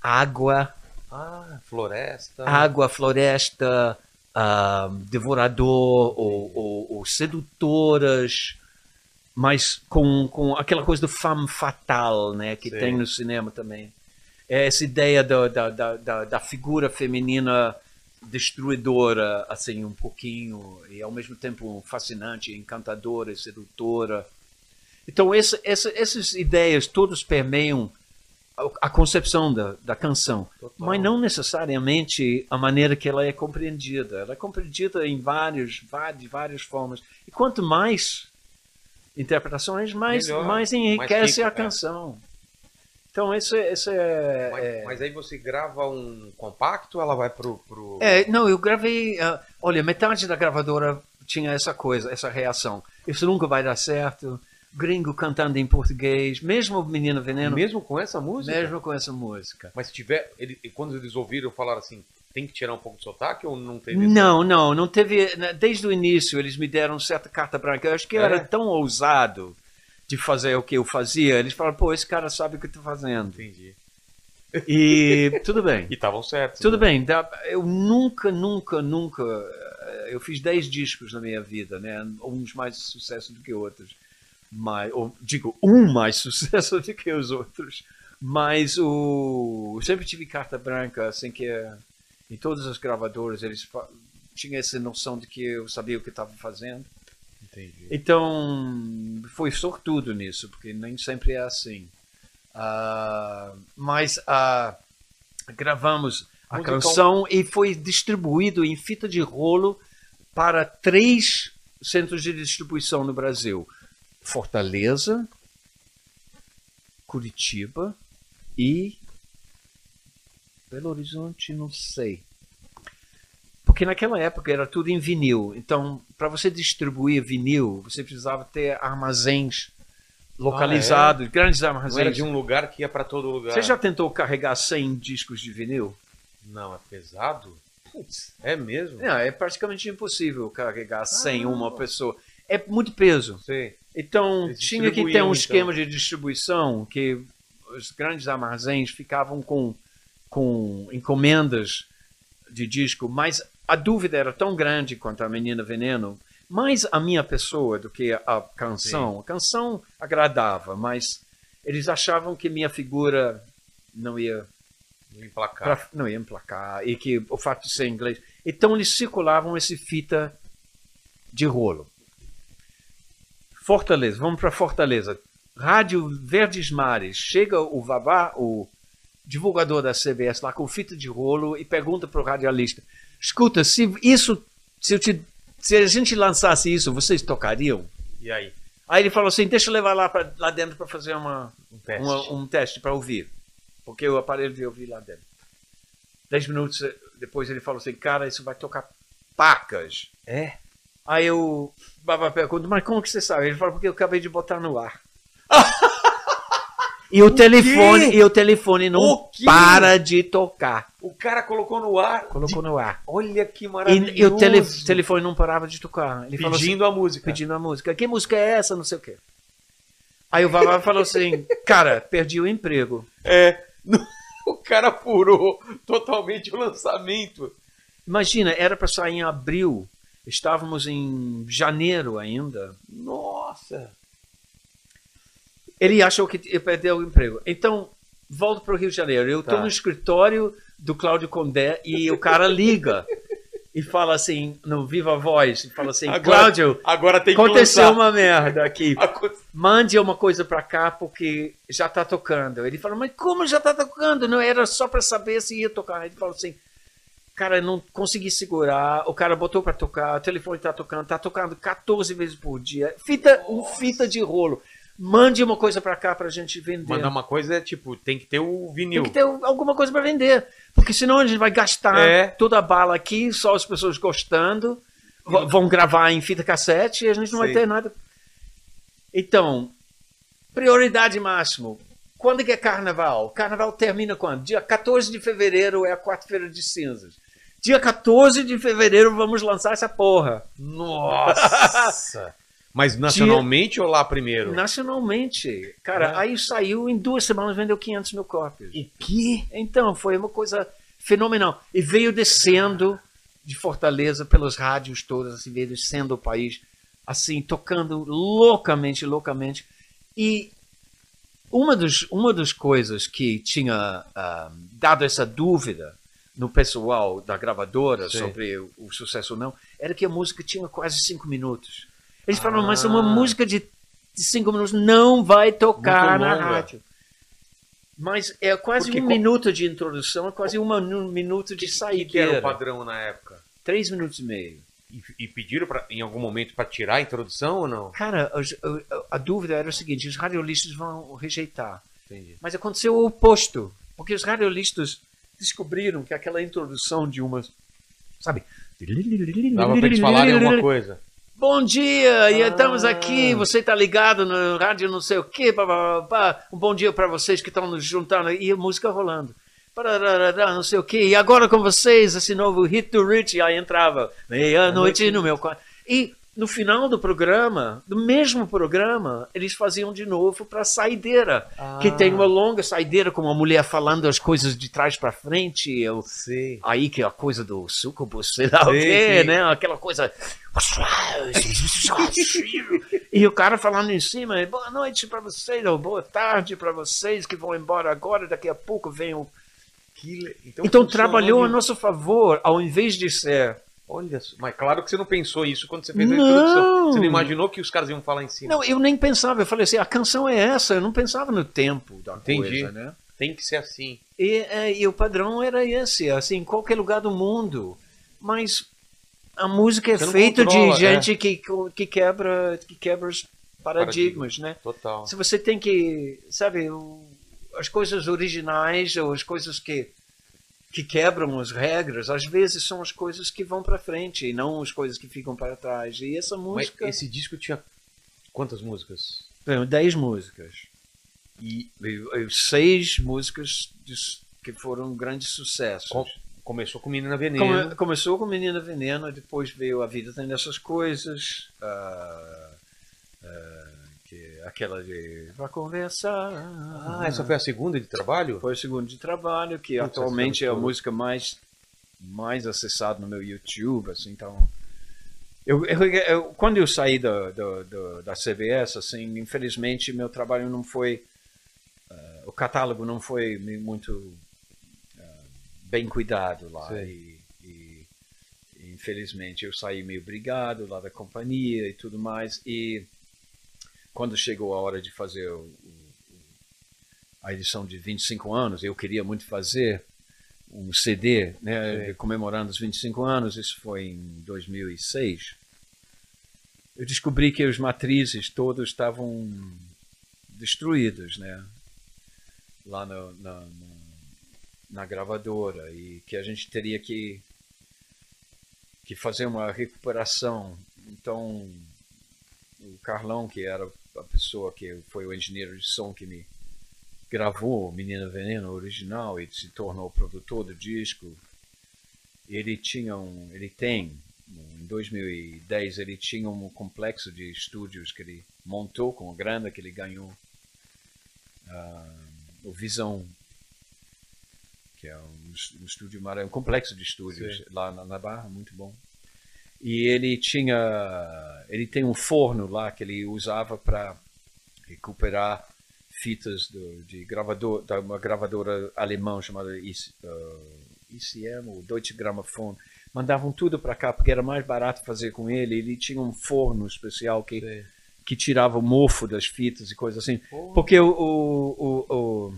água, Ah, floresta. água, floresta, ah, devorador ou, ou- ou sedutoras, mas com, com aquela coisa do femme fatale, né, que Sim. tem no cinema também. É essa ideia da, da, da, da figura feminina destruidora, assim, um pouquinho, e ao mesmo tempo fascinante, encantadora, sedutora. Então, essa, essa, essas ideias todas permeiam a, a concepção da, da canção, Total. mas não necessariamente a maneira que ela é compreendida. Ela é compreendida em vários, várias, de várias formas. E quanto mais interpretações, mais, Melhor, mais enriquece fica, a é. Então, esse, esse é, Mas, é- mas aí você grava um compacto ela vai pro. pro... é, não, eu gravei. ah, olha, metade da gravadora tinha essa coisa, essa reação. Isso nunca vai dar certo. Gringo cantando em português, mesmo Menina Veneno, Mesmo com essa música? mesmo com essa música. Mas se tiver. Ele, quando eles ouviram, falaram assim: tem que tirar um pouco de sotaque ou não teve esse- Não, não, não teve. né, Desde o início eles me deram certa carta branca. Eu acho que eu É? era tão ousado de fazer o que eu fazia. Eles falaram, pô, esse cara sabe o que está fazendo. Entendi. E tudo bem. E estavam certos. Tudo né? bem, eu nunca, nunca, nunca. eh, Eu fiz 10 discos na minha vida, né? Uns mais sucesso do que outros. Mas, ou, digo, um mais sucesso do que os outros. Mas o, eu sempre tive carta branca, assim que em todas as gravadoras eles tinham essa noção de que eu sabia o que estava fazendo. Entendi. Então, foi sortudo nisso, porque nem sempre é assim. Ah, mas ah, gravamos a Musical- canção e foi distribuído em fita de rolo para três centros de distribuição no Brasil: Fortaleza, Curitiba e Belo Horizonte, não sei. Porque naquela época era tudo em vinil. Então, para você distribuir vinil, você precisava ter armazéns localizados, grandes Não era armazéns. de um lugar que ia pra todo lugar. Você já tentou carregar 100 discos de vinil? Não, é pesado? Putz, é mesmo? Não, é praticamente impossível carregar 100 Ah. uma pessoa. É muito peso. Sei. Então, tinha que ter um então. esquema de distribuição que os grandes armazéns ficavam com, com encomendas de disco, mas a dúvida era tão grande quanto a Menina Veneno, mais a minha pessoa do que a canção. A canção agradava, mas eles achavam que minha figura não ia Emplacar. pra, não ia emplacar e que o fato de ser inglês. Então eles circulavam esse fita de rolo. Fortaleza, vamos para Fortaleza. Rádio Verdes Mares. Chega o Vavá, o divulgador da CBS lá com fita de rolo e pergunta para o radialista: escuta, se isso, se, te- se a gente lançasse isso, vocês tocariam? E aí? Aí ele falou assim: deixa eu levar lá, pra, lá dentro para fazer uma, Um teste. uma- um teste para ouvir. Porque o aparelho de ouvir lá dentro. Dez minutos depois ele falou assim, cara, isso vai tocar pacas. É? Aí eu Baba pergunta, mas como que você sabe? Ele falou, porque eu acabei de botar no ar. e o, telefone, e o telefone não O para de tocar. O cara colocou no ar. Colocou no ar. Olha que maravilhoso. E, e o tele- telefone não parava de tocar. Ele assim, Pedindo a música. pedindo a música. Que música é essa? Não sei o quê. Aí o Vavá falou assim, cara, perdi o emprego. É. O cara furou totalmente o lançamento. Imagina, era para sair em abril. Estávamos em janeiro ainda. Nossa. Ele achou que ia perder o emprego. Então, volto para o Rio de Janeiro. Eu estou Tá. no escritório do Cláudio Condé e o cara liga e fala assim, no Viva Voz, fala assim, Agora- Cláudio, Agora tem aconteceu lançar. uma merda aqui. Mande uma coisa para cá porque já está tocando. Ele falou, mas como já está tocando? Não era só para saber se ia tocar. Ele falou assim, cara, não consegui segurar. O cara botou para tocar, o telefone está tocando, está tocando 14 vezes por dia. Fita, um fita de rolo. Mande uma coisa para cá para a gente vender. Mandar uma coisa é tipo, tem que ter o Tem vinil. que ter alguma coisa para vender. Porque senão a gente vai gastar É. toda a bala aqui, só as pessoas gostando, v- vão gravar em fita cassete e a gente não vai Sim. ter nada. Então, prioridade máximo. Quando que é carnaval? Carnaval termina quando? Dia 14 de fevereiro é a quarta-feira de cinzas. Dia 14 de fevereiro vamos lançar essa porra. Nossa! Mas nacionalmente ou lá primeiro? Nacionalmente. Cara, É. aí saiu em duas semanas, vendeu 500 mil cópias. O quê? Então, foi uma coisa fenomenal. E veio descendo de Fortaleza pelos rádios todos, assim, veio descendo o país, assim, tocando loucamente, loucamente. E uma, dos, uma das coisas que tinha ah, dado essa dúvida no pessoal da gravadora Sim. sobre o, o sucesso ou não, era que a música tinha quase cinco minutos. Eles falaram, mas Ah. uma música de, cinco minutos não vai tocar na rádio. Mas é quase Porque um co- minuto de introdução, é quase uma- um minuto de saída. que era o padrão na época? Três minutos e meio. E, e pediram pra, em algum momento para tirar a introdução ou não? Cara, a, a dúvida era o seguinte: os radiolistas vão rejeitar. Entendi. Mas aconteceu o oposto. Porque os radiolistas descobriram que aquela introdução de uma. Sabe? Dava pra eles falarem alguma coisa. Bom dia, e Ah. estamos aqui. Você está ligado no rádio, não sei o quê. pá, pá, pá. Um bom dia para vocês que estão nos juntando. E a música rolando. Não sei o quê. E agora com vocês, esse novo hit do Rich. Aí entrava meia-noite no meu quarto. E no final do programa, do mesmo programa, eles faziam de novo para saideira. Que tem uma longa saideira com uma mulher falando as coisas de trás para frente. Eu, Sei. Aí que é a coisa do sucubo, sei lá o Sim, quê, sim. né? Aquela coisa. e o cara falando em cima, boa noite pra vocês, ou boa tarde pra vocês que vão embora agora, daqui a pouco vem o. Então, funcionou trabalhou a nosso favor, ao invés de ser. Olha. Mas claro que você não pensou isso quando você fez a Não. introdução. Você não imaginou que os caras iam falar em cima. Não, eu nem pensava, eu falei assim, a canção é essa, eu não pensava no tempo da Entendi. coisa, né? Tem que ser assim. E, é, e o padrão era esse, assim, em qualquer lugar do mundo. Mas a música é feita de gente que, que, quebra, que quebra os paradigmas, né? Total. Se você tem que, sabe, as coisas originais ou as coisas que que quebram as regras, às vezes são as coisas que vão para frente e não as coisas que ficam para trás. E essa Mas música, esse disco tinha quantas músicas? 10 músicas. E, seis músicas que foram grandes sucessos. Com- Começou com Menina Veneno. Come- começou com Menina Veneno, depois veio A Vida Tem Dessas Coisas, ah, ah, que aquela de Vai Conversar. Ah, essa foi a segunda de trabalho? Foi o segundo de trabalho, que Putz, atualmente é a música mais, mais acessada no meu YouTube, assim, então... Eu, eu- eu- quando eu saí da, da, da, da CBS, assim, infelizmente meu trabalho não foi... ah, o catálogo não foi muito ah, bem cuidado lá. E, e, infelizmente eu saí meio brigado lá da companhia e tudo mais. E quando chegou a hora de fazer a edição de 25 anos, eu queria muito fazer um CD, né, comemorando os 25 anos, isso foi em 2006. Eu descobri que os matrizes todos estavam destruídos, né, lá no- na, na, na gravadora e que a gente teria que que fazer uma recuperação. Então, o Carlão, que era a pessoa que foi o engenheiro de som que me gravou Menina Veneno original e se tornou produtor do disco, ele tinha um, ele tem, em 2010 ele tinha um complexo de estúdios que ele montou com a grana que ele ganhou, ah, o Visão, que é um, um estúdio maravilhoso, um complexo de estúdios Sim. lá na, na Barra, muito bom. E ele tinha, ele tem um forno lá que ele usava para recuperar fitas do, de gravador, da uma gravadora alemã chamada IC, uh, ICM, ou Deutsche Grammophon. Mandavam tudo para cá porque era mais barato fazer com ele. Ele tinha um forno especial que Sei. que tirava o mofo das fitas e coisas assim. Porque o, o, o, o-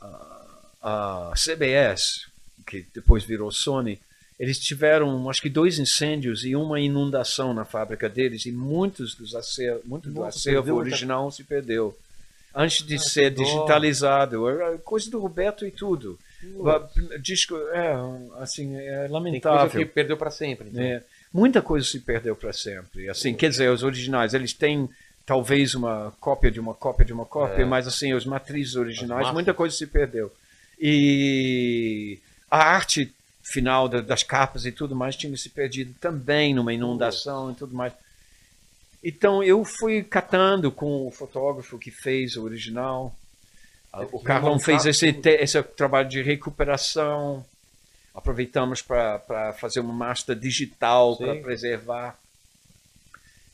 a, a CBS, que depois virou Sony, eles tiveram acho que dois incêndios e uma inundação na fábrica deles e muitos dos acervo, muito do Nossa, acervo perdeu muita- original se perdeu. Antes de Ah, ser digitalizado, coisa do Roberto e tudo. Disco, é, assim, é Tem coisa lamentável. que perdeu pra sempre. então. É, muita coisa se perdeu para sempre. Assim, quer dizer, os originais, eles têm talvez uma cópia de uma cópia de uma cópia, É. mas assim, os matrizes originais, muita coisa se perdeu. E a arte final da- das capas e tudo mais tinha se perdido também numa inundação e tudo mais. Então eu fui catando com o fotógrafo que fez o original. Ah, O Carlão fez esse, esse trabalho de recuperação. Aproveitamos para fazer uma master digital para preservar.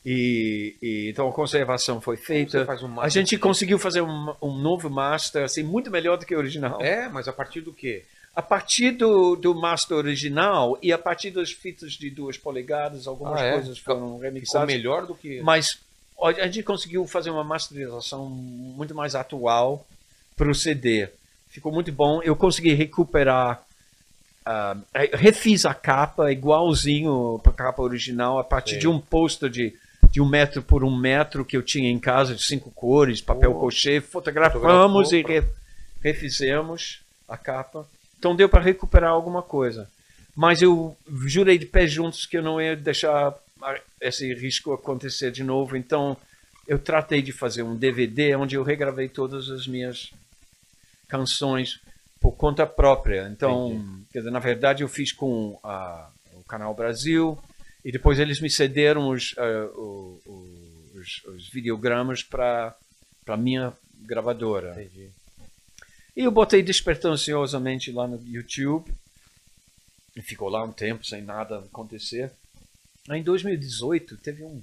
E, e então a conservação foi feita. um A gente conseguiu fazer um, um novo master assim muito melhor do que o original. É, mas a partir do quê? A partir do, do master original e a partir das fitas de duas polegadas, algumas Ah, é? coisas foram Ficou remixadas. melhor do que. Mas a gente conseguiu fazer uma masterização muito mais atual para o CD. Ficou muito bom. Eu consegui recuperar. ah, refiz a capa igualzinho para a capa original a partir Sim. de um pôster de, de um metro por um metro que eu tinha em casa, de cinco cores, papel Oh. crochê. Fotografamos Fotografou e re- refizemos a capa. Então deu para recuperar alguma coisa. Mas eu jurei de pés juntos que eu não ia deixar esse risco acontecer de novo. Então eu tratei de fazer um DVD onde eu regravei todas as minhas canções por conta própria. Então, quer dizer, na verdade, eu fiz com a- o Canal Brasil e depois eles me cederam os, o- os, os videogramas para a minha gravadora. Entendi. E eu botei despretensiosamente lá no YouTube. E ficou lá um tempo sem nada acontecer. Aí em 2018 teve um,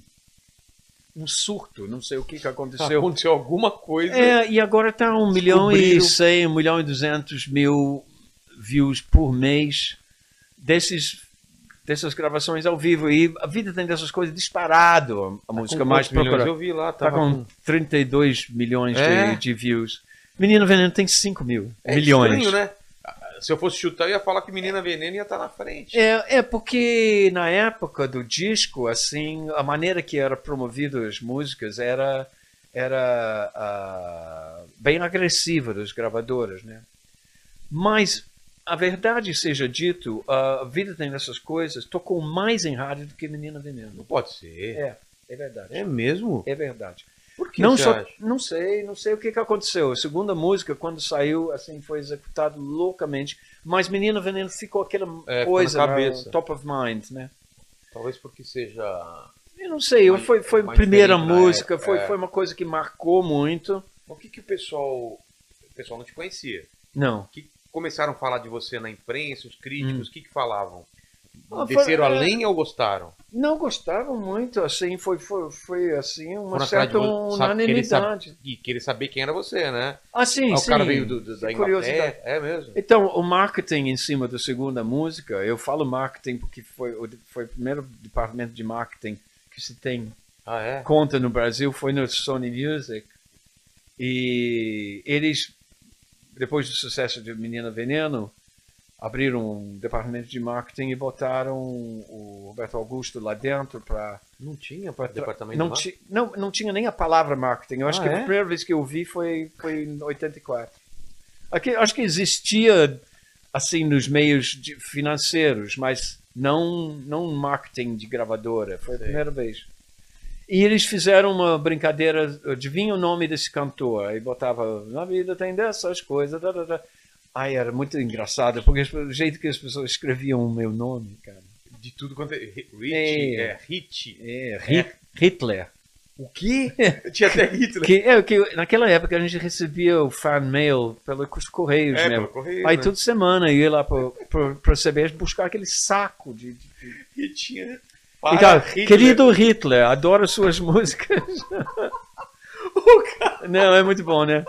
um surto, não sei o que, que aconteceu. Aconteceu alguma coisa. É, e agora está um milhão e cem, um milhão e duzentos mil views por mês desses, dessas gravações ao vivo. E a vida tem dessas coisas disparado. A Tá música com mais procurada. Eu vi lá, Tá tava com 32 milhões de- É? de, views. Menino Veneno tem 5 mil É milhões. estranho, né? Se eu fosse chutar, eu ia falar que Menina Veneno ia estar na frente. É, é porque na época do disco, assim, a maneira que era promovido as músicas era era ah, bem agressiva das gravadoras, né? Mas a verdade seja dito, a vida tem dessas coisas. Tocou mais em rádio do que Menina Veneno. Não pode ser. É, é verdade. É mesmo? É verdade. Por que não só, acha? não sei, não sei o que, que aconteceu. A segunda música, quando saiu, assim, foi executado loucamente. Mas Menina Veneno ficou aquela É, coisa na na cabeça. top of mind, né? Talvez porque seja. Eu não sei, Mais- foi, foi a primeira música, foi, é. foi uma coisa que marcou muito. O que, que o pessoal. O pessoal não te conhecia. Não. O que começaram a falar de você na imprensa, os críticos, o que, que falavam? Ah, foi- Desceram é. além ou gostaram? Não gostavam muito, assim, foi, foi, foi assim, uma Foram certa de vo- sabe, querer unanimidade. E querer saber quem era você, né? Ah, sim, Ah, sim. o cara veio do, do- da. Inglaterra. É mesmo? Então, o marketing em cima da segunda música, eu falo marketing porque foi o, foi o primeiro departamento de marketing que se tem Ah, é? conta no Brasil, foi no Sony Music. E eles, depois do sucesso de Menina Veneno, abriram um departamento de marketing e botaram o Roberto Augusto lá dentro para Não tinha Pra para departamento não, de não, não tinha nem a palavra marketing. Eu acho Ah, que é? a primeira vez que eu vi foi, foi em 84. Aqui, acho que existia assim nos meios financeiros, mas não não marketing de gravadora. Foi a primeira vez. E eles fizeram uma brincadeira, adivinha o nome desse cantor? Aí botava, na vida tem dessas coisas. Da, da, da. Ai, era muito engraçado, porque o jeito que as pessoas escreviam o meu nome, cara. De tudo quanto é. Rich, É. é, Hit. É, Hit- Hitler. O quê? Tinha até Hitler. Que, é, que naquela época a gente recebia o fan mail pelos correios É, mesmo. pelo correio, Aí né? toda semana eu ia lá para CBS buscar aquele saco de. de- E tinha. Então, Hitler. querido Hitler, adoro suas músicas. Não, é muito bom, né?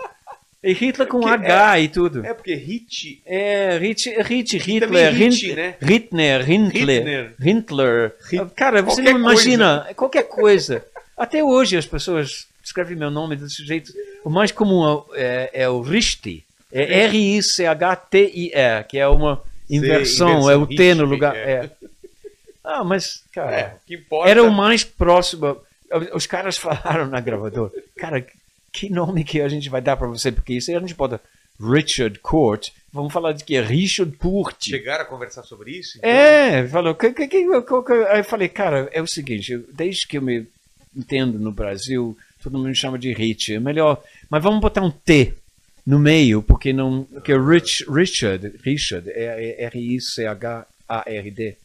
E Hitler com Que H e tudo. É porque Hit. É, Hit, Hit Hitler, Hit, Hint- né? Hitler, Hitler. Hitler. Cara, você Qualquer não imagina, qualquer coisa. Até hoje as pessoas escrevem meu nome desse jeito. O mais comum é, é o Richti. É R-I-C-H-T-I-R, que é uma inversão, é o T no lugar. é. É. Ah, mas, cara, É, era o mais próximo. Os caras falaram na gravadora, cara, que nome que a gente vai dar para você? Porque isso a gente bota Richard Court. Vamos falar de que é Richard Court. Chegaram a conversar sobre isso? então? É, falou. Que, que, que, que- aí eu falei, cara, é o seguinte, eu- desde que eu me entendo no Brasil, todo mundo me chama de Rich. É melhor. Mas vamos botar um T no meio, porque não. Porque Rich, Richard, Richard, é é R-I-C-H-A-R-D.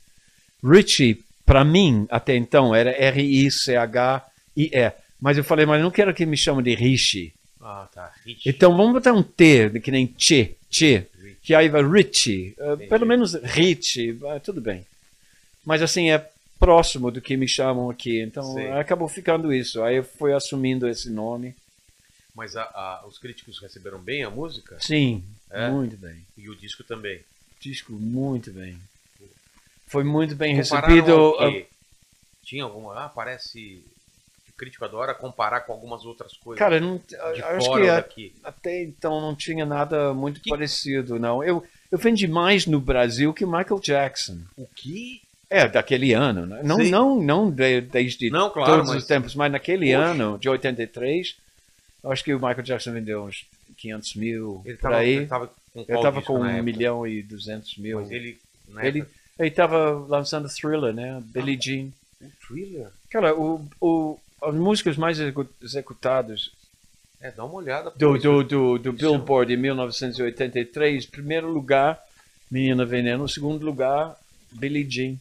Richie, para mim, até então, era R-I-C-H-I-E. Mas eu falei, mas eu não quero que me chamem de Richie. Ah, tá. Rich. Então vamos botar um T, que nem Che, Rich. que aí vai Richie, uh, pelo menos Richie, vai, tudo bem. Mas assim, é próximo do que me chamam aqui, então Sei. acabou ficando isso. Aí eu fui assumindo esse nome. Mas a- a- os críticos receberam bem a música? Sim, É? muito bem. E o disco também. Disco muito bem. Foi muito bem Compararam recebido. uh, quê? Tinha alguma... Ah, parece... Crítico adora comparar com algumas outras coisas. Cara, não, de eu acho fora que daqui. até então não tinha nada muito Que- parecido, não. Eu, eu vendi mais no Brasil que Michael Jackson. O que? É, daquele ano. né? Não, Sim. não, não de- desde Não, claro, todos mas- os tempos, mas naquele Poxa. ano, de 83, eu acho que o Michael Jackson vendeu uns 500 mil Ele por tava, aí. ele tava com Eu estava com na 1 época? milhão e 200 mil. Mas ele... Ele ele estava lançando Thriller, né? Billie Jean. o Thriller? Cara, o, o, as músicas mais execu- executadas É, dá uma olhada. do, do, do, do isso- Billboard em 1983, primeiro lugar, Menina Veneno, segundo lugar, Billie Jean,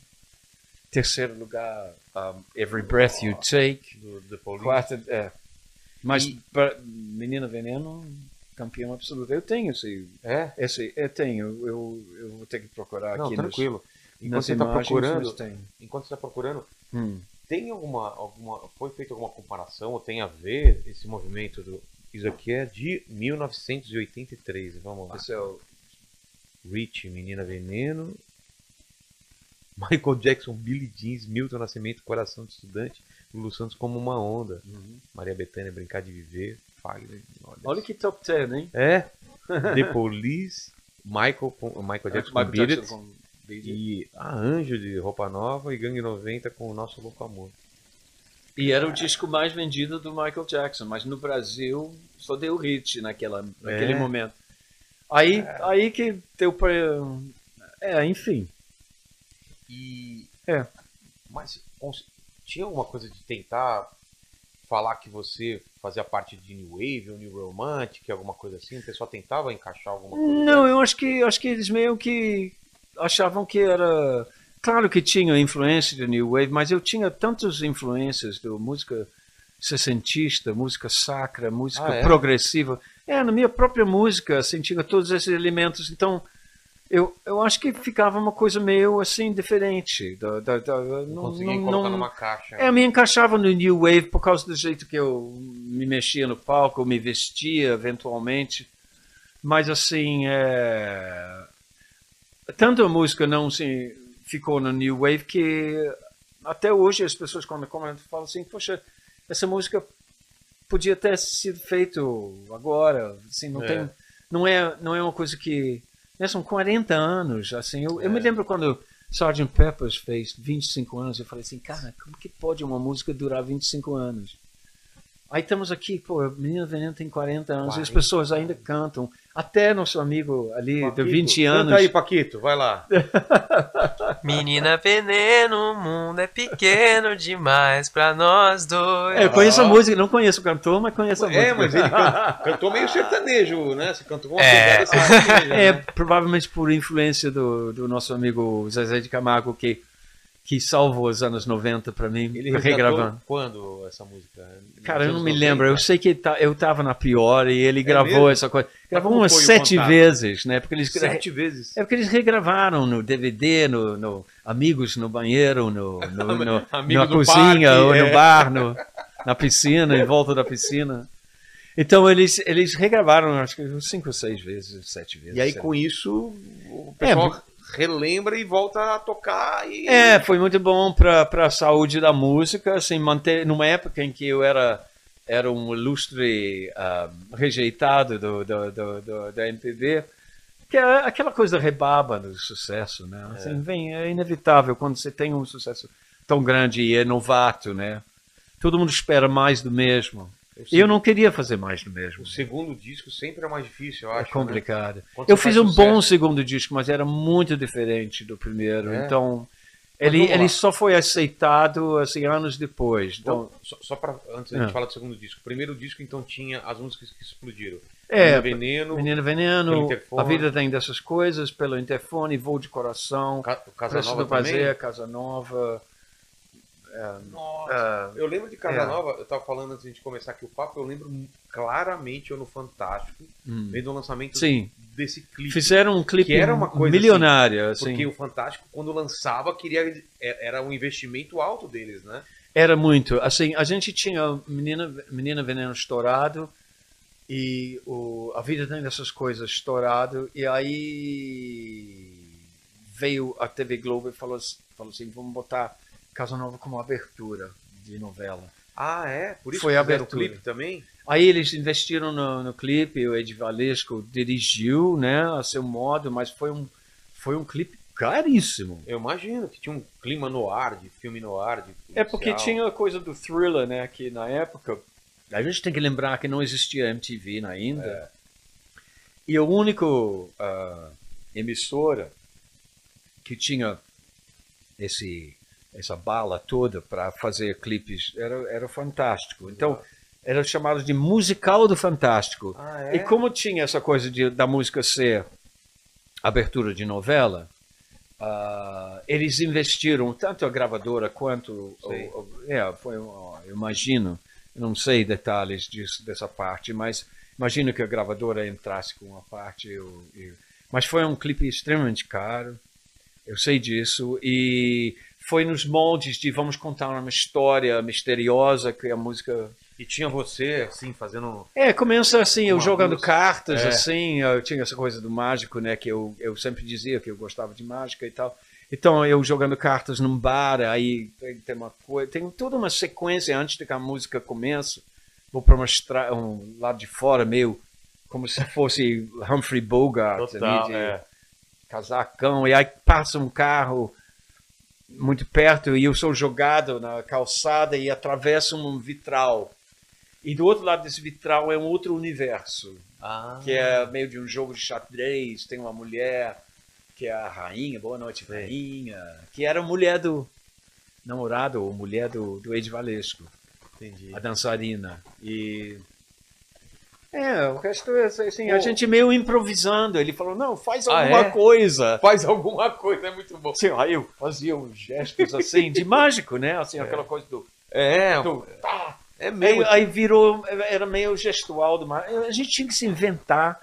terceiro lugar, um, Every Breath You Take, Do, do quarto, é. Mas E- pra- Menina Veneno, campeão absoluto. Eu tenho esse, É? esse eu tenho, eu, eu vou ter que procurar Não, aqui nos- tranquilo. Enquanto você está imagens, procurando, enquanto você tá procurando, Hum. Tem alguma, alguma, foi feita alguma comparação ou tem a ver esse movimento do, isso aqui é de 1983, vamos lá. Esse é o Rich, Menina Veneno, Michael Jackson, Billy Jeans, Milton Nascimento, Coração de Estudante, Lulu Santos como uma onda, Maria Bethânia, Brincar de Viver, Fagner, olha, Olha que top 10, hein? É, The Police, Michael, Michael Jackson com Beat Jackson It. e a Anjo de Roupa Nova e Gangue 90 com o Nosso Louco Amor. E era o disco mais vendido do Michael Jackson, mas no Brasil só deu hit naquela, naquele É. momento. Aí, aí que pra. É, enfim. E. É. Mas tinha alguma coisa de tentar falar que você fazia parte de New Wave ou New Romantic, alguma coisa assim? O pessoal tentava encaixar alguma coisa? Não, eu acho que acho que eles meio que achavam que era. Claro que tinha influência do New Wave, mas eu tinha tantas influências do música sessentista, música sacra, música Ah, é? progressiva. É, na minha própria música, assim, tinha todos esses elementos. Então, eu, eu acho que ficava uma coisa meio assim diferente. Da, da, da- Não, não, conseguia não- colocar não- numa caixa. é, eu me encaixava no New Wave por causa do jeito que eu me mexia no palco, eu me vestia eventualmente. Mas assim, é... tanto a música não assim, ficou no New Wave que até hoje as pessoas quando comentam falam assim, poxa, essa música podia ter sido feito agora, assim, não É. tem, não é, não é uma coisa que, né, são 40 anos, assim, eu, eu me É. lembro quando Sgt. Peppers fez 25 anos, eu falei assim, cara, como que pode uma música durar 25 anos? Aí estamos aqui, pô, Menina Veneno tem 40 anos e as 40 pessoas ainda cantam. Até nosso amigo ali Paquito, de 20 canta anos. aí, Paquito, vai lá. Menina veneno, o mundo é pequeno demais pra nós dois. É, eu conheço a música, não conheço o cantor, mas conheço a música. É, mas ele can- cantou meio sertanejo, né? Você cantou com uma É. sertaneja, É, né? provavelmente por influência do, do nosso amigo Zezé de Camargo, que, que salvou os anos 90 para mim, Ele regravando. quando essa música? Cara, eu não me 90? lembro. Eu sei que tá- eu tava na pior e ele gravou mesmo? essa coisa. Gravou como umas sete vezes, né? Porque eles Sete vezes. É porque eles regravaram no DVD, no, no Amigos no banheiro, no, no, no- na cozinha, parque, ou é. no bar, no, na piscina, em volta da piscina. Então eles, eles regravaram, acho que cinco ou seis vezes, sete vezes. E aí com isso o É, pessoal relembra e volta a tocar e. É, foi muito bom para a saúde da música, assim, manter numa época em que eu era era um ilustre ah, rejeitado do, do, do, do, da MPB, que é aquela coisa rebaba do sucesso, né? Assim, vem, é inevitável quando você tem um sucesso tão grande e é novato, né? Todo mundo espera mais do mesmo. E eu não queria fazer mais do mesmo. O segundo disco sempre é mais difícil, eu É acho. né? complicado. Quando Eu fiz um sucesso- bom segundo disco, mas era muito diferente do primeiro. É? Então, Mas ele, ele só foi aceitado assim, anos depois. Então, Então, só, só para antes da gente Ah. falar do segundo disco. O primeiro disco, então, tinha as músicas que explodiram. É, Veneno, Menino Veneno. A Vida Tem Dessas Coisas, pelo interfone, Voo de Coração, Ca- Casa Nova do. Prazer, Casa Nova. Nossa. ah, Eu lembro de Casa É. Nova, eu tava falando antes de a gente começar aqui o papo, eu lembro claramente eu no Fantástico, hum. vendo o lançamento Sim, desse clipe. fizeram um clipe Que era uma coisa milionário. Assim, Porque o Fantástico, quando lançava, queria é- era um investimento alto deles, né? Era muito. Assim, a gente tinha Menina, Menina Veneno estourado e o, A Vida Tem Dessas Coisas estourado. E aí veio a TV Globo e falou, assim- falou assim: vamos botar Casa Nova como abertura de novela. Ah, é? Por isso Foi que a fizeram o abertura. clipe também? Aí eles investiram no, no clipe, o Ed Valesco dirigiu, né, a seu modo, mas foi um, foi um clipe caríssimo. Eu imagino que tinha um clima no ar, de filme no ar. De É porque tinha a coisa do thriller, né? Que na época. A gente tem que lembrar que não existia MTV ainda. E a única ah, emissora que tinha esse, essa bala toda para fazer clipes era, era Fantástico. Então, era chamado de musical do Fantástico. Ah, é? E como tinha essa coisa de, da música ser abertura de novela, ah, eles investiram, tanto a gravadora quanto. o- o- é, foi, eu imagino, eu não sei detalhes disso, dessa parte, mas imagino que a gravadora entrasse com uma parte. eu- eu- mas foi um clipe extremamente caro, eu sei disso, e foi nos moldes de vamos contar uma história misteriosa que a música E tinha você, assim, fazendo. é, começa assim, eu jogando luz. cartas, É. assim, eu tinha essa coisa do mágico, né, que eu, eu sempre dizia que eu gostava de mágica e tal. Então, eu jogando cartas num bar, aí tem, uma coisa, tem toda uma sequência antes de que a música comece. Vou para uma estra- um lado de fora, meio como se fosse Humphrey Bogart, Total, ali, de é. casacão, e aí passa um carro muito perto e eu sou jogado na calçada e atravesso um vitral. E do outro lado desse vitral é um outro universo, Ah, que é meio de um jogo de xadrez, tem uma mulher que é a rainha, boa noite rainha, que era a mulher do namorado ou mulher do, do Ed Valesco, entendi. a dançarina. E é, o resto é assim, a Pô. gente meio improvisando. Ele falou, não, faz Ah, alguma é? coisa. Faz alguma coisa, é muito bom. Assim, aí eu fazia uns gestos assim, de mágico, né? Assim, aquela coisa do. É, do tá. é Aí, mesmo. aí virou, era meio gestual do mágico. A gente tinha que se inventar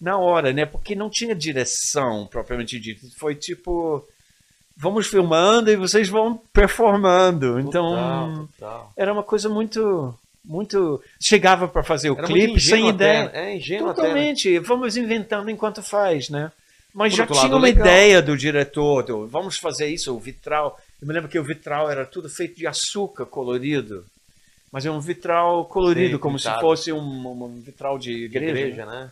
na hora, né? Porque não tinha direção propriamente dita. Foi tipo. Vamos filmando e vocês vão performando. Então, Total, total. era uma coisa muito. Muito. Chegava para fazer o Era clipe sem ideia. até, né? É ingênuo até, né? Totalmente. Vamos inventando enquanto faz, né? Mas Por já tinha lado, uma legal. ideia do diretor, do, vamos fazer isso, o vitral. Eu me lembro que o vitral era tudo feito de açúcar colorido. Mas é um vitral colorido, Sei, como se pintado. fosse um, um- vitral de De igreja. igreja, né? né?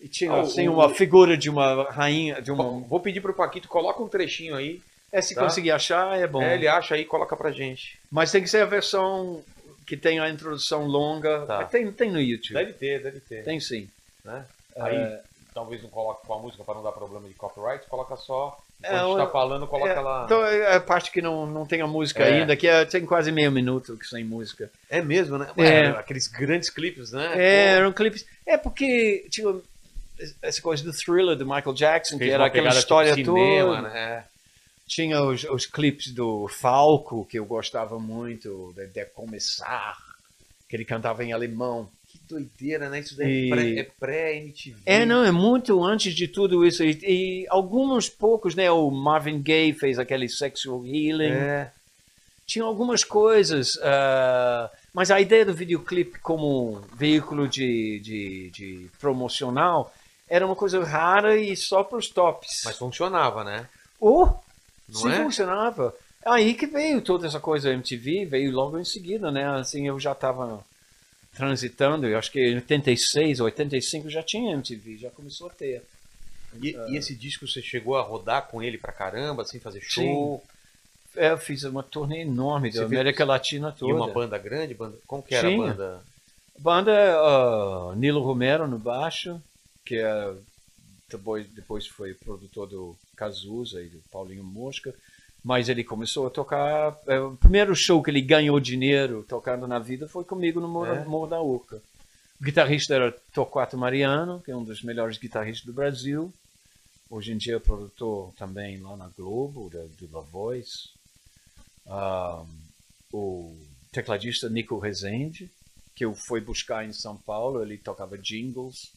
E tinha Ah, assim o- uma figura de uma rainha, de uma... Vou- Vou pedir pro Paquito, coloca um trechinho aí. É, se tá. conseguir achar, é bom. É, ele acha aí, coloca pra gente. Mas tem que ser a versão que tem a introdução longa. Tá. Tem, tem no YouTube. Deve ter, deve ter. Tem sim. Né? É, Aí, talvez não coloque com a música para não dar problema de copyright, coloca só. Quando É, a gente eu- tá falando, coloca é, lá. então, é a parte que não, não tem a música É. ainda, que é- tem quase meio minuto que sem música. É mesmo, né? É. Aqueles grandes clipes, né? É, eram clipes. É porque tinha essa coisa do thriller do Michael Jackson, fez que era aquela pegada história tipo cinema, toda. né? Tinha os, os clipes do Falco, que eu gostava muito, de, de Começar, que ele cantava em alemão. Que doideira, né? Isso daí E- é pré- é pré-MTV. É, não, é muito antes de tudo isso. E, e alguns poucos, né? O Marvin Gaye fez aquele Sexual Healing. É. Tinha algumas coisas, ah, mas a ideia do videoclipe como veículo de, de, de promocional era uma coisa rara e só para os tops. Mas funcionava, né? Oh, Não sim, é? funcionava. Aí que veio toda essa coisa MTV, veio logo em seguida, né? Assim, eu já estava transitando, eu acho que em 86, 85 já tinha MTV, já começou a ter. E, e esse disco você chegou a rodar com ele pra caramba, assim, fazer Sim. show? É, eu fiz uma turnê enorme da Você fez- América Latina toda. E uma banda grande? Banda... Como que era a Tinha. banda? Banda ah, Nilo Romero no baixo, que é, depois, depois foi produtor do Cazuza e do Paulinho Mosca. Mas ele começou a tocar. é, o primeiro show que ele ganhou dinheiro tocando na vida foi comigo no Morro, É? Da Urca. O guitarrista era Torquato Mariano, que é um dos melhores guitarristas do Brasil. Hoje em dia é produtor também lá na Globo, da, do La Voice. Ah, o tecladista Nico Rezende, que eu fui buscar em São Paulo, ele tocava jingles,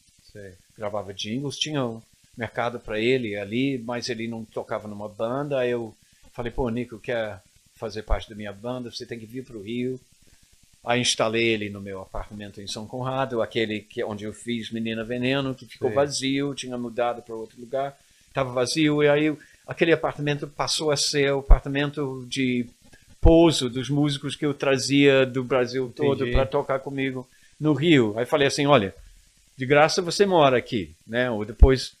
gravava jingles, tinha um mercado para ele ali, mas ele não tocava numa banda. Aí eu falei, pô, Nico, quer fazer parte da minha banda? Você tem que vir para o Rio. Aí instalei ele no meu apartamento em São Conrado, aquele que onde eu fiz Menina Veneno, que ficou Sim. vazio, tinha mudado para outro lugar, estava vazio e aí aquele apartamento passou a ser o apartamento de pouso dos músicos que eu trazia do Brasil todo para tocar comigo no Rio. Aí falei assim, olha, de graça você mora aqui, né? Ou depois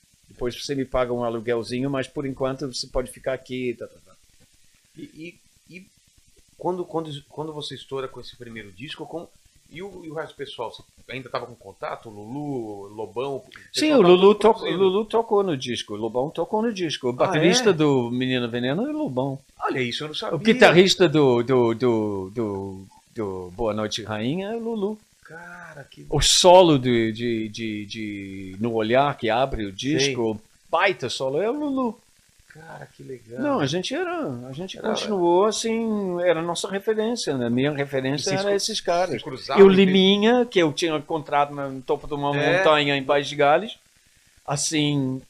depois você me paga um aluguelzinho, mas por enquanto você pode ficar aqui, tá, tá, tá. E, e- e quando, quando, quando você estoura com esse primeiro disco, e, o, e o resto do pessoal? Você ainda estava com contato? Lulu, Lobão? Sim, o Lulu, tudo to produzindo. Lulu tocou no disco, o Lobão tocou no disco. O Ah, baterista é? do Menina Veneno é o Lobão. Olha isso, eu não sabia. O guitarrista do, do, do, do, do Boa Noite Rainha é o Lulu. Cara, que... O solo de, de, de, de No Olhar, que abre o disco, o baita solo, é o Lulu. Cara, que legal. Não, a gente era, a gente Era- continuou assim, era a nossa referência, né? Minha referência era cru- esses caras. E o Liminha, que eu tinha encontrado no topo de uma É. montanha em País de Gales, assim,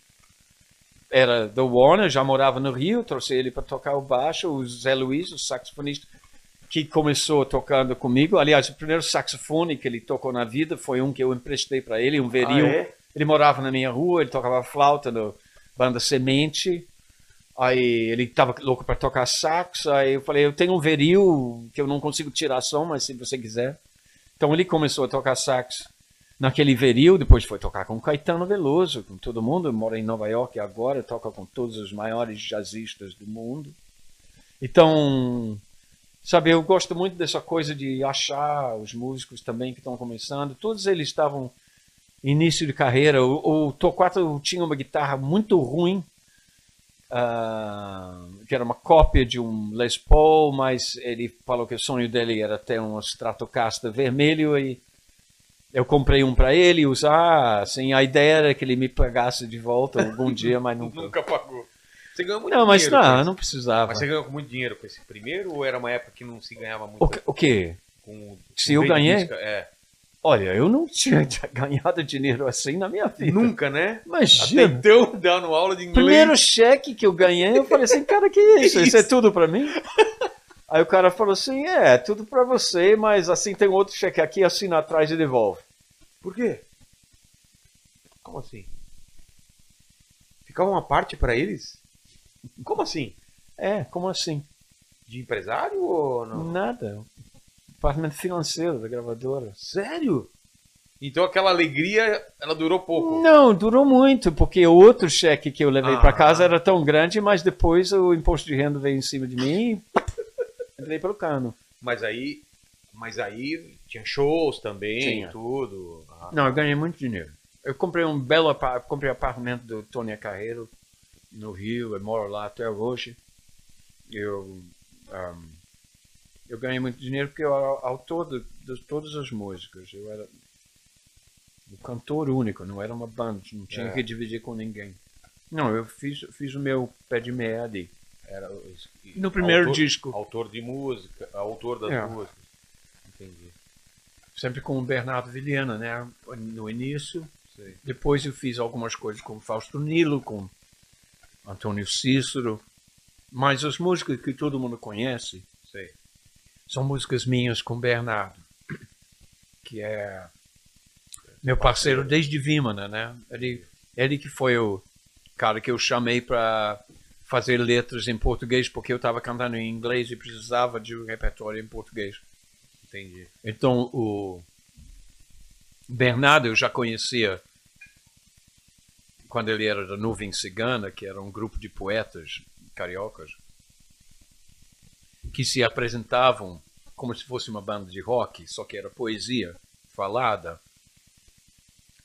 era do Warner, já morava no Rio, trouxe ele para tocar o baixo, o Zé Luiz, o saxofonista, que começou tocando comigo. Aliás, o primeiro saxofone que ele tocou na vida foi um que eu emprestei para ele, um veril. Ah, é? Ele morava na minha rua, ele tocava flauta no banda Semente. Aí ele estava louco para tocar sax. Aí eu falei, eu tenho um veril que eu não consigo tirar som, mas se você quiser. Então ele começou a tocar sax naquele veril, depois foi tocar com Caetano Veloso, com todo mundo. Mora em Nova York agora, toca com todos os maiores jazzistas do mundo. Então, sabe, eu gosto muito dessa coisa de achar os músicos também que estão começando. Todos eles estavam início de carreira. O, o Torquato tinha uma guitarra muito ruim, ah, que era uma cópia de um Les Paul, mas ele falou que o sonho dele era ter um Stratocaster vermelho e eu comprei um para ele usar. Assim, a ideia era que ele me pagasse de volta algum dia, mas nunca. Nunca pagou. Você ganhou muito Não, mas dinheiro não, esse. não precisava. Mas você ganhou muito dinheiro com esse primeiro ou era uma época que não se ganhava muito O, que- o quê? com Se com eu venda de ganhei? É. Olha, eu não tinha ganhado dinheiro assim na minha vida. Nunca, né? Até Imagina. então, dando aula de inglês. Primeiro cheque que eu ganhei, eu falei assim, cara, que é isso? Isso é tudo pra mim? Aí o cara falou assim, é, tudo pra você, mas assim tem outro cheque aqui, assina atrás e devolve. Por quê? Como assim? Ficava uma parte pra eles? Como assim? É, como assim? De empresário ou não? Nada. Departamento financeiro da gravadora. Sério? Então aquela alegria, ela durou pouco. Não, durou muito, porque o outro cheque que eu levei Ah. pra casa era tão grande, mas depois o imposto de renda veio em cima de mim e entrei pelo cano. Mas aí, mas aí tinha shows também, Tinha. tudo. Ah, Não, eu ganhei muito dinheiro. Eu comprei um belo comprei apartamento do Tony Carreiro no Rio, eu moro lá até hoje. Eu, ahm, eu ganhei muito dinheiro porque eu era autor de, de todas as músicas. Eu era o cantor único, não era uma banda, não tinha É. que dividir com ninguém. Não, eu fiz, fiz o meu pé de meia ali. Era No primeiro autor, disco. Autor de música, autor das É. músicas. Entendi. Sempre com o Bernardo Vilhena, né? No início. Sei. Depois eu fiz algumas coisas com Fausto Nilo, com Antônio Cícero. Mas as músicas que todo mundo conhece Sei. são músicas minhas com Bernardo, que é meu parceiro desde Vimana, né? Ele Ele que foi o cara que eu chamei para fazer letras em português, porque eu estava cantando em inglês e precisava de um repertório em português. Entendi. Então, o Bernardo eu já conhecia quando ele era da Nuvem Cigana, que era um grupo de poetas cariocas que se apresentavam como se fosse uma banda de rock, só que era poesia falada.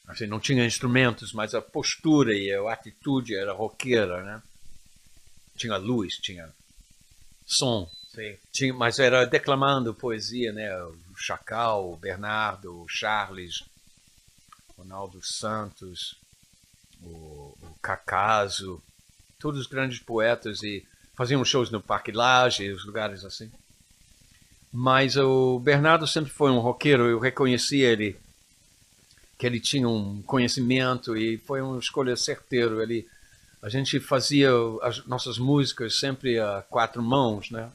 Assim, não tinha instrumentos, mas a postura e a atitude era roqueira, né? Tinha luz, tinha som, Sim. tinha, mas era declamando poesia, né? O Chacal, o Bernardo, o Charles, Ronaldo Santos, o, o Cacaso, todos os grandes poetas e faziam shows no Parque Lage, os lugares assim. Mas o Bernardo sempre foi um roqueiro, eu reconheci ele que ele tinha um conhecimento e foi uma escolha certeira. Ele, a gente fazia as nossas músicas sempre a quatro mãos, né?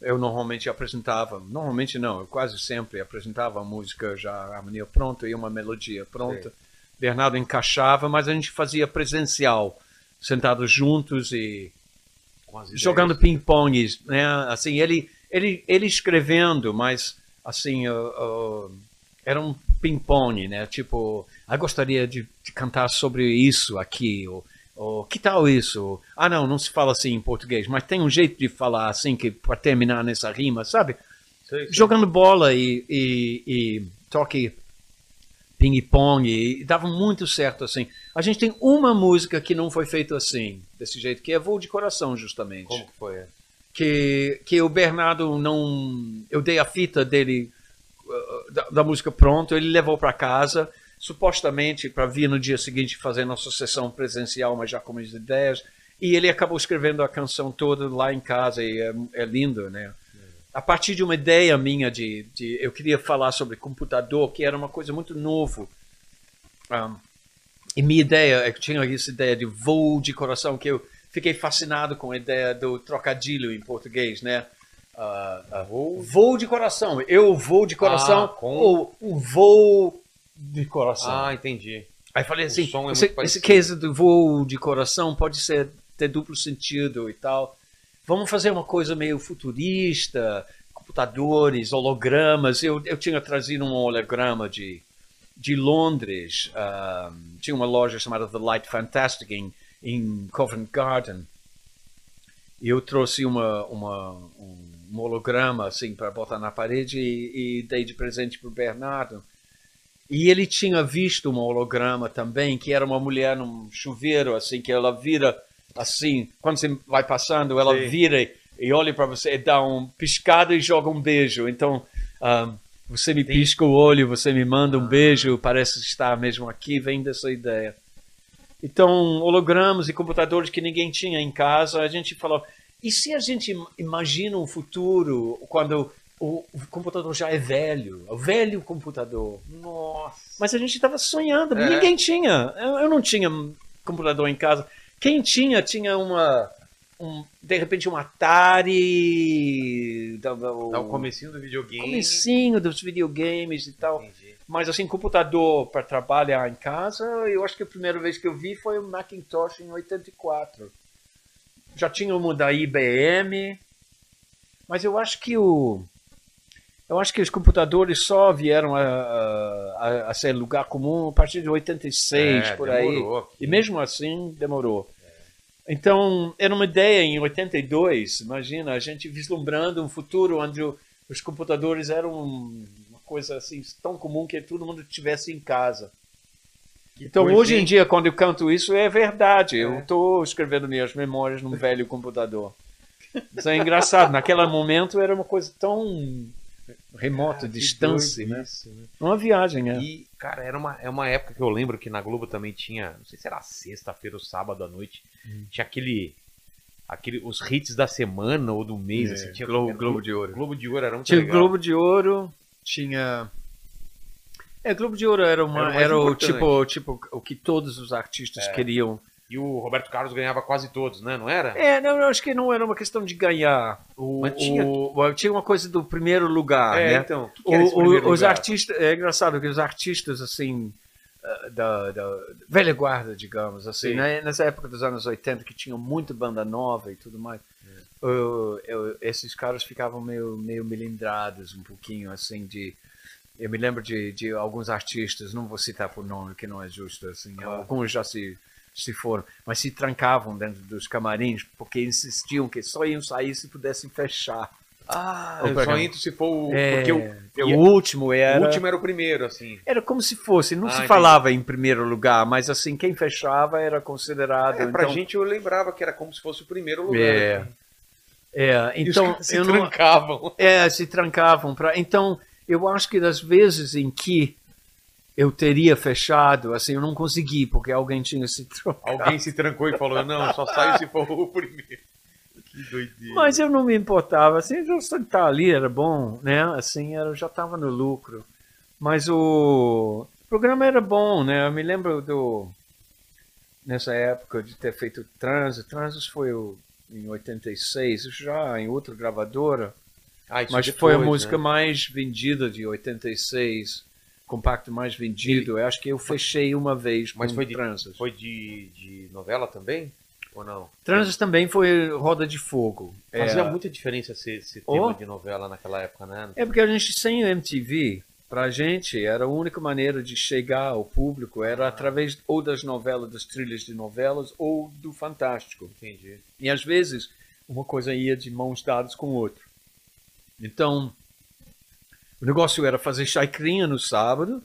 Eu normalmente apresentava, normalmente não, eu quase sempre apresentava a música já a harmonia pronta e uma melodia pronta. Sim. Bernardo encaixava, mas a gente fazia presencial, sentados juntos e jogando ping-pong, né? Assim, ele, ele, ele escrevendo, mas assim, uh, uh, era um ping-pong, né? Tipo, eu gostaria de, de cantar sobre isso aqui, ou, ou que tal isso? Ah, não, não se fala assim em português, mas tem um jeito de falar assim que para terminar nessa rima, sabe? Sei, sei. Jogando bola e, e, e toque ping-pong e dava muito certo assim. A gente tem uma música que não foi feita assim, desse jeito, que é Voo de Coração, justamente Como que foi? que, que o Bernardo não. Eu dei a fita dele, uh, da, da música pronto, ele levou para casa, supostamente para vir no dia seguinte fazer nossa sessão presencial, mas já com as ideias. E ele acabou escrevendo a canção toda lá em casa, e é, é lindo, né? A partir de uma ideia minha de, de. Eu queria falar sobre computador, que era uma coisa muito novo. Um, e minha ideia, eu tinha essa ideia de voo de coração, que eu fiquei fascinado com a ideia do trocadilho em português, né? Ah, ah, voo de coração. Eu vou de coração Ah, com- ou um voo de coração. Ah, entendi. Aí falei assim, é esse, esse caso do voo de coração pode ser ter duplo sentido e tal. Vamos fazer uma coisa meio futurista, computadores, hologramas. Eu, eu tinha trazido um holograma de, de Londres. ah, tinha uma loja chamada The Light Fantastic em, em Covent Garden. E eu trouxe uma, uma, um, um holograma assim para botar na parede e, e dei de presente para o Bernardo. E ele tinha visto um holograma também, que era uma mulher num chuveiro, assim, que ela vira assim, quando você vai passando, ela Sim. vira e, olha para você, dá um piscada e joga um beijo. Então, ah, você me pisca o olho, você me manda um beijo, parece estar mesmo aqui, vem dessa ideia. Então, hologramas e computadores que ninguém tinha em casa, a gente falou, e se a gente im- imagina um futuro quando o, o computador já é velho, o velho computador? Nossa. Mas a gente estava sonhando, É. ninguém tinha. Eu, eu não tinha computador em casa. Quem tinha, tinha uma. Um, de repente, um Atari. O, o comecinho do videogame. comecinho dos videogames e tal. Entendi. Mas assim, computador para trabalhar em casa, eu acho que a primeira vez que eu vi foi o Macintosh em 84. Já tinha uma da IBM, mas eu acho que o eu acho que os computadores só vieram a, a, a ser lugar comum a partir de 86 É, por aí. demorou. E mesmo assim demorou. Então, era uma ideia em 82, imagina, a gente vislumbrando um futuro onde os computadores eram uma coisa assim tão comum que todo mundo tivesse em casa. Então, coisa, hoje em dia, quando eu canto isso, é verdade. Eu É. estou escrevendo minhas memórias num velho computador. Isso é engraçado. Naquele momento era uma coisa tão remota, Que distância, né? isso, né? Uma viagem, é. E, cara, era uma, é uma época que eu lembro que na Globo também tinha, não sei se era sexta-feira ou sábado à noite, Hum. tinha aquele, aquele, os hits da semana ou do mês, É, assim, tinha Globo- era- Globo de Ouro. Globo de Ouro era muito Tinha o legal. Globo de Ouro, tinha. É, Globo de Ouro era, uma, Era o era, o tipo, tipo o que todos os artistas É. queriam. E o Roberto Carlos ganhava quase todos, né? Não era? É, não, eu acho que não era uma questão de ganhar. O, Mas tinha- o- tinha uma coisa do primeiro lugar, É, né? então. o que que O- era esse o- primeiro os lugar? artistas, é engraçado que os artistas assim da, da velha guarda, digamos, assim, Sim. né? nessa época dos anos 80 que tinha muita banda nova e tudo mais. eu- eu- esses caras ficavam meio, meio melindrados um pouquinho, assim, de... Eu me lembro de, de alguns artistas, não vou citar por nome, que não é justo, assim, Claro. alguns já se, se foram, mas se trancavam dentro dos camarins porque insistiam que só iam sair se pudessem fechar. Ah, O eu só entro se for o. É, Porque o, o e- último era... o último era o primeiro, assim. Era como se fosse, não Ah, se entendi. falava em primeiro lugar, mas assim, quem fechava era considerado. É, pra então, gente eu lembrava que era como se fosse o primeiro lugar. É. assim. é, então se eu não, trancavam. é, se trancavam para. Então, eu acho que das vezes em que eu teria fechado, assim, eu não consegui, porque alguém tinha se trocado. Alguém se trancou e falou: não, só saiu se for o primeiro. Que doideira. Mas eu não me importava, assim, eu só estar ali era bom, né? Assim, era, eu já estava no lucro. Mas o programa era bom, né? Eu me lembro do nessa época de ter feito Transit. Transit foi o, em 86, já em outra gravadora, Ah, mas depois, foi a música né? mais vendida de 86, compacto mais vendido. Eu acho que eu fechei uma vez com Mas foi de, Transit. foi de, de novela também? Ou não? Transit também foi Roda de Fogo. Fazia É. muita diferença esse, esse Oh. tema de novela naquela época, né? É porque a gente sem o MTV, pra gente era a única maneira de chegar ao público era através ou das novelas, das trilhas de novelas ou do Fantástico. Entendi. E às vezes uma coisa ia de mãos dadas com outra. Então, o negócio era fazer chacrinha no sábado,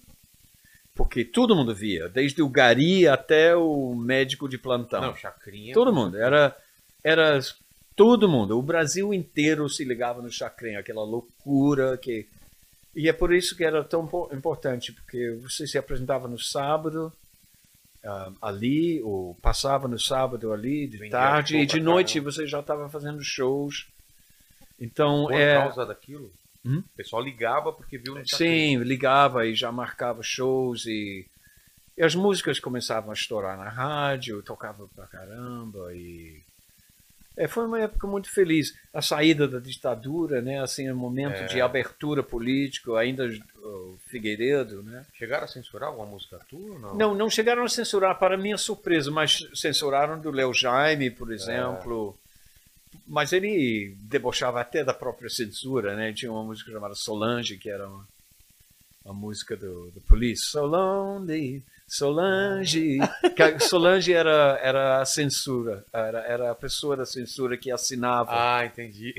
porque todo mundo via, desde o gari até o médico de plantão. Não, Chacrinha. Todo mundo. Era, era todo mundo. O Brasil inteiro se ligava no Chacrinha, aquela loucura que. E é por isso que era tão po- importante, porque você se apresentava no sábado ah, ali, ou passava no sábado ali, de Vendia tarde, e de noite caramba. você já estava fazendo shows. Então, Por é. causa daquilo? Hum? O pessoal ligava porque viu no Chacrinha. Sim, ligava e já marcava shows e, e as músicas começavam a estourar na rádio, tocava pra caramba e é, foi uma época muito feliz. A saída da ditadura, né, assim, um momento É. de abertura político, ainda o Figueiredo, né? Chegaram a censurar alguma música tua não? Não, não chegaram a censurar, para minha surpresa, mas censuraram do Léo Jaime, por exemplo. Mas ele debochava até da própria censura, né? Tinha uma música chamada Solange, que era uma, uma música do, do Police. So lonely, Solange. Que a Solange era, era a censura, era, era a pessoa da censura que assinava. Ah, entendi.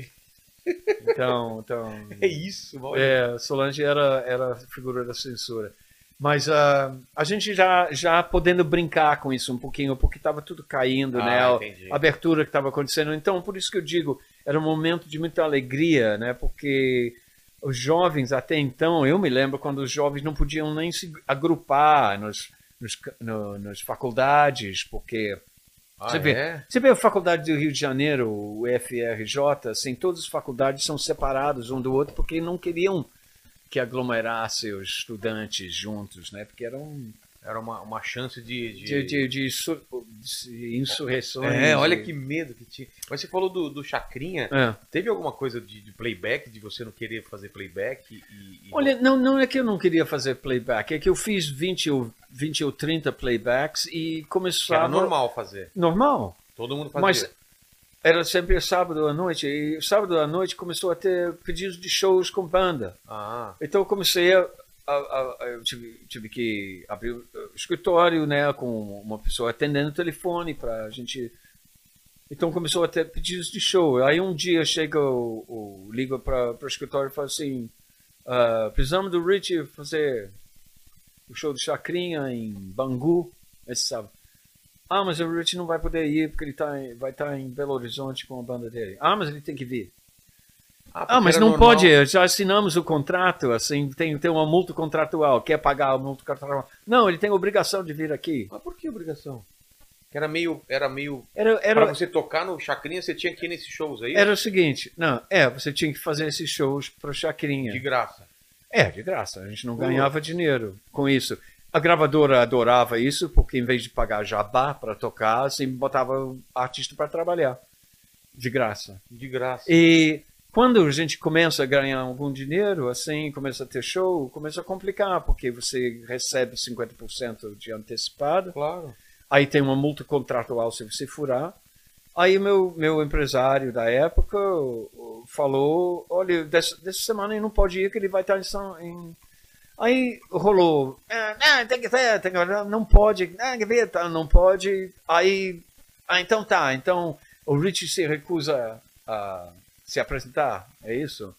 Então, então É isso, é, Solange era, era a figura da censura. Mas ah, a gente já, já podendo brincar com isso um pouquinho, porque estava tudo caindo, né? Ah, A- entendi. A abertura que estava acontecendo. Então, por isso que eu digo, era um momento de muita alegria, né? Porque os jovens, até então, eu me lembro quando os jovens não podiam nem se agrupar nos, nos, no- nas faculdades, porque Ah, você vê, é? você vê a faculdade do Rio de Janeiro, o FRJ, assim, todas as faculdades são separadas um do outro porque não queriam que aglomerasse os estudantes juntos, né? Porque eram Era uma, uma chance de. de- de, de, de de insurreições. É, olha que medo que tinha. Mas você falou do, do Chacrinha. É. Teve alguma coisa de, de playback, de você não querer fazer playback? E, e- Olha, não, não é que eu não queria fazer playback, é que eu fiz 20 ou, 20 ou 30 playbacks e que era começava... normal fazer. Normal. Todo mundo fazia. Mas era sempre sábado à noite, e sábado à noite começou a ter pedidos de shows com banda. Ah, Então eu comecei a. a- a- eu tive, tive que abrir o escritório, né, com uma pessoa atendendo o telefone para a gente. Então começou a ter pedidos de show. Aí um dia chega o, o liga para o escritório e fala assim: ah, precisamos do Richie fazer o show do Chacrinha em Bangu esse sábado. Ah, mas o Richie não vai poder ir porque ele tá em- vai estar em Belo Horizonte com a banda dele. Ah, mas ele tem que vir. Ah, porque mas não normal. pode, já assinamos o contrato, assim, tem, tem uma multa contratual, quer pagar a multa contratual. Não, ele tem obrigação de vir aqui. Mas por que obrigação? Que era meio. Era meio. Era, Pra era, você tocar no Chacrinha, você tinha que ir nesses shows aí? era o seguinte, não, é, você tinha que fazer esses shows pro Chacrinha. De graça. É, de graça, a gente não ganhava dinheiro com isso. A gravadora adorava isso, porque em vez de pagar jabá para tocar, assim, botava o artista para trabalhar. De graça. De graça. E quando a gente começa a ganhar algum dinheiro, assim, começa a ter show, começa a complicar, porque você recebe 50% de antecipado, Claro. aí tem uma multa contratual se você furar. Aí meu, meu empresário da época falou, olha, dessa, dessa semana ele não pode ir, que ele vai estar em São... Em... Aí rolou, ah, ah, tem que ter, tem que não pode, ah, ver, tá, não pode. Aí, ah, então tá, então o Richie se recusa a se apresentar, é isso?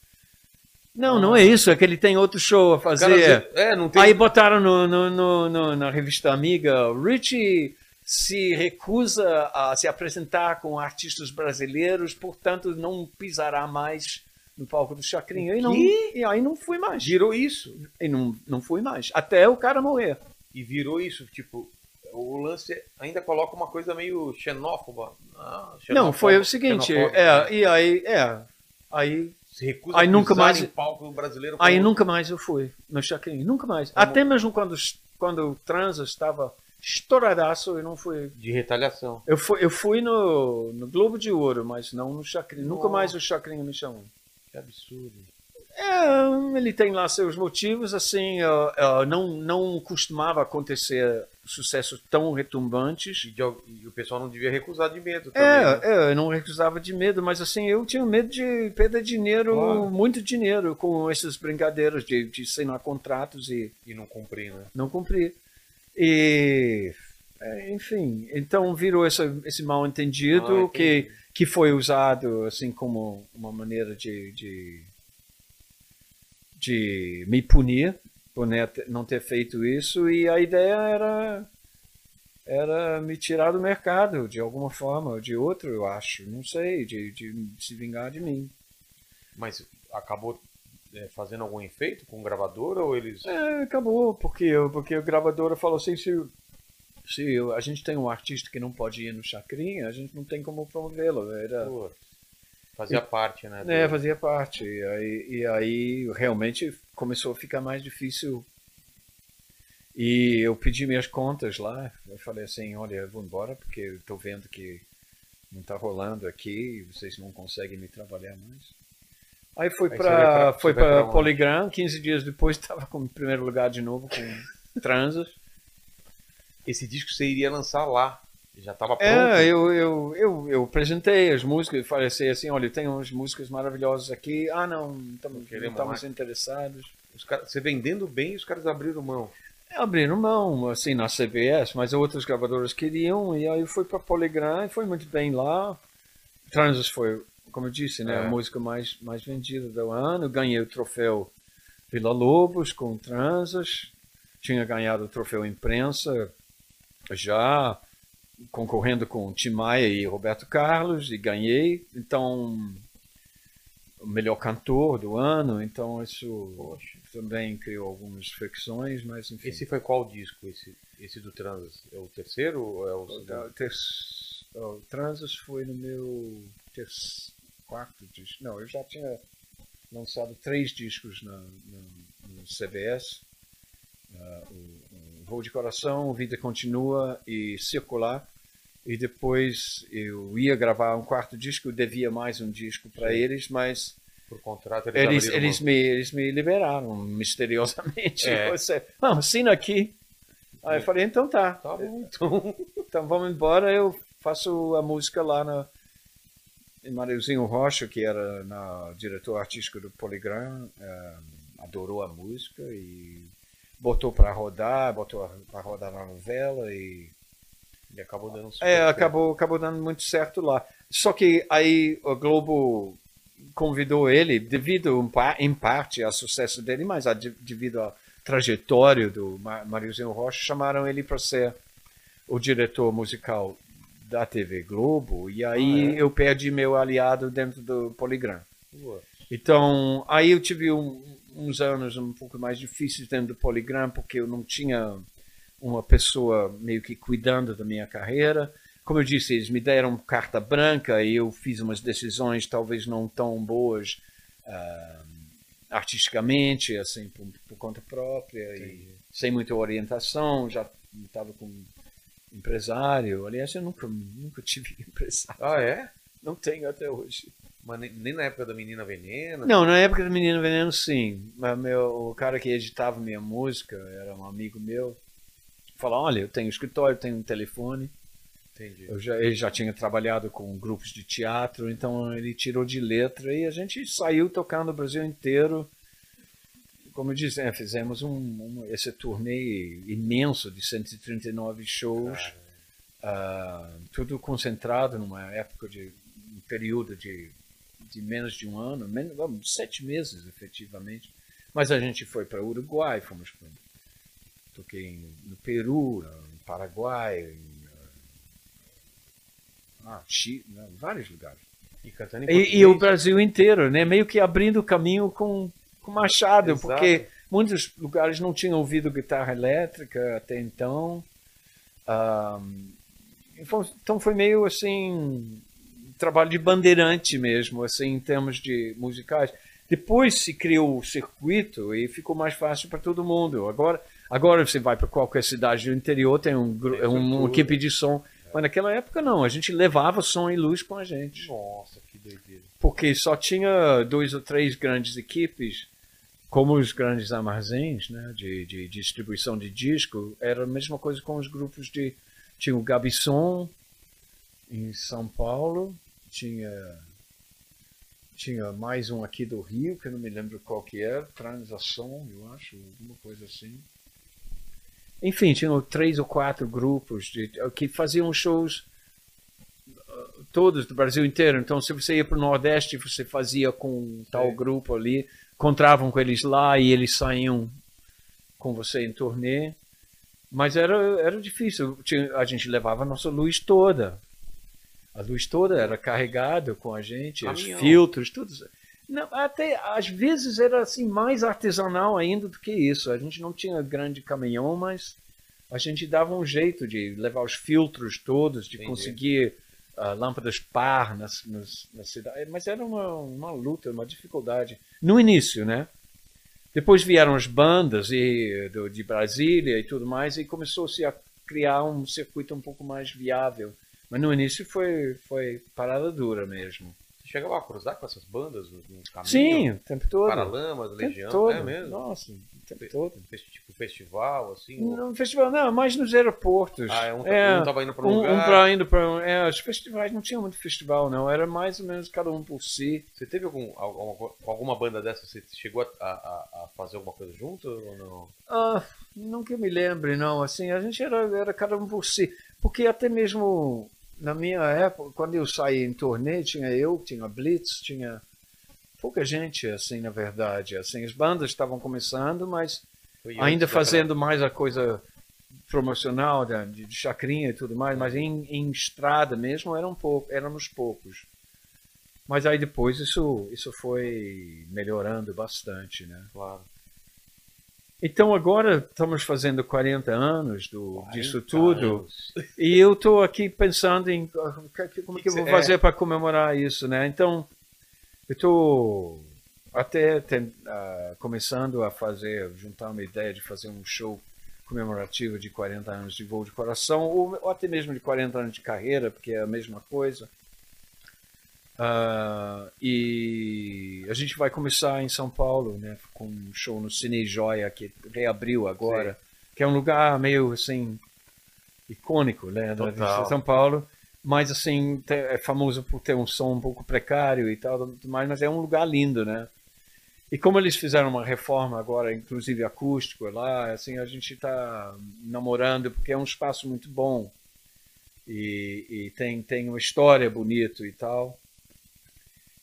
Não, não é isso, é que ele tem outro show a Cara, fazer. é, não tem. Aí botaram no, no, no- no- na revista Amiga, Richie se recusa a se apresentar com artistas brasileiros, portanto não pisará mais no palco do Chacrinha. E, não, e aí não fui mais. Virou isso. E não, não fui mais. Até o cara morrer. E virou isso, tipo. O lance ainda coloca uma coisa meio xenófoba. Ah, Não, foi o seguinte, é, né? e aí, é, aí, Se recusa aí a nunca mais- em palco brasileiro. aí como- nunca mais eu fui no Chacrinha, nunca mais. Como- Até mesmo quando, quando o Transa estava estouradaço, eu não fui. De retaliação. Eu fui, eu fui no, no Globo de Ouro, mas não no Chacrinha. Nunca mais o Chacrinha me chamou. Que absurdo. É, ele tem lá seus motivos, assim, não, não costumava acontecer sucessos tão retumbantes. E, de e o pessoal não devia recusar de medo também. né? É, é, eu não recusava de medo, mas assim, eu tinha medo de perder dinheiro, Claro. muito dinheiro, com essas brincadeiras de, de assinar contratos e E não cumprir, né? não cumprir. E, é, enfim, então virou essa, esse mal entendido Ah, que. Que foi usado assim como uma maneira de, de, de me punir por ne- não ter feito isso e a ideia era era me tirar do mercado de alguma forma ou de outro, eu acho, não sei, de, de se vingar de mim. Mas acabou é, fazendo algum efeito com gravadora ou eles. É, acabou, porque, porque a gravadora falou assim, se, se a gente tem um artista que não pode ir no Chacrinha, a gente não tem como promovê-lo. Era, Pô, fazia parte, né? do- é, fazia parte. E aí, e aí realmente começou a ficar mais difícil. E eu pedi minhas contas lá. Eu falei assim, olha, eu vou embora porque eu estou vendo que não está rolando aqui, vocês não conseguem me trabalhar mais. Aí foi para foi para onde? Polygram, 15 dias depois estava com primeiro lugar de novo com Transas. Esse disco você iria lançar lá. Já tava pronto. É, eu, eu, eu, eu apresentei as músicas e falei assim, olha, tenho umas músicas maravilhosas aqui. Ah, não, não estamos, não estamos interessados. Os você vendendo bem, os caras abriram mão. Abriram mão, assim, na CBS, mas outras gravadoras queriam, e aí foi para Polygram e foi muito bem lá. Transas foi, como eu disse, né, É. a música mais, mais vendida do ano. Ganhei o troféu Vila Lobos com Transas. Tinha ganhado o troféu imprensa já concorrendo com Tim Maia e Roberto Carlos e ganhei. Então, o melhor cantor do ano. Então, isso também criou algumas fricções, mas enfim. Esse foi qual disco? Esse, esse do Transas? É o terceiro ou é o segundo? ter- o Transas foi no meu ter- quarto disco. Não, eu já tinha lançado três discos na, na- no CBS. Ah, o, o Voo de Coração, Vida Continua e Circular. E depois eu ia gravar um quarto disco, eu devia mais um disco para eles, mas Por contrato, eles, eles, eles, me, eles me liberaram misteriosamente. É. Você, não, assina aqui. Aí eu falei, então tá. Tá bom, então. Então vamos embora, eu faço a música lá na em Mareuzinho Rocha, que era na, diretor artístico do Polygram, eh, adorou a música e botou para rodar, botou para rodar na novela e E acabou dando super é, certo. acabou, acabou dando muito certo lá. Só que aí o Globo convidou ele, devido em parte ao sucesso dele, mas a- devido à trajetória do Ma- Mariozinho Rocha, chamaram ele para ser o diretor musical da TV Globo, e aí Ah, é? eu perdi meu aliado dentro do Polygram. Pô, Então, aí eu tive um- uns anos um pouco mais difíceis dentro do Polygram, porque eu não tinha uma pessoa meio que cuidando da minha carreira. Como eu disse, eles me deram carta branca e eu fiz umas decisões talvez não tão boas ah, artisticamente, assim, por, por conta própria e sem muita orientação. Já estava com empresário. Aliás, eu nunca, nunca tive empresário. Ah, é? Não tenho até hoje. Mas nem, na época da Menina Veneno? Não, na época do Menino Veneno, sim. Mas meu, o cara que editava minha música era um amigo meu. Falou: Olha, eu tenho escritório, tenho um telefone. Entendi. Eu já, ele já tinha trabalhado com grupos de teatro, então ele tirou de letra e a gente saiu tocando o Brasil inteiro. Como eu disse, é, fizemos um, um- esse turnê imenso de 139 shows, ah, tudo concentrado numa época de um período de, de menos de um ano, menos, vamos, sete meses efetivamente. Mas a gente foi para Uruguai, fomos para toquei no Peru, no Paraguai, em ah, Chile, né, vários lugares. E E, e o Brasil inteiro, né? Meio que abrindo o caminho com, com Machado, Exato. porque muitos lugares não tinham ouvido guitarra elétrica até então. Então- então foi meio assim trabalho de bandeirante mesmo, assim em termos de musicais. Depois se criou o circuito e ficou mais fácil para todo mundo. Agora, agora você vai para qualquer cidade do interior tem um, Tem um, uma equipe de som. Mas naquela época não, a gente levava som e luz com a gente Nossa, que doideira. porque só tinha dois ou três grandes equipes, como os grandes armazéns né, de, de distribuição de disco, era a mesma coisa com os grupos de. Tinha o Gabisson em São Paulo, tinha, tinha mais um aqui do Rio, que eu não me lembro qual que era, Transação, eu acho, alguma coisa assim. Enfim, tinham três ou quatro grupos de, que faziam shows todos do Brasil inteiro. Então, se você ia para o Nordeste, você fazia com tal Sim. grupo ali, encontravam com eles lá e eles saíam com você em turnê. Mas era, era difícil. A gente levava a nossa luz toda. A luz toda era carregada com a gente, Caminhão. os filtros, tudo. Não, até às vezes era assim mais artesanal ainda do que isso. A gente não tinha grande caminhão, mas a gente dava um jeito de levar os filtros todos, de Entendi. conseguir ah, lâmpadas par nas, nas, na cidade. Mas era uma, uma luta, uma dificuldade. No início, né? Depois vieram as bandas e, do, de Brasília e tudo mais, e começou-se a criar um circuito um pouco mais viável. Mas no início foi, foi parada dura mesmo. Você chegava a cruzar com essas bandas no, caminho? Sim, o tempo todo. Paralamas, Legião, todo. é mesmo? Nossa, o tempo todo. Fes- Tipo festival, assim? ou- No festival, não, mais nos aeroportos. Ah, um, é, um tava indo para um um, um lugar. pra indo para é, os festivais não tinha muito festival não era mais ou menos cada um por si Você teve algum, alguma, alguma banda dessa, você chegou a, a- a fazer alguma coisa junto ou não? ah, não que eu me lembre não assim a gente era, era cada um por si porque até mesmo na minha época quando eu saí em turnê tinha eu tinha Blitz tinha pouca gente assim na verdade assim as bandas estavam começando mas ainda fazendo mais a coisa promocional de, de chacrinha e tudo mais, mas em, em estrada mesmo eram pouco, éramos poucos. Mas aí depois isso, isso foi melhorando bastante, né? Claro. Então agora estamos fazendo 40 anos do, disso 40 tudo anos. e eu estou aqui pensando em ah, que- como Que que eu vou cê- fazer para comemorar isso, né? Então eu estou até ten- ah, começando a fazer, juntar uma ideia de fazer um show comemorativo de 40 anos de voo de coração ou, ou até mesmo de 40 anos de carreira, porque é a mesma coisa. Ah, e a gente vai começar em São Paulo, né, com um show no Cine Joia que reabriu agora, que é um lugar meio assim icônico, né, da Total. de São Paulo, mas assim é famoso por ter um som um pouco precário e tal, mas é um lugar lindo, né? E como eles fizeram uma reforma agora, inclusive acústico lá, assim a gente está namorando porque é um espaço muito bom e, e tem tem uma história bonito e tal.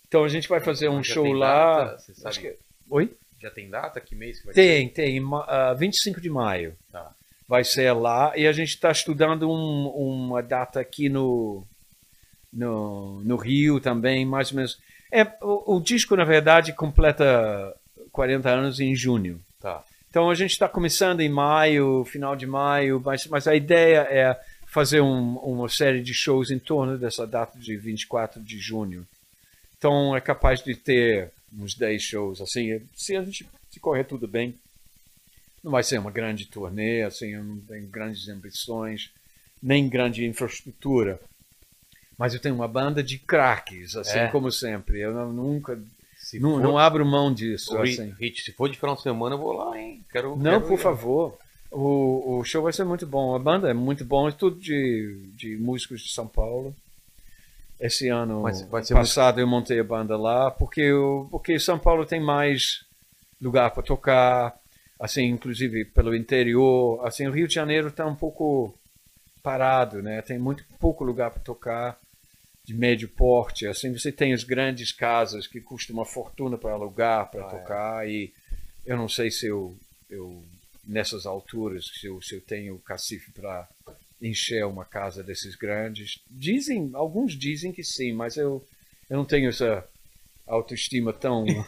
Então a gente vai fazer um Já show tem lá. data? Acho que- Oi? Já tem data? Que mês que vai ser? Tem, tem. ah, 25 de maio. Tá. Vai ser lá. E a gente está estudando um- uma data aqui no, no, no Rio também, mais ou menos. É, o, o disco, na verdade, completa 40 anos em junho. Tá. Então a gente está começando em maio, final de maio, mas, mas a ideia é fazer um- uma série de shows em torno dessa data de 24 de junho. Então é capaz de ter uns 10 shows, assim, se a gente se correr tudo bem. Não vai ser uma grande turnê, assim, eu não tenho grandes ambições, nem grande infraestrutura. Mas eu tenho uma banda de craques, assim É. como sempre. Eu não- nunca, Se não, for- não abro mão disso. Assim. Hit, se for de final de semana, eu vou lá, hein? Quero, Não, quero por ir. favor. O, o show vai ser muito bom. A banda é muito bom. É tudo de, de músicos de São Paulo. Esse ano passado eu montei a banda lá porque, eu, porque São Paulo tem mais lugar para tocar. Assim, inclusive pelo interior. Assim, o Rio de Janeiro está um pouco parado, né? Tem muito pouco lugar para tocar de médio porte. Assim, você tem as grandes casas que custam uma fortuna para alugar, para Ah, é. tocar. E eu não sei se eu, eu nessas alturas, se eu, se eu tenho cacife para encher uma casa desses grandes. Dizem, alguns dizem que sim, mas eu, eu não tenho essa autoestima tão.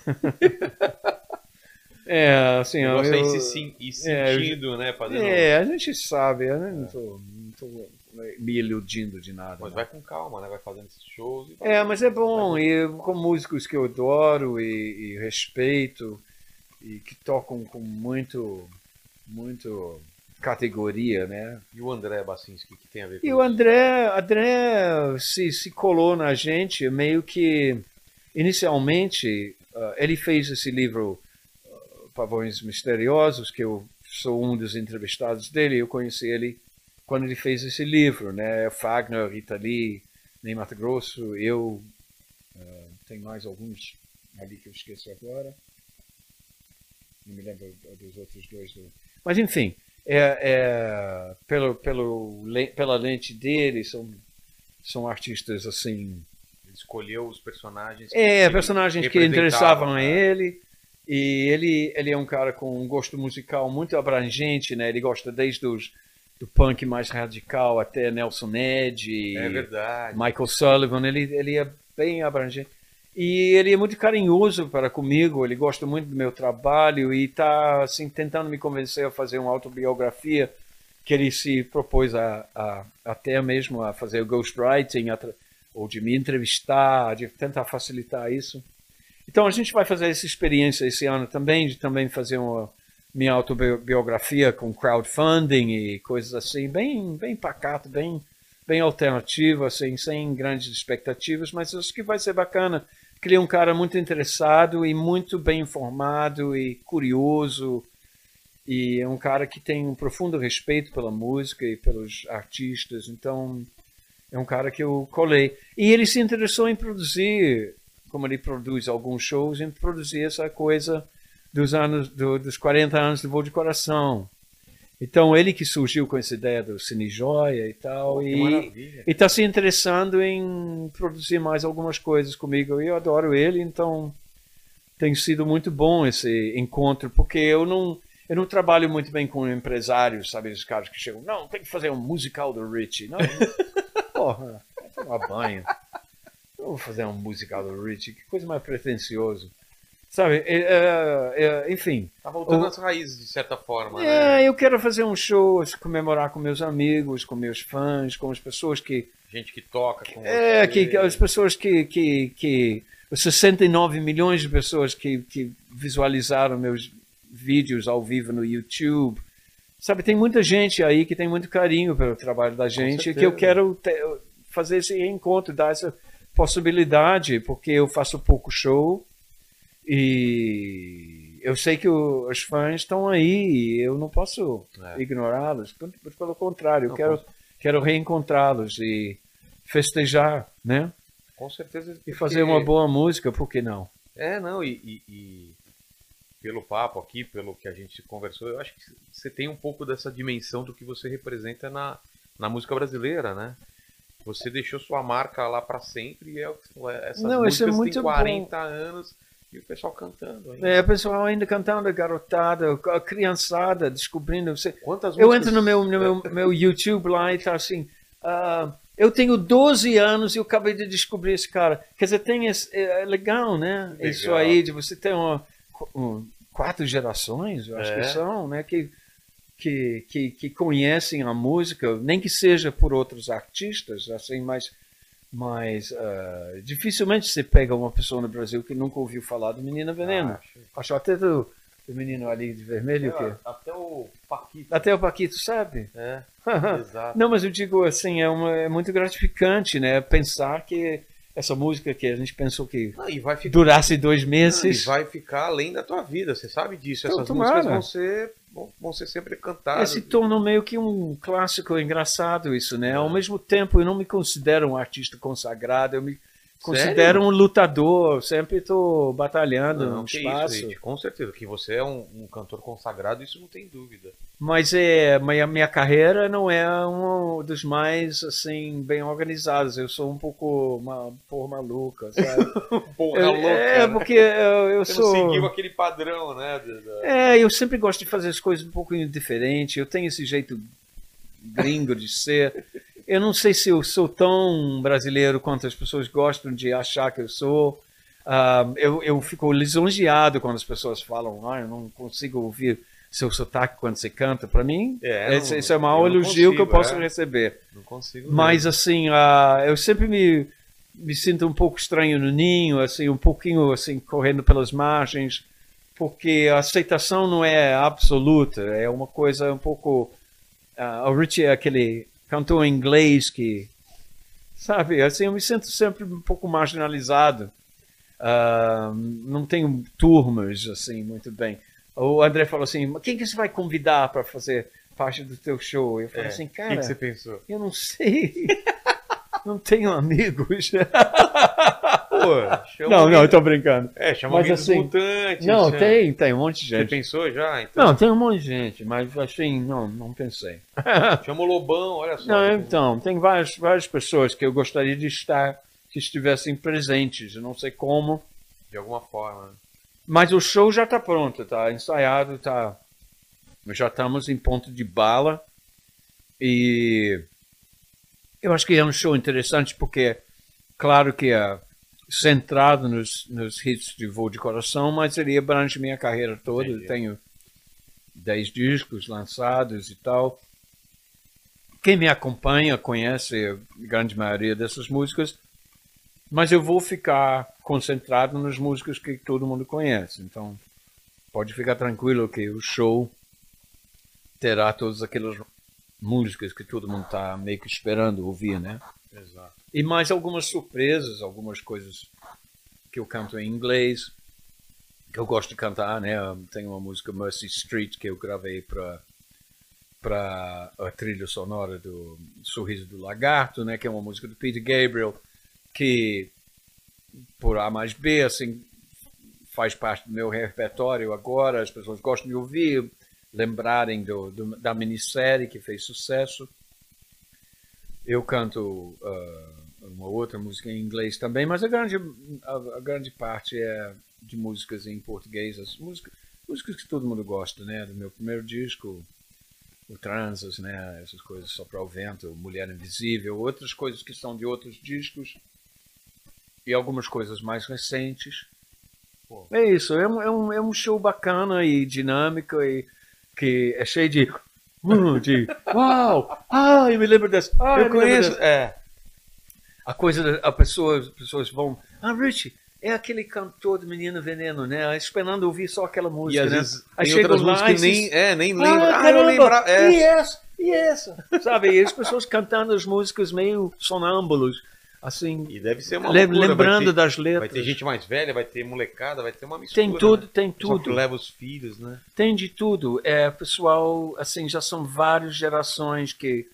é, assim, Eu gosto eu- se sim- ir é, sentindo, né? Fazendo... é, a gente sabe, eu não estou me iludindo de nada. Mas né? vai com calma, né? Vai fazendo esses shows. E É, mas é bom, e com músicos que eu adoro e, e respeito, e que tocam com muito, muito categoria, né? E o André Bacinski, que tem a ver com E o? André, André se, se colou na gente, meio que, inicialmente, ah, ele fez esse livro ah, Pavões Misteriosos, que eu sou um dos entrevistados dele, eu conheci ele quando ele fez esse livro, né? Fagner, Rita Lee, Ney Mato Grosso, eu, ah, tem mais alguns ali que eu esqueço agora, não me lembro dos outros dois. do- Mas enfim, é, é, pelo, pelo, pela lente dele, são, são artistas assim. Ele escolheu os personagens. É, personagens que interessavam a né? ele. E ele, ele é um cara com um gosto musical muito abrangente, né? Ele gosta desde os, do punk mais radical até Nelson Ned, É verdade. Michael Sullivan. Ele, ele é bem abrangente. E ele é muito carinhoso para comigo, ele gosta muito do meu trabalho e está assim, tentando me convencer a fazer uma autobiografia que ele se propôs a, a, até mesmo a fazer o ghostwriting, atra- ou de me entrevistar, de tentar facilitar isso. Então a gente vai fazer essa experiência esse ano também, de também fazer uma minha autobiografia com crowdfunding e coisas assim, bem, bem pacato, bem, bem alternativo, assim, sem grandes expectativas, mas acho que vai ser bacana. é um cara muito interessado e muito bem informado e curioso e é um cara que tem um profundo respeito pela música e pelos artistas, então é um cara que eu colei. E ele se interessou em produzir, como ele produz alguns shows, em produzir essa coisa dos anos do, dos 40 anos do Voo de Coração. Então ele que surgiu com essa ideia do Cine Joia e tal, Que e está se interessando em produzir mais algumas coisas comigo. E eu adoro ele, então tem sido muito bom esse encontro, porque eu não eu não trabalho muito bem com empresários, sabe, os caras que chegam, não, tem que fazer um musical do Richie. Não, porra, vai tomar banho. Eu vou fazer um musical do Richie, que coisa mais pretensioso. Sabe, é, é, é, enfim, Tá voltando O- às raízes, de certa forma, né? é, eu quero fazer um show, comemorar com meus amigos, com meus fãs, com as pessoas que Gente que toca com é, você. que, as pessoas que, que, que os 69 milhões de pessoas que, que visualizaram meus vídeos ao vivo no YouTube. Sabe, tem muita gente aí que tem muito carinho pelo trabalho da gente e que eu quero te- fazer esse encontro, dar essa possibilidade, porque eu faço pouco show e eu sei que o- os fãs estão aí e eu não posso É. ignorá-los. Pelo contrário, eu quero, quero reencontrá-los e festejar, né? Com certeza. E porque- fazer uma boa música, por que não? É, não, e, e- e pelo papo aqui, pelo que a gente conversou, eu acho que você tem um pouco dessa dimensão do que você representa na, na música brasileira, né? Você deixou sua marca lá pra sempre e é, falou, essas Não, é músicas muito têm bom. 40 anos e o pessoal cantando ainda. É, o pessoal ainda cantando, a garotada, a criançada descobrindo. Você... Quantas Eu músicas- entro no meu, no meu, meu YouTube lá e tá assim. ah, eu tenho 12 anos e eu acabei de descobrir esse cara. Quer dizer, tem esse, é, é legal, né? Legal. Isso aí, de você ter uma, um- quatro gerações, eu acho É. que são, né? Que, que, que, que conhecem a música, nem que seja por outros artistas, assim, mas, mas ah, dificilmente você pega uma pessoa no Brasil que nunca ouviu falar do Menina Veneno. Acho. Acho até do, O menino ali de vermelho, o quê? Até o Paquito. Até o Paquito sabe. É, exato. Não, mas eu digo assim, é, uma- é muito gratificante, né? Pensar que essa música que a gente pensou que Não, e ficar. durasse dois E meses, vai ficar além da tua vida, você sabe disso. Então, Essas tomara. músicas vão ser, vão, vão ser sempre cantadas. se tornou meio que um clássico engraçado isso, né? Ao mesmo tempo, eu não me considero um artista consagrado, eu me considero um lutador, sempre estou batalhando Não, no espaço. isso, com certeza. Que você é um, um cantor consagrado, isso não tem dúvida. Mas é, mas a minha carreira não é um dos mais assim bem organizados. Eu sou um pouco uma porra maluca, sabe? Porra, Eu- louca. é né? porque eu, eu Você sou. seguiu aquele padrão, né? da- É, eu sempre gosto de fazer as coisas um pouco diferente. Eu tenho esse jeito gringo de ser. Eu não sei se eu sou tão brasileiro quanto as pessoas gostam de achar que eu sou. Ah, eu, eu fico lisonjeado quando as pessoas falam, ah, eu não consigo ouvir seu sotaque quando você canta. Para mim, É, esse, não- esse é o maior elogio que eu consigo, posso é. receber. Não consigo. Mas assim, ah, eu sempre me, me sinto um pouco estranho no ninho, assim, um pouquinho assim correndo pelas margens, porque a aceitação não é absoluta, é uma coisa um pouco. ah, o Richie é aquele cantor inglês que, sabe, assim, eu me sinto sempre um pouco marginalizado. Ah, não tenho turmas assim muito bem. O André falou assim: "Mas quem que você vai convidar para fazer parte do teu show? Eu falei É. assim, cara. que, que você pensou? Eu não sei. não tenho amigos. Pô, não, não, eu tô brincando. É, chama Mas assim, mutantes. Não, chama- tem, tem um monte de Você gente. pensou já? Então, Não, tem um monte de gente, mas assim, não, não pensei. Chama o Lobão, olha só. Não, então, tem várias, várias pessoas que eu gostaria de estar, que estivessem presentes, eu não sei como, De alguma forma. Mas o show já está pronto, tá ensaiado, tá. Já estamos em ponto de bala e eu acho que é um show interessante porque, claro que é centrado nos, nos hits de Voo de Coração, mas ele abrange minha carreira toda. Eu tenho 10 discos lançados e tal. Quem me acompanha conhece a grande maioria dessas músicas, mas eu vou ficar concentrado nas músicas que todo mundo conhece. Então, pode ficar tranquilo que o show terá todas aquelas músicas que todo mundo está meio que esperando ouvir, né? Exato. E mais algumas surpresas, algumas coisas que eu canto em inglês, que eu gosto de cantar, né? Tem uma música Mercy Street que eu gravei para para a trilha sonora do Sorriso do Lagarto, né? Que é uma música do Peter Gabriel, que por A mais B, assim, faz parte do meu repertório agora, as pessoas gostam de ouvir, lembrarem do, do- da minissérie que fez sucesso. Eu canto ah, uma outra música em inglês também, mas a grande, a, a grande parte é de músicas em português, as músicas, músicas que todo mundo gosta, né? Do meu primeiro disco, o Transas, né? Essas coisas só para o vento, Mulher Invisível, outras coisas que são de outros discos e algumas coisas mais recentes. Pô. É isso, é um, é, um, é um show bacana e dinâmico e que é cheio de. hum, de uau! Ah, eu me lembro dessa. Ah, eu lembro conheço. dessa." É. A coisa, a pessoa, as pessoas vão. Ah, Rich, é aquele cantor do Menino Veneno, né? Esperando ouvir só aquela E música, às né? vezes Aí chega outras lá músicas que e nem, é, nem lembro. Ah, Ah, eu lembrar. É. E essa? E essa? Sabe? E as pessoas cantando as músicas meio sonâmbulos, assim, E deve ser uma loucura, vai lembrando ter- das Vai letras. ter gente mais velha, vai ter molecada, vai ter uma mistura. Tem tudo, né? tem Pessoal que tudo. leva os filhos, né? Tem de tudo. É, pessoal, assim, já são várias gerações que,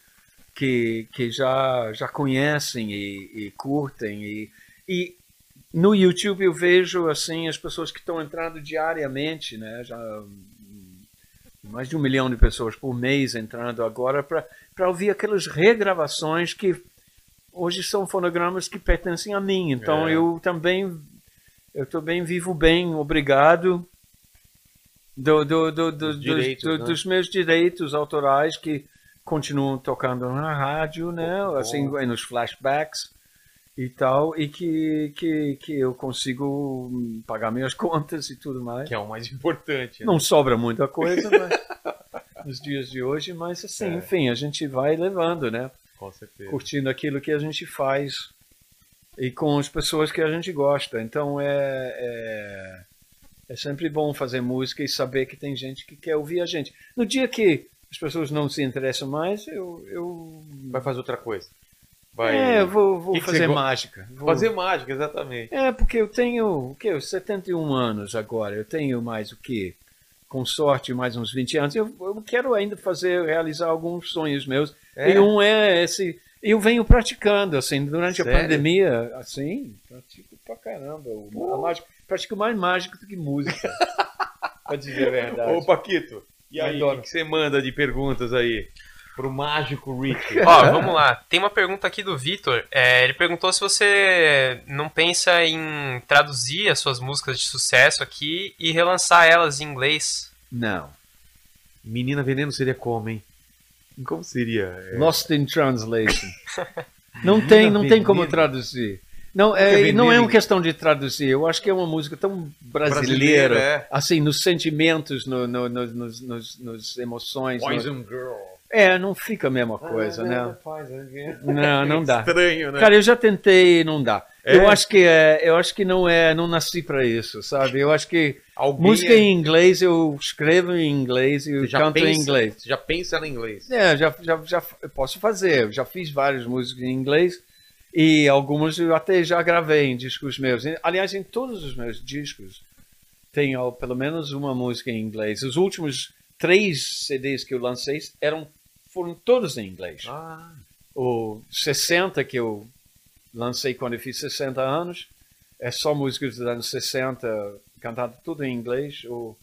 que, que já, já conhecem e, e curtem. E, e no YouTube eu vejo, assim, as pessoas que estão entrando diariamente, né? Já hum, mais de um milhão de pessoas por mês entrando agora para ouvir aquelas regravações que hoje são fonogramas que pertencem a mim. Então É. eu também eu também vivo bem, obrigado do, do, do, do- Dos direitos, né? dos meus direitos autorais que continuam tocando na rádio, né? Bom. Assim, nos flashbacks e tal, e que, que, que eu consigo hum, pagar minhas contas e tudo mais. Que é o mais importante. né? Não sobra muita coisa, mas nos dias de hoje, mas assim, É. enfim, a gente vai levando, né? Curtindo aquilo que a gente faz e com as pessoas que a gente gosta. Então é, é, É sempre bom fazer música e saber que tem gente que quer ouvir a gente. No dia que as pessoas não se interessam mais, eu. eu Vai fazer outra coisa. Vai é, eu vou, vou Que que fazer mágica. Vou- fazer mágica, exatamente. É, porque eu tenho, o quê? Os 71 anos agora. Eu tenho mais o quê? Com sorte, mais uns 20 anos. Eu, eu quero ainda fazer, realizar alguns sonhos meus. É? E um é esse. Eu venho praticando, assim, durante Sério? a pandemia, assim, pratico pra caramba. A mágica, pratico mais mágica do que música. pra dizer a verdade. Ô, Paquito, e aí, o que você manda de perguntas aí pro mágico Rich? Ó, vamos lá. Tem uma pergunta aqui do Vitor. É, ele perguntou se você não pensa em traduzir as suas músicas de sucesso aqui e relançar elas em inglês. Não. Menina Veneno seria como, hein? Como seria? É, Lost in Translation. Não tem, não tem como traduzir. Não, é é, não é em- uma questão de traduzir. Eu acho que é uma música tão brasileira, Brasileira, é. assim, nos sentimentos, no, no, no, nos, nos, nos emoções. no- Poison Girl. É, não fica a mesma coisa, né? Poison Girl. Não, não dá. Estranho, né? Cara, eu já tentei e não dá. É? Eu acho que é, eu acho que não é, não nasci para isso, sabe? Eu acho que Alguém música é- em inglês eu escrevo em inglês e eu já canto em pensa- inglês. Você já pensa no inglês. É, já, já, já eu posso fazer. Eu já fiz várias músicas em inglês e algumas eu até já gravei em discos meus. Aliás, em todos os meus discos tem ó, pelo menos uma música em inglês. Os últimos três CDs que eu lancei eram foram todos em inglês. Ah, O 60 que eu lancei quando eu fiz 60 anos é só músicas dos anos 60 cantado tudo em inglês. O,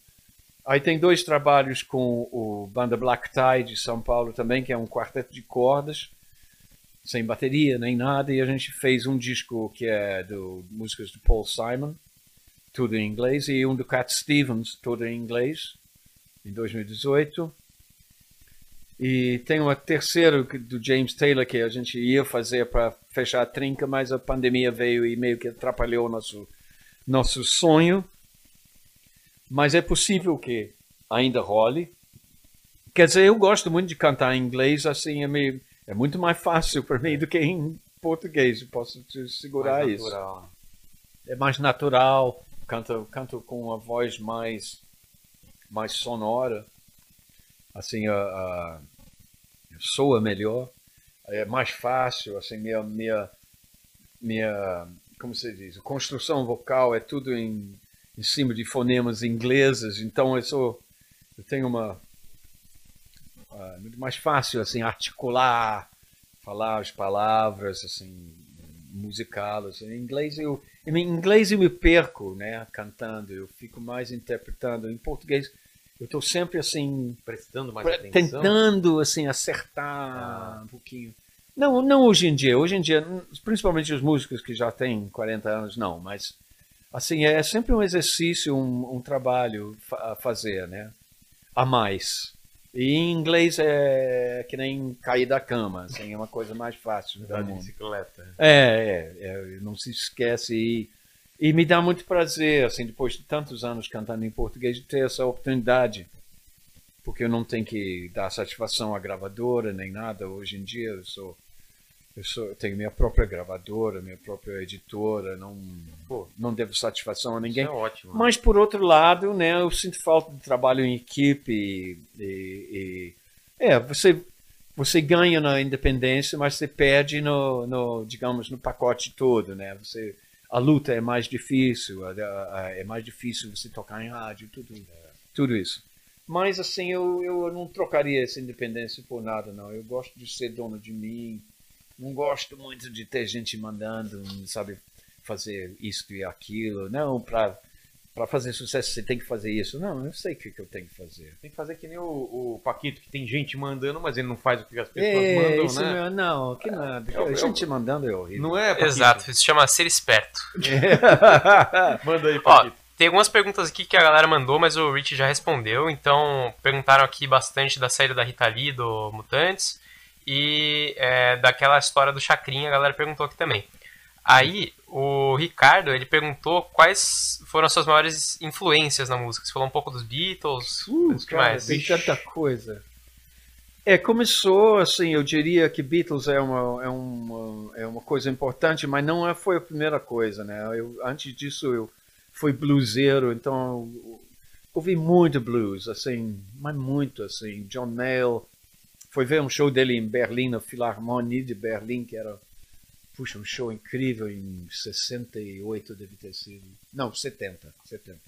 aí tem dois trabalhos com o banda Black Tie de São Paulo também, que é um quarteto de cordas, sem bateria nem nada, e a gente fez um disco que é do músicas do Paul Simon, tudo em inglês, e um do Cat Stevens, tudo em inglês, em 2018. E tem uma terceira do James Taylor que a gente ia fazer para fechar a trinca, mas a pandemia veio e meio que atrapalhou nosso nosso sonho. Mas é possível que ainda role. Quer dizer, eu gosto muito de cantar em inglês, assim é meio é muito mais fácil para mim do que em português. Eu posso te segurar mais isso. é mais natural, canto, canto com uma voz mais, mais sonora, assim, a, a, soa melhor, é mais fácil, assim, minha, minha, minha, como se diz, a construção vocal é tudo em, em cima de fonemas ingleses, então eu sou, eu tenho uma, ah, muito mais fácil, assim, articular, falar as palavras, assim, musical, assim, em inglês eu, em inglês eu me perco, né, cantando, eu fico mais interpretando, em português eu estou sempre assim Prestando mais atenção. tentando assim acertar um pouquinho. Não, não hoje em dia. Hoje em dia, principalmente os músicos que já têm 40 anos, não. Mas assim é sempre um exercício, um, um trabalho a fazer, né? A mais. E em inglês é que nem cair da cama, assim, é uma coisa mais fácil. Andar de bicicleta. É, é, é, não se esquece e, e me dá muito prazer, assim, depois de tantos anos cantando em português, de ter essa oportunidade, porque eu não tenho que dar satisfação à gravadora nem nada. Hoje em dia eu sou, eu sou, eu tenho minha própria gravadora, minha própria editora, não, pô, não devo satisfação a ninguém. Isso é ótimo. Mas por outro lado, né, eu sinto falta do trabalho em equipe e, e- é, você você ganha na independência, mas você perde no, no digamos no pacote todo, né? Você a luta é mais difícil, é mais difícil você tocar em rádio, tudo tudo isso. Mas assim, eu, eu não trocaria essa independência por nada, não. Eu gosto de ser dono de mim. Não gosto muito de ter gente mandando, sabe, fazer isso e aquilo. Não, para para fazer sucesso você tem que fazer isso. Não, eu sei o que, que eu tenho que fazer. Tem que fazer que nem o, o Paquito, que tem gente mandando, mas ele não faz o que as pessoas É, mandam, isso né? não, não, que nada. É o- é gente mandando é horrível. Não é, Paquito? Exato, isso se chama ser esperto. Manda aí, Ó, Paquito. tem algumas perguntas aqui que a galera mandou, mas o Rich já respondeu. Então, perguntaram aqui bastante da saída da Rita Lee, do Mutantes, e é, daquela história do Chacrinha, a galera perguntou aqui também. Aí, o Ricardo, ele perguntou quais foram as suas maiores influências na música. Você falou um pouco dos Beatles, Uh, que cara, mais? tem tanta coisa. É, começou assim, eu diria que Beatles é uma, é uma, é uma coisa importante, mas não é, foi a primeira coisa, né? Eu, antes disso, eu foi bluseiro, então ouvi muito blues, assim, mas muito assim. John Mayall, foi ver um show dele em Berlim, na Philharmonie de Berlim, que era, puxa, um show incrível em 68 deve ter sido. Não, 70, 70.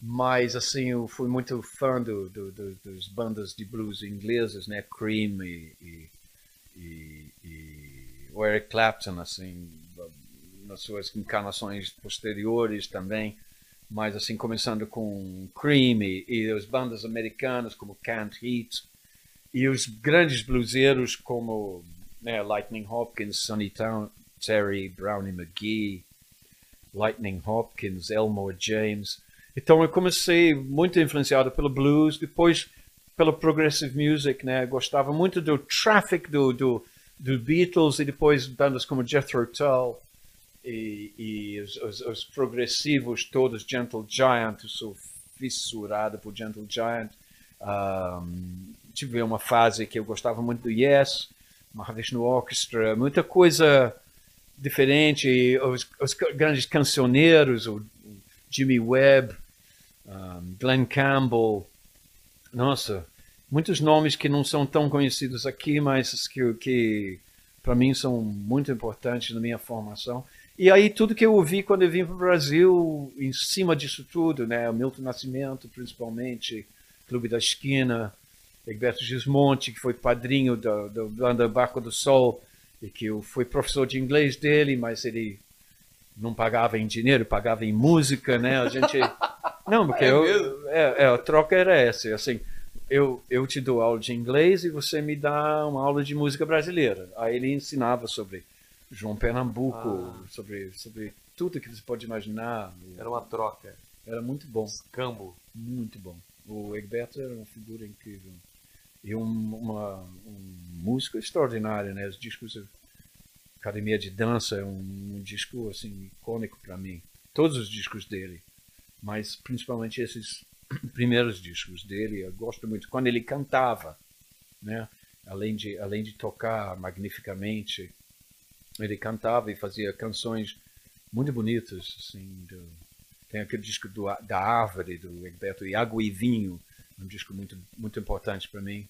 Mas, assim, eu fui muito fã do, do, do, dos bandas de blues ingleses, né? Cream e, e, e, e o Eric Clapton, assim, nas suas encarnações posteriores também. Mas, assim, começando com Cream e, e as bandas americanas como Can't Heat. E os grandes bluseiros como né, Lightning Hopkins, Sonny Town, Terry, Brownie McGee, Lightning Hopkins, Elmore James então eu comecei muito influenciado pelo blues, depois pelo progressive music, né? Gostava muito do traffic do, do, do Beatles e depois bandas como Jethro Tull e, e os, os, os, progressivos todos, Gentle Giant, eu sou fissurado por Gentle Giant. Um, tive uma fase que eu gostava muito do Yes, no Orchestra, muita coisa diferente, os, os grandes cancioneiros, o Jimmy Webb, um, Glenn Campbell, nossa, muitos nomes que não são tão conhecidos aqui, mas que, que para mim são muito importantes na minha formação. E aí tudo que eu ouvi quando eu vim para o Brasil, em cima disso tudo, né, Milton Nascimento principalmente, Clube da Esquina, Egberto Gismonte, que foi padrinho da, da banda Barco do Sol, e que eu fui professor de inglês dele, mas ele não pagava em dinheiro, pagava em música, né? A gente Não, porque é eu, é, é, a troca era essa, assim, eu, eu te dou aula de inglês e você me dá uma aula de música brasileira. Aí ele ensinava sobre João Pernambuco, ah. sobre, sobre tudo que você pode imaginar. Era uma troca. Era muito bom. Cambo. Muito bom. O Egberto era uma figura incrível. E um, uma, um músico extraordinário, né? Os discos Academia de Dança é um, um disco assim icônico para mim. Todos os discos dele mas principalmente esses primeiros discos dele, eu gosto muito quando ele cantava, né? Além de além de tocar magnificamente, ele cantava e fazia canções muito bonitas, assim. Do, tem aquele disco do, da Árvore do Egberto Água e Vinho, um disco muito muito importante para mim.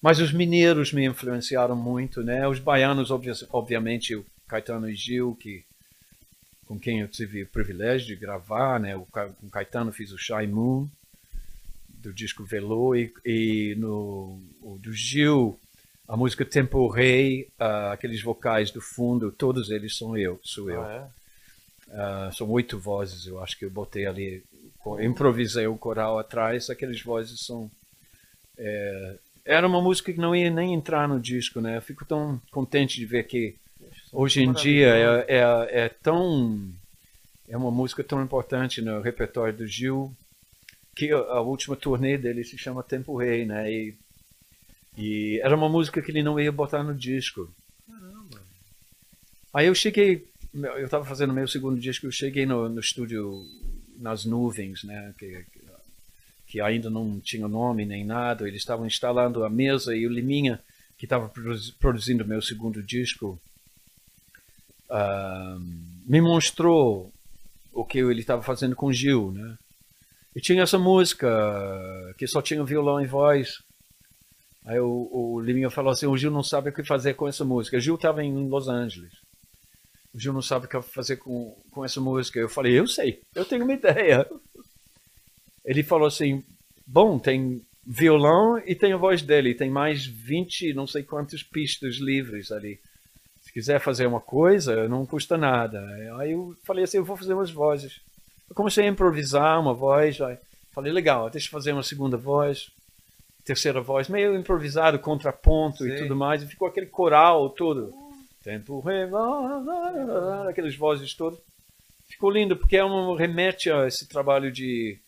Mas os mineiros me influenciaram muito, né? Os baianos, obviamente, o Caetano e Gil, que com quem eu tive o privilégio de gravar, né? O, com Caetano fiz o Shy Moon, do disco Velô, e, e no o, do Gil, a música Tempo Rei, uh, aqueles vocais do fundo, todos eles são eu, sou eu. Ah, é? uh, são oito vozes, eu acho que eu botei ali, improvisei o coral atrás, aqueles vozes são... É, era uma música que não ia nem entrar no disco, né? Eu fico tão contente de ver que hoje em dia é, é, é, tão é uma música tão importante no repertório do Gil que a, última turnê dele se chama Tempo Rei, né? E, e era uma música que ele não ia botar no disco. Caramba. Aí eu cheguei, eu estava fazendo meu segundo disco, eu cheguei no, no estúdio nas nuvens, né? Que, que ainda não tinha nome nem nada. Eles estavam instalando a mesa e o Liminha, que estava produzindo meu segundo disco, uh, me mostrou o que ele estava fazendo com Gil, né? E tinha essa música que só tinha violão e voz. Aí o, o Liminha falou assim, o Gil não sabe o que fazer com essa música. O Gil estava em Los Angeles. O Gil não sabe o que fazer com, com essa música. Eu falei, eu sei, eu tenho uma ideia. Ele falou assim, bom, tem violão e tem a voz dele. Tem mais 20, não sei quantas pistas livres ali quiser fazer uma coisa, não custa nada. Aí eu falei assim, eu vou fazer umas vozes. Eu comecei a improvisar uma voz, aí falei, legal, deixa eu fazer uma segunda voz, terceira voz, meio improvisado, contraponto Sim. e tudo mais, e ficou aquele coral todo. Tempo aquelas vozes todas. Ficou lindo, porque é um remete a esse trabalho de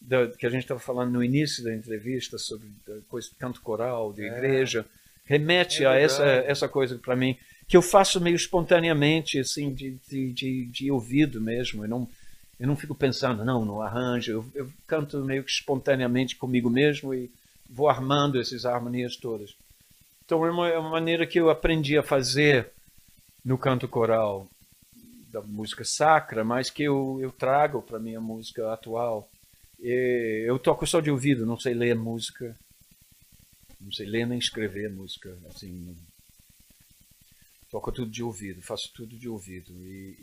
da, que a gente estava falando no início da entrevista sobre coisa de canto coral, de é. igreja, remete é a essa, essa coisa para mim que eu faço meio espontaneamente, assim, de, de, de, de ouvido mesmo. Eu não, eu não fico pensando, não, no arranjo. Eu, eu canto meio que espontaneamente comigo mesmo e vou armando essas harmonias todas. Então é uma, é uma maneira que eu aprendi a fazer no canto coral da música sacra, mas que eu, eu trago para minha música atual. E eu toco só de ouvido, não sei ler música, não sei ler nem escrever música, assim, toco tudo de ouvido, faço tudo de ouvido e,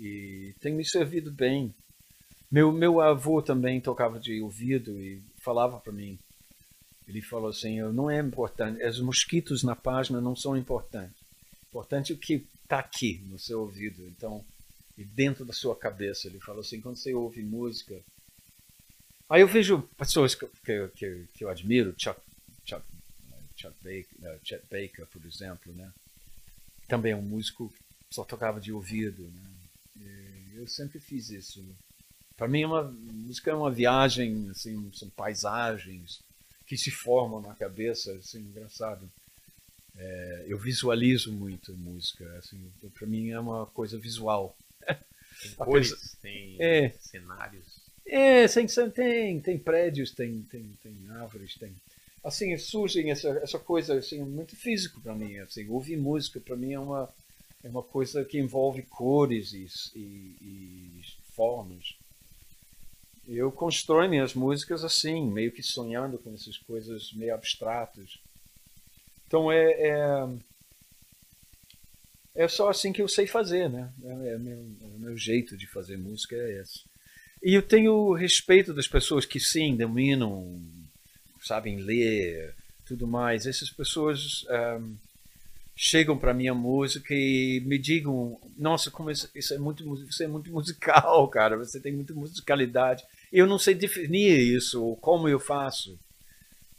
e tem me servido bem. Meu meu avô também tocava de ouvido e falava para mim. Ele falou assim, "Eu- não é importante, os mosquitos na página não são importantes. Importante é o que está aqui no seu ouvido, então e dentro da sua cabeça. Ele falou assim, quando você ouve música, aí eu vejo pessoas que, que, que, eu admiro, Chuck, Chuck, Chuck Baker, eh, Chet Baker, por exemplo, né? Também é um músico que só tocava de ouvido, né? Eu sempre fiz isso. Para mim, uma música é uma viagem, assim, são paisagens que se formam na cabeça, assim, engraçado. É, eu visualizo muito música, assim, para mim é uma coisa visual. Tem cores, tem É. cenários. É, tem, tem, tem prédios, tem, tem, tem árvores, tem. Assim, surgem essa, essa coisa assim, muito físico para mim. Assim, ouvir música para mim é uma, é uma coisa que envolve cores e, e, e formas. Eu constrói minhas músicas assim, meio que sonhando com essas coisas meio abstratas. Então é, é, é só assim que eu sei fazer, né? É, é meu, é o meu jeito de fazer música é esse. E eu tenho respeito das pessoas que sim, dominam, sabem ler, tudo mais. Essas pessoas ahm, chegam para minha música e me digam: Nossa, como isso, isso é muito, mu- você é muito musical, cara. Você tem muita musicalidade. Eu não sei definir isso, ou como eu faço.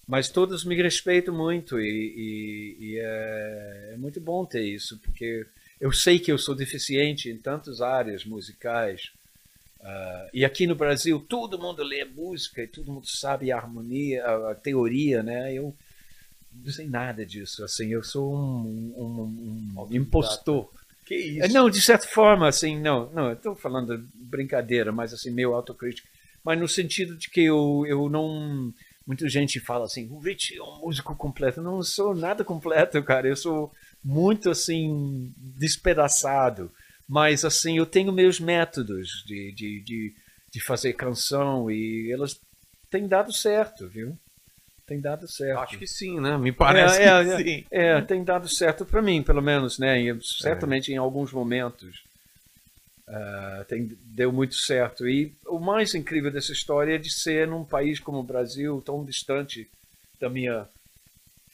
Mas todos me respeitam muito e, e- e é, é muito bom ter isso, porque eu sei que eu sou deficiente em tantas áreas musicais. Ah, e aqui no Brasil todo mundo lê música e todo mundo sabe a harmonia, a, a teoria, né? Eu não sei nada disso. Assim, eu sou um, um- um impostor. Que É, isso? Não, de certa forma, assim, não, não, estou falando brincadeira, mas assim, meio autocrítico. Mas no sentido de que eu, eu não. Muita gente fala assim, o Rich é um músico completo. Não sou nada completo, cara. Eu sou muito, assim, despedaçado. Mas, assim, eu tenho meus métodos de, de, de, de fazer canção e elas têm dado certo, viu? Tem dado certo. Acho que sim, né? Me parece É, que é, sim. É, tem dado certo para mim, pelo menos, né? E certamente em alguns momentos ah, tem, deu muito certo. E o mais incrível dessa história é de ser num país como o Brasil, tão distante da minha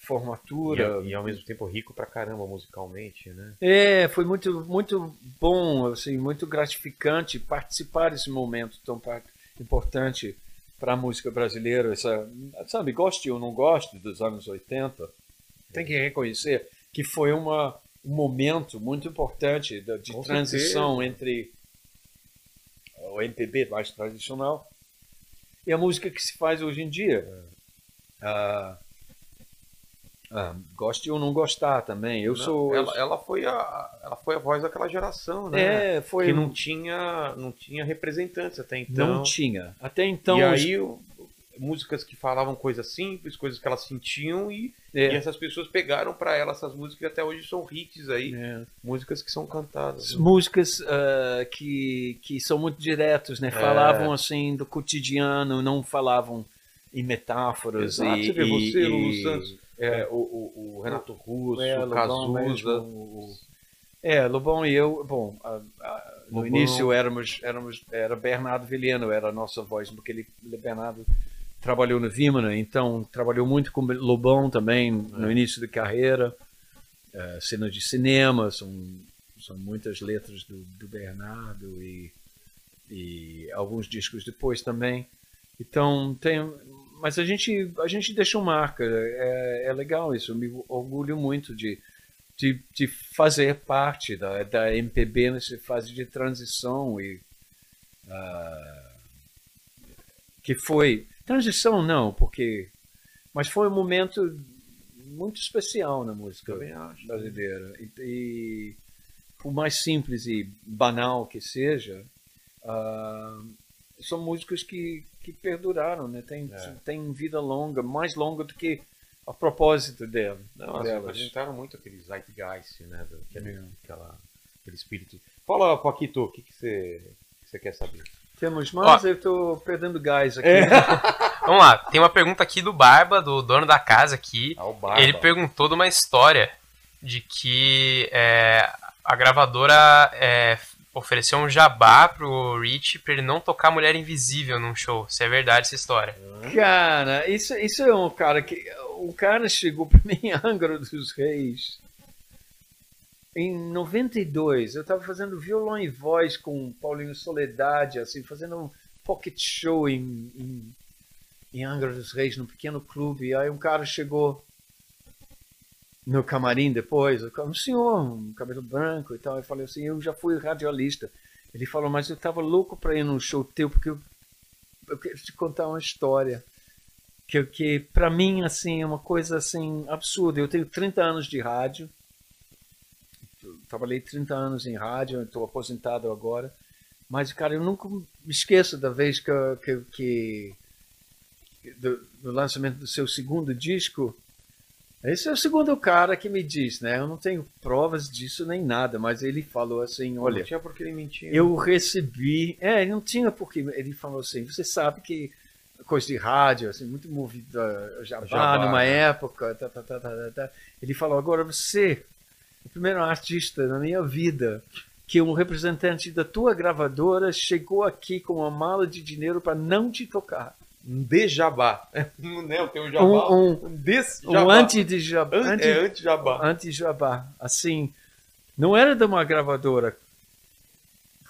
E, formatura. e ao mesmo tempo rico pra caramba musicalmente, né? É, foi muito, muito bom, assim, muito gratificante participar desse momento tão importante para a música brasileira. Essa, sabe, goste ou não goste dos anos 80, tem que reconhecer que foi uma, um momento muito importante de Com transição certeza. entre o MPB mais tradicional e a música que se faz hoje em dia. Ah, ah, goste ou não gostar também. Eu Não, sou. eu ela, ela foi a, ela foi a voz daquela geração, né? É, foi. Que não tinha, não tinha representantes até então. Não tinha. Até então. e aí, o- músicas que falavam coisas simples, coisas que elas sentiam e, é, e essas pessoas pegaram pra ela essas músicas e até hoje são hits aí, é. músicas que são cantadas. né? músicas ah, que, que são muito diretos, né? Falavam assim do cotidiano, não falavam em metáforas. Exato, e, você vê e- você, e- Santos, é, o, o- o Renato Russo, É, o Cazuza. o- o- É, Lobão e eu, bom, a- a- no Lobão. início éramos, éramos, era Bernardo Vilhena, era a nossa voz, porque ele, Bernardo trabalhou no Vimana, então trabalhou muito com Lobão também no É. início da carreira, eh, cena de cinema, são, são muitas letras do, do Bernardo e, e alguns discos depois também. Então tem, mas a gente a gente deixou marca, é, é legal isso, eu me orgulho muito de de, de fazer parte da, da MPB nessa fase de transição e ah, que foi transição não porque mas foi um momento muito especial na música brasileira e, e por mais simples e banal que seja ah, são músicas que, que perduraram né tem É. tem vida longa mais longa do que a propósito dela Não, elas delas. representaram muito aquele zeitgeist, né? Aquela, É. aquela aquele espírito. Fala, Paquito, o que, que, você, que você quer saber? Temos mais? Ó. Eu tô perdendo gás aqui. É. Vamos lá, tem uma pergunta aqui do Barba, do dono da casa aqui. Ah, Barba. Ele perguntou de uma história de que é, a gravadora é, ofereceu um jabá pro Rich pra ele não tocar Mulher Invisível num show. Se é verdade essa história. Cara, isso, isso é um cara que. O cara chegou pra mim Angra dos Reis em 92. Eu tava fazendo violão e voz com Paulinho Soledade, assim, fazendo um pocket show em, em, em Angra dos Reis, num pequeno clube. Aí um cara chegou no camarim depois, um senhor, um cabelo branco e tal. Eu falei assim: Eu já fui radialista. Ele falou, mas eu tava louco pra ir num show teu, porque eu, eu quero te contar uma história que, que para mim assim é uma coisa assim absurda. Eu tenho 30 anos de rádio. Eu trabalhei 30 anos em rádio, estou aposentado agora. Mas cara, eu nunca me esqueço da vez que, que, que do, do lançamento do seu segundo disco. Esse é o segundo cara que me diz, né? Eu não tenho provas disso nem nada, mas ele falou assim, olha, Não tinha por que ele mentir. eu recebi. É, não tinha porque. Ele falou assim: você sabe que coisa de rádio, assim, muito movida jabá, Jabá, numa né? época. Tá, tá, tá, tá, tá, tá. Ele falou: agora você, o primeiro artista na minha vida que um representante da tua gravadora chegou aqui com uma mala de dinheiro para não te tocar. Um de jabá. Não é, tem um jabá. Um- um- desse Um jabá. anti É, anti-jabá. anti-jabá. Assim, não era de uma gravadora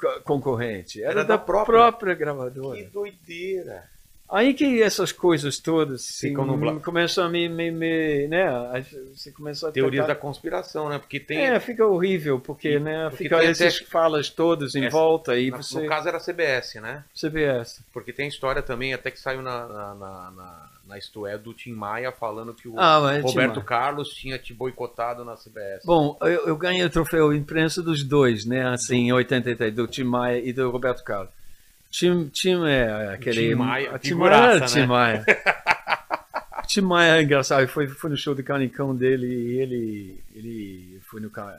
co- concorrente, era, Era da, da própria. própria. gravadora. Que doideira. Aí que essas coisas todas assim, Ficam começam a me, me, me- né? Você começou a Teorias da tentar- conspiração, né? Porque tem. É, fica horrível, porque, né, porque fica essas até- falas todas em Essa- volta e na- você... No caso era a CBS, né? CBS. Porque tem história também, até que saiu na, na, na, na, na Isto É, do Tim Maia falando que o Ah, Tim Roberto. Carlos tinha te boicotado na CBS. Bom, eu, eu ganhei o troféu imprensa dos dois, né, assim, em 83, do Tim Maia e do Roberto Carlos. Tim, Tim é aquele... Tim Maia, Tim Maia, né? Tim Maia. Tim Maia é engraçado, foi, foi no show do Canicão dele e ele, ele foi no, ca-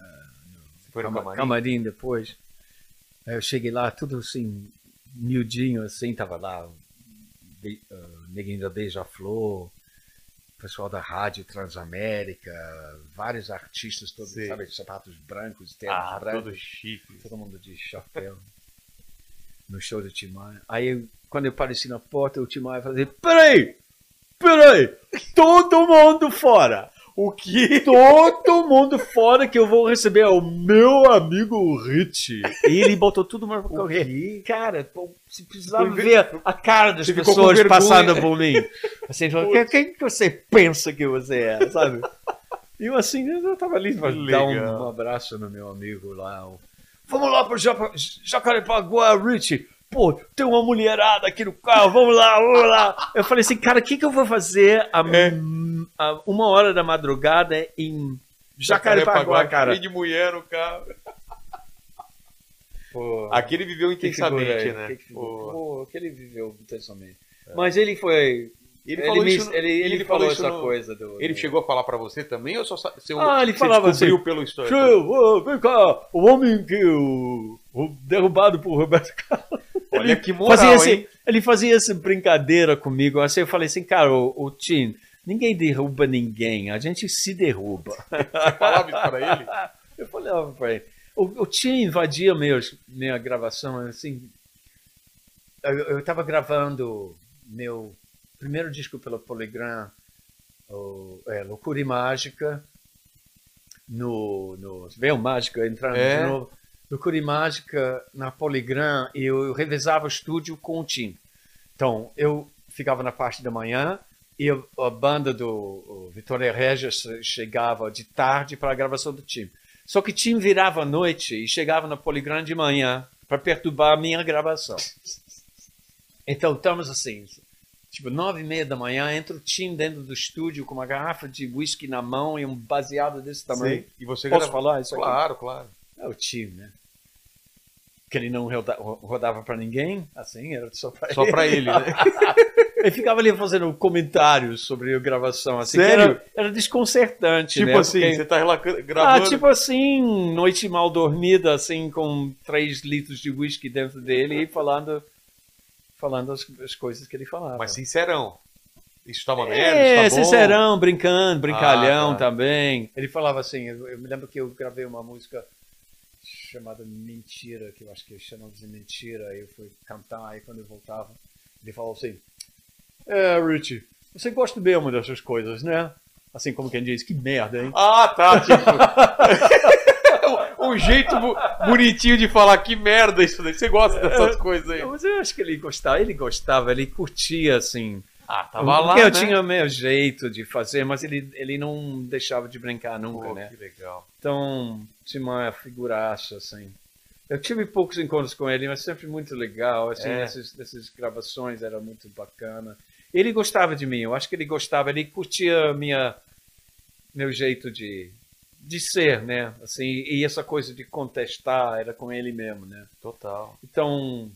Foi no cama- camarim? camarim depois. Aí eu cheguei lá, tudo assim, miudinho, assim, tava lá, be, uh, neguinho da Beija-Flor, pessoal da Rádio Transamérica, vários artistas, todos, Sim. sabe, sapatos brancos, ternos Ah, brancos, todo chique. todo mundo de chapéu, no show do Tim Maia. Aí, eu- quando eu apareci na porta, o Tim Maia fazia, peraí, peraí, todo mundo fora! O que? todo mundo fora que eu vou receber o meu amigo Rich. E ele botou tudo mais pra correr. Cara, você precisava ver a cara das pessoas passando por mim. Assim, quem, quem que você pensa que você é, sabe? E eu assim, eu tava ali pra dar um, um abraço no meu amigo lá. o- Vamos lá pro Jacarepaguá, Rich. Pô, tem uma mulherada aqui no carro, vamos lá, vamos lá. Eu falei assim, cara, o que, que eu vou fazer a, É. a uma hora da madrugada em Jacarepaguá, cara? De mulher no carro. Pô, Aqui ele viveu que figura intensamente, aí, né? que que? Pô. Pô, que ele viveu intensamente. Mas ele foi... Ele, Ele, falou me- isso. ele, ele ele falou, isso essa no- coisa do... Ele chegou a falar pra você também ou só você, Ah, ele você falava descobriu assim, pelo ô, vem cá, o homem que o, o derrubado por Roberto Carlos. Olha que moral, fazia esse- Ele fazia essa brincadeira comigo. Assim, eu falei assim, cara, o, o Tim, ninguém derruba ninguém, a gente se derruba. Você falava isso pra ele? Eu falava pra ele. O, o Tim invadia meus, minha gravação, assim. Eu estava gravando meu primeiro disco pela Polygram, o, é, Loucura e Mágica, no, no Veio Mágica entrando É. de novo. Loucura e Mágica na Polygram, e eu, eu revezava o estúdio com o Tim. Então, eu ficava na parte da manhã e a, banda do Vitória Regis chegava de tarde para a gravação do Tim. Só que o Tim virava à noite e chegava na Polygram de manhã para perturbar a minha gravação. Então, estamos assim, tipo, nove e meia da manhã, entra o Tim dentro do estúdio com uma garrafa de whisky na mão e um baseado desse tamanho. Sim. E você Posso grava- falar isso aqui? Claro, claro. É o Tim, né? Que ele não roda- rodava para ninguém, assim, era só para Só ele. pra ele, né? Ele ficava ali fazendo comentários sobre a gravação, assim, Sério? era, era desconcertante, Tipo né? assim, Porque- você tá Ah, gravando. tipo assim, noite mal dormida, assim, com três litros de whisky dentro dele e falando, falando as, as coisas que ele falava. Mas sincerão. Isso tá uma merda, É, isso tá bom. sincerão, brincando, brincalhão Ah, tá. também. Ele falava assim, eu, eu me lembro que eu gravei uma música chamada Mentira, que eu acho que chamam de Mentira, aí eu fui cantar, aí quando eu voltava, ele falou assim, é, Richie, você gosta mesmo dessas coisas, né? Assim como quem diz, que merda, hein? Ah, tá, tipo. um jeito bonitinho de falar que merda isso daí. Você gosta dessas coisas aí. Mas eu acho que ele gostava, ele gostava, ele curtia, assim. Ah, tava lá. Porque eu né? tinha meu jeito de fazer, mas ele, ele não deixava de brincar nunca, Pô, né? que legal. Então, tinha uma figuraça, assim. Eu tive poucos encontros com ele, mas sempre muito legal. Assim, É. essas, essas gravações era muito bacana. Ele gostava de mim, eu acho que ele gostava, ele curtia minha, meu jeito de, de ser, né? Assim, e essa coisa de contestar era com ele mesmo, né? Total. Então,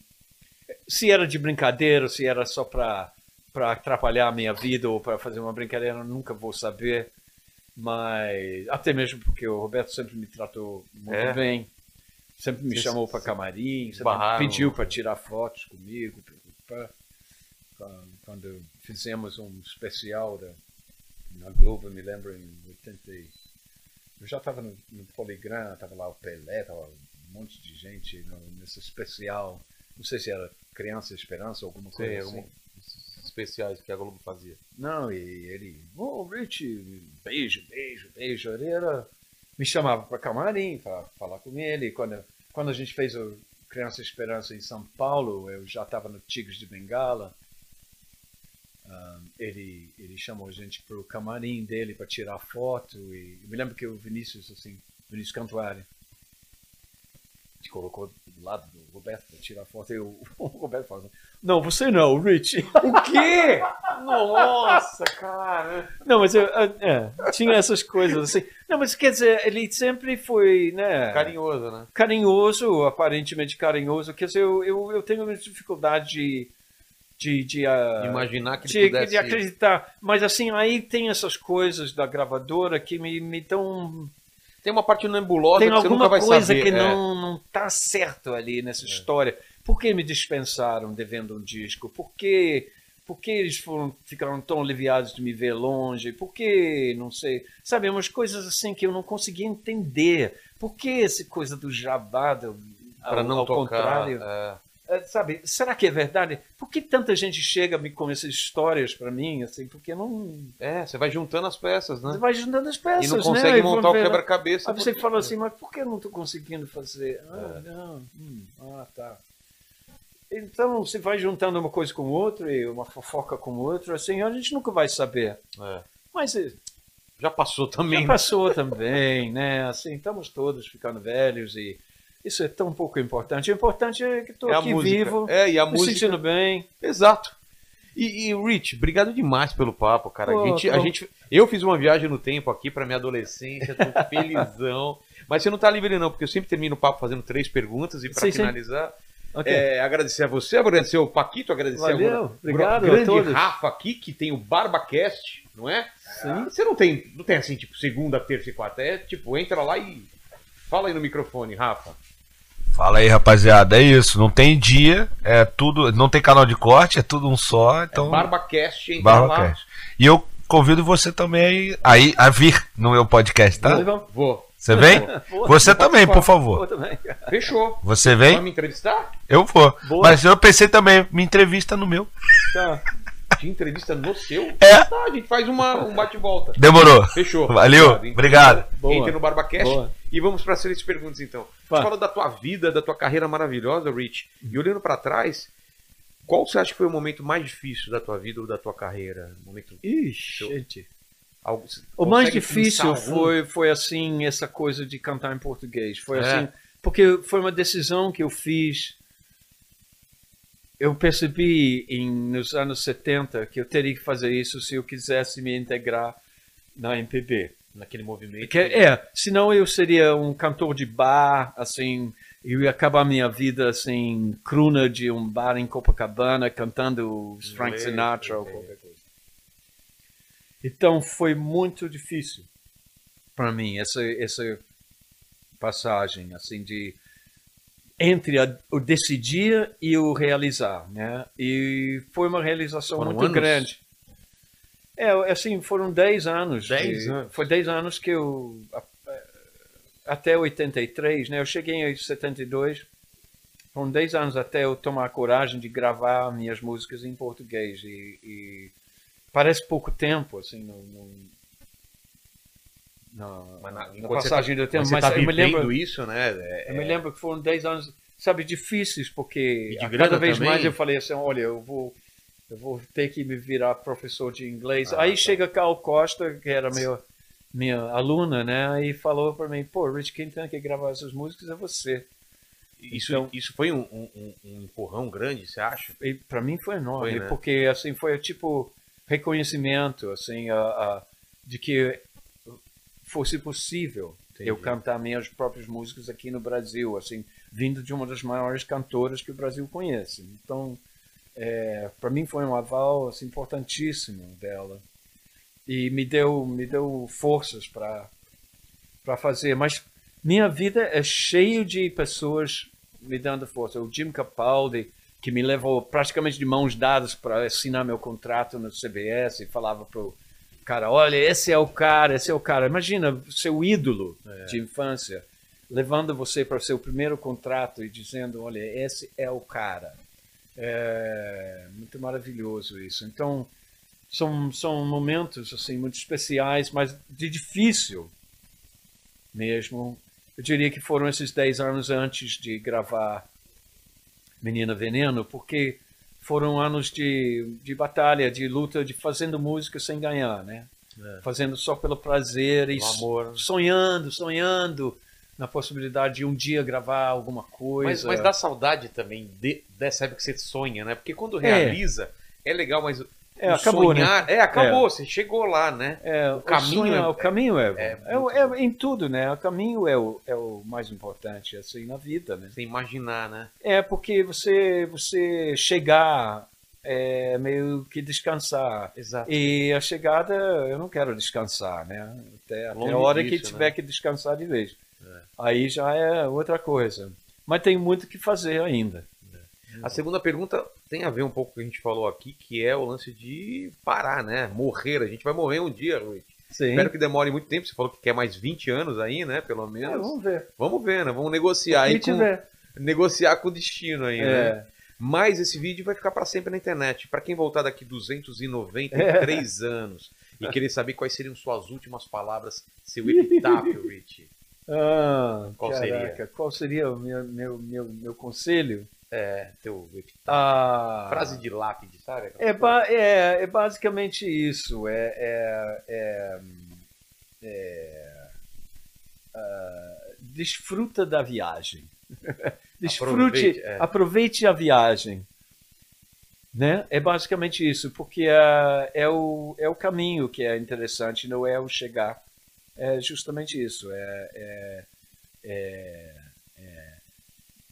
se era de brincadeira, se era só para para atrapalhar a minha vida ou para fazer uma brincadeira, eu nunca vou saber. Mas até mesmo porque o Roberto sempre me tratou muito É. bem, sempre me chamou para camarim, sempre barraram- pediu para tirar fotos comigo. pá, pá. Quando fizemos um especial da, na Globo, me lembro em 80. Eu já estava no, no Poligram, estava lá o Pelé, estava um monte de gente no- nesse especial. Não sei se era Criança Esperança ou alguma coisa Sei, assim. algum- especiais que a Globo fazia. Não, e ele, ô Rich, beijo, beijo, beijo. Ele era, me chamava para camarim para falar com ele. Quando, quando a gente fez o Criança Esperança em São Paulo, eu já estava no Tigres de Bengala. Ah, ele, ele chamou a gente para o camarim dele para tirar foto. E eu me lembro que o Vinícius, assim, Vinícius Cantuária, te colocou do lado do Roberto para tirar foto. E o, o Roberto falou: Não, você não, o Rich. O quê? Nossa, cara. Não, mas eu, eu- é, tinha essas coisas assim. Não, mas quer dizer, ele sempre foi, né? Carinhoso, né? Carinhoso, aparentemente carinhoso. Quer dizer, eu, eu, eu tenho dificuldade de. De, de, ah, Imaginar que de, pudesse... de acreditar. Mas assim, aí tem essas coisas da gravadora que me, me dão. Tem uma parte nebulosa Tem que você nunca alguma vai coisa saber. que é. não, não tá certo ali nessa história. Por que me dispensaram devendo um disco? Por que, por que eles foram, ficaram tão aliviados de me ver longe? Por que, não sei, sabe, umas coisas assim que eu não conseguia entender. Por que essa coisa do jabá, do, ao, não ao tocar. contrário? é. É, sabe, será que é verdade? Por que tanta gente chega me com essas histórias para mim, assim, porque não... É, você vai juntando as peças, Você né? vai juntando as peças, E não né? consegue vão montar o ver- quebra-cabeça. Aí você porque- fala assim, mas por que eu não estou conseguindo fazer? Ah, É. não. Hum, ah, tá. Então, você vai juntando uma coisa com outra e uma fofoca com outra, assim, a gente nunca vai saber. É. Mas eh, Já passou também. já passou também, né? Assim, estamos todos ficando velhos e isso é tão pouco importante. O importante é que estou É a aqui música. vivo, É, e a me música. sentindo bem. Exato. E, e, Rich, obrigado demais pelo papo, cara. Pô, a gente, a gente, eu fiz uma viagem no tempo aqui pra minha adolescência, tô felizão. Mas você não tá livre não, porque eu sempre termino o papo fazendo três perguntas e sim. finalizar, Ok. é, agradecer a você, agradecer o Paquito, agradecer Valeu, agora obrigado o a grande todos. Rafa aqui, que tem o BarbaCast, não é? Sim. Você não tem, não tem assim, tipo, segunda, terça e quarta, é tipo, entra lá e fala aí no microfone, Rafa. Fala aí, rapaziada. É isso. Não tem dia, é tudo. Não tem canal de corte, é tudo um só. Então, BarbaCast, entra lá. BarbaCast. E eu convido você também aí a vir no meu podcast, tá? Vamos. Vou. Você vem? Vou, Você vou também, por vou favor. também. Fechou. Você Vai vem? me entrevistar? Eu vou. Boa. Mas eu pensei também, me entrevista no meu. Tá. De entrevista no seu? É. Tá, a gente faz uma, um bate-volta. Demorou. Fechou. Valeu, obrigado. Boa. Entre no BarbaCast Boa. E vamos para as três perguntas então. Você fala da tua vida, da tua carreira maravilhosa, Rich. E olhando para trás, qual você acha que foi o momento mais difícil da tua vida ou da tua carreira? Um momento Ixi, gente. algo, O mais difícil foi, foi assim, essa coisa de cantar em português. Foi É. assim, porque foi uma decisão que eu fiz. Eu percebi em, nos anos 70 que eu teria que fazer isso se eu quisesse me integrar na MPB. Naquele movimento. Que, é, senão eu seria um cantor de bar, assim, eu ia acabar minha vida assim, cruna de um bar em Copacabana, cantando Frank Sinatra ou qualquer coisa. Então foi muito difícil para mim essa essa passagem assim de entre a- o decidir e o realizar, né? E foi uma realização Foram muito anos? grande. É, assim, foram 10 anos. Dez de- anos. Foi 10 anos que eu até 83, né? Eu cheguei em 72. Foram 10 anos até eu tomar a coragem de gravar minhas músicas em português e, e parece pouco tempo, assim, no, no- na, Mas na- na passagem tá, do tempo. mas Mas tá eu me lembro, isso, né? É- eu me lembro que foram 10 anos, sabe, difíceis, porque cada vez também? mais eu falei assim, olha, eu vou, eu vou ter que me virar professor de inglês. Ah, Aí tá. chega Carl Costa, que era meu, minha aluna, né, e falou para mim, pô, Rich, quem tem que gravar essas músicas é você. Isso, Então- isso foi um, um- um- empurrão grande, você acha? Para mim foi enorme, Foi, né? porque assim foi tipo reconhecimento, assim, a, a- de que fosse possível Entendi. eu cantar minhas próprias músicas aqui no Brasil, assim, vindo de uma das maiores cantoras que o Brasil conhece. Então, para mim foi um aval assim, importantíssimo dela e me deu me deu forças para para fazer. Mas minha vida é cheio de pessoas me dando força. O Jim Capaldi que me levou praticamente de mãos dadas para assinar meu contrato no CBS e falava pro cara, olha, esse é o cara, esse é o cara. Imagina seu ídolo de infância levando você para o seu primeiro contrato e dizendo, olha, esse é o cara. É muito maravilhoso isso. Então, são, são momentos assim muito especiais, mas de difícil mesmo. Eu diria que foram esses 10 anos antes de gravar Menina Veneno, porque foram anos de, de batalha, de luta, de fazendo música sem ganhar, né? É. Fazendo só pelo prazer e sonhando, sonhando na possibilidade de um dia gravar alguma Mas, coisa. mas dá saudade também de- dessa época que você sonha, né? Porque quando É. realiza, é, legal, mas É, acabou, né? sonhar... É, acabou, você chegou lá, né? É, o caminho caminho é- é, o caminho é, é é, é em tudo, né? O caminho é o, é o mais importante assim na vida, né? Você imaginar, né? É porque você você chegar é meio que descansar. Exato. E a chegada, eu não quero descansar, né? Até, até a hora que tiver né? que descansar de vez. Aí já é outra coisa. Mas tem muito o que fazer ainda. A segunda pergunta tem a ver um pouco com o que a gente falou aqui, que é o lance de parar, né? Morrer. A gente vai morrer um dia, Rui. Sim. Espero que demore muito tempo. Você falou que quer mais 20 anos aí, né? Pelo É, menos. vamos ver. Vamos ver, né? Vamos negociar aí com, tiver. negociar com o destino aí, né? É. Mas esse vídeo vai ficar para sempre na internet. Para quem voltar daqui 293 anos e querer saber quais seriam suas últimas palavras, seu epitáfio, Rich. Ah, Qual caraca, Qual seria o meu, meu, meu, meu conselho? É, teu. Ah, Frase de lápide, sabe? É, ba- é, é basicamente isso. É, é, é, é, ah, desfruta da viagem. Desfrute, Aproveite, é. aproveite a viagem. Né? É basicamente isso, porque ah, é, o, é o caminho que é interessante, não é o chegar. É justamente isso. É, é, é, é,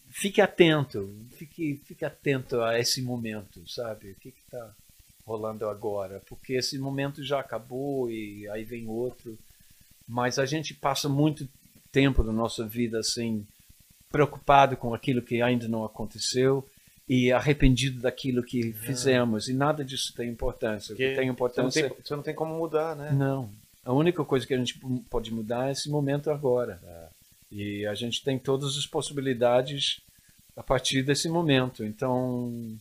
fique atento, fique, fique atento a esse momento, sabe? O que está rolando agora? Porque esse momento já acabou e aí vem outro. Mas a gente passa muito tempo da nossa vida assim, preocupado com aquilo que ainda não aconteceu e arrependido daquilo que fizemos. E nada disso tem importância. O que tem Você não importância tem, você não tem como mudar, né? não. A única coisa que a gente pode mudar é esse momento agora. E a gente tem todas as possibilidades a partir desse momento. Então,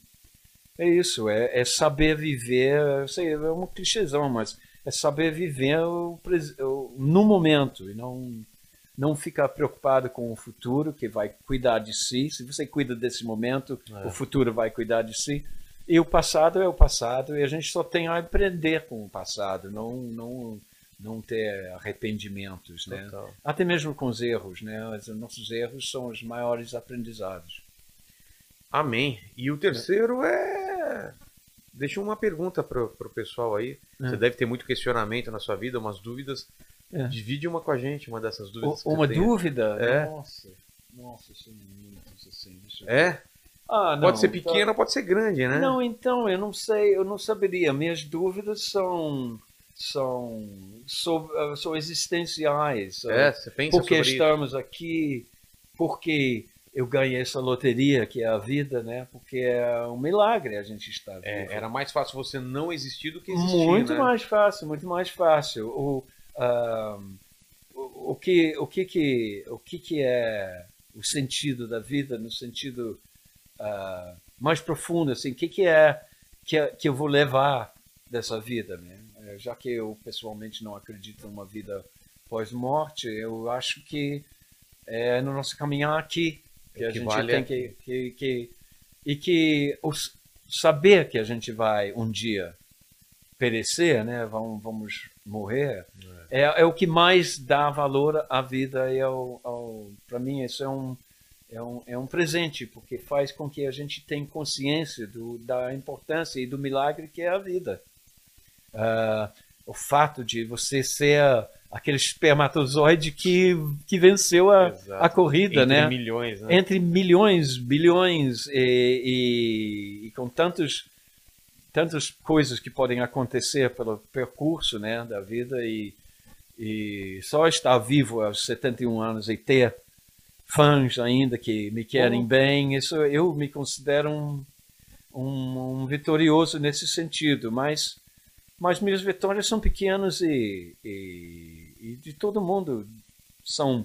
é isso. É, é saber viver. Eu sei, é um clichêzão, mas é saber viver o, o- no momento e não, não ficar preocupado com o futuro, que vai cuidar de si. Se você cuida desse momento, o futuro vai cuidar de si. E o passado é o passado e a gente só tem a aprender com o passado, não não não ter arrependimentos, né? Total. Até mesmo com os erros, né? Os nossos erros são os maiores aprendizados. Amém. E o terceiro é. Deixa uma pergunta pro, pro pessoal aí. Você deve ter muito questionamento na sua vida, umas dúvidas. É. Divide uma com a gente, uma dessas dúvidas. que Uma dúvida? É. Nossa. Nossa, são muitos assim. É? Ah, não, Pode ser então- pequena, pode ser grande, né? Não, então, eu não sei, eu não saberia. Minhas dúvidas são são sobre, ah, são existenciais. É, você pensa Por que sobre isso. estamos aqui? Por que eu ganhei essa loteria que é a vida, né? Porque é um milagre a gente estar vivo. É, era mais fácil você não existir do que existir, muito né? mais fácil, muito mais fácil. O, ah, o, o que o que que o que que é o sentido da vida no sentido ah, mais profundo, assim, o que que é que, é- que eu vou levar dessa vida, né? Eh, Já que eu pessoalmente não acredito numa vida pós-morte, eu acho que é no nosso caminhar aqui que a que gente vale tem é- que, que, que e que os, saber que a gente vai um dia perecer, né? Vamos, vamos morrer, é. É, o que mais dá valor à vida e ao, ao para mim isso é um é um, é um presente porque faz com que a gente tenha consciência do, da importância e do milagre que é a vida. Ah, o fato de você ser aquele espermatozoide que, que venceu a, Exato. a corrida, Entre né? milhões, né? entre milhões, bilhões e, e- e com tantos tantas coisas que podem acontecer pelo percurso, né, da vida e, e só estar vivo aos 71 anos e ter fãs ainda que me querem Uhum. bem, isso eu me considero um, um, um vitorioso nesse sentido, mas mas minhas vitórias são pequenas e, e, e de todo mundo são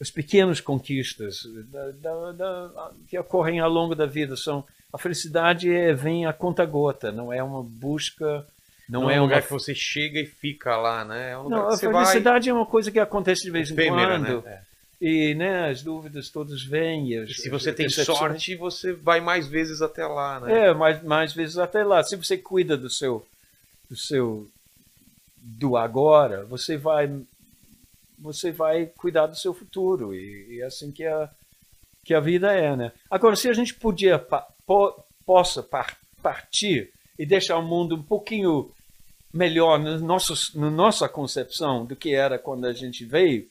as pequenas conquistas da- da- da- que ocorrem ao longo da vida são a felicidade é, vem a conta gota não é uma busca não, Não, é é um uma lugar que você chega e fica lá, né? É um não, a você vai... felicidade é uma coisa que acontece de vez em efêmera, quando né? É. e né as dúvidas todas vêm e, as, E se você as tem sorte, você vai mais vezes até lá, né? é mais mais vezes até lá se você cuida do seu do seu do agora você vai você vai cuidar do seu futuro e, e é assim que a que a vida é né? Agora se a gente podia po, possa par, partir e deixar o mundo um pouquinho melhor no nosso no nossa concepção do que era quando a gente veio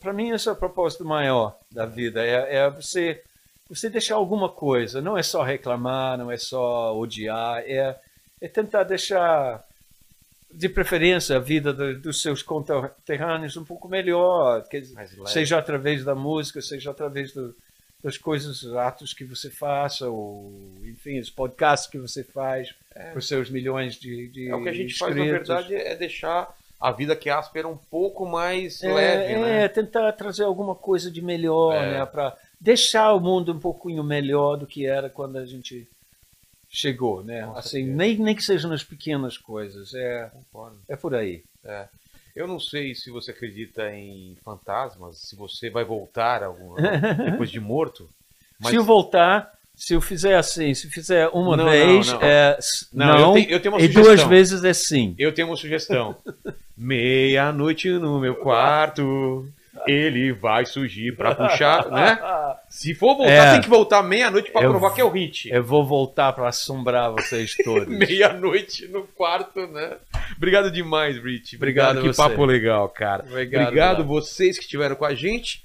para mim esse é o propósito maior da vida é, é você você deixar alguma coisa não é só reclamar não é só odiar é é tentar deixar de preferência a vida do- dos seus conterrâneos um pouco melhor dizer, seja através da música seja através do, das coisas os atos que você faça ou enfim os podcasts que você faz com os seus milhões de, de É o que a gente faz, na inscritos. verdade, é deixar a vida que é áspera um pouco mais É, leve, é, né? tentar trazer alguma coisa de melhor, É. né? Para deixar o mundo um pouquinho melhor do que era quando a gente chegou, né? Com assim, certeza. nem, nem que sejam nas pequenas coisas. É, Concordo. é por aí. É. Eu não sei se você acredita em fantasmas, se você vai voltar algum, depois de morto. Mas... Se eu voltar, se eu fizer assim, se fizer uma Não, vez, não, não. é não, eu tenho- eu tenho uma e sugestão. duas vezes é sim. Eu tenho uma sugestão. Meia-noite no meu quarto, ele vai surgir pra puxar, né? Se for voltar, É. tem que voltar meia-noite pra Eu- provar que é o hit. Eu vou voltar para assombrar vocês todos. Meia-noite no quarto, né? Obrigado demais, Rich. Obrigado que a você. papo legal, cara. Obrigado, Obrigado vocês que estiveram com a gente.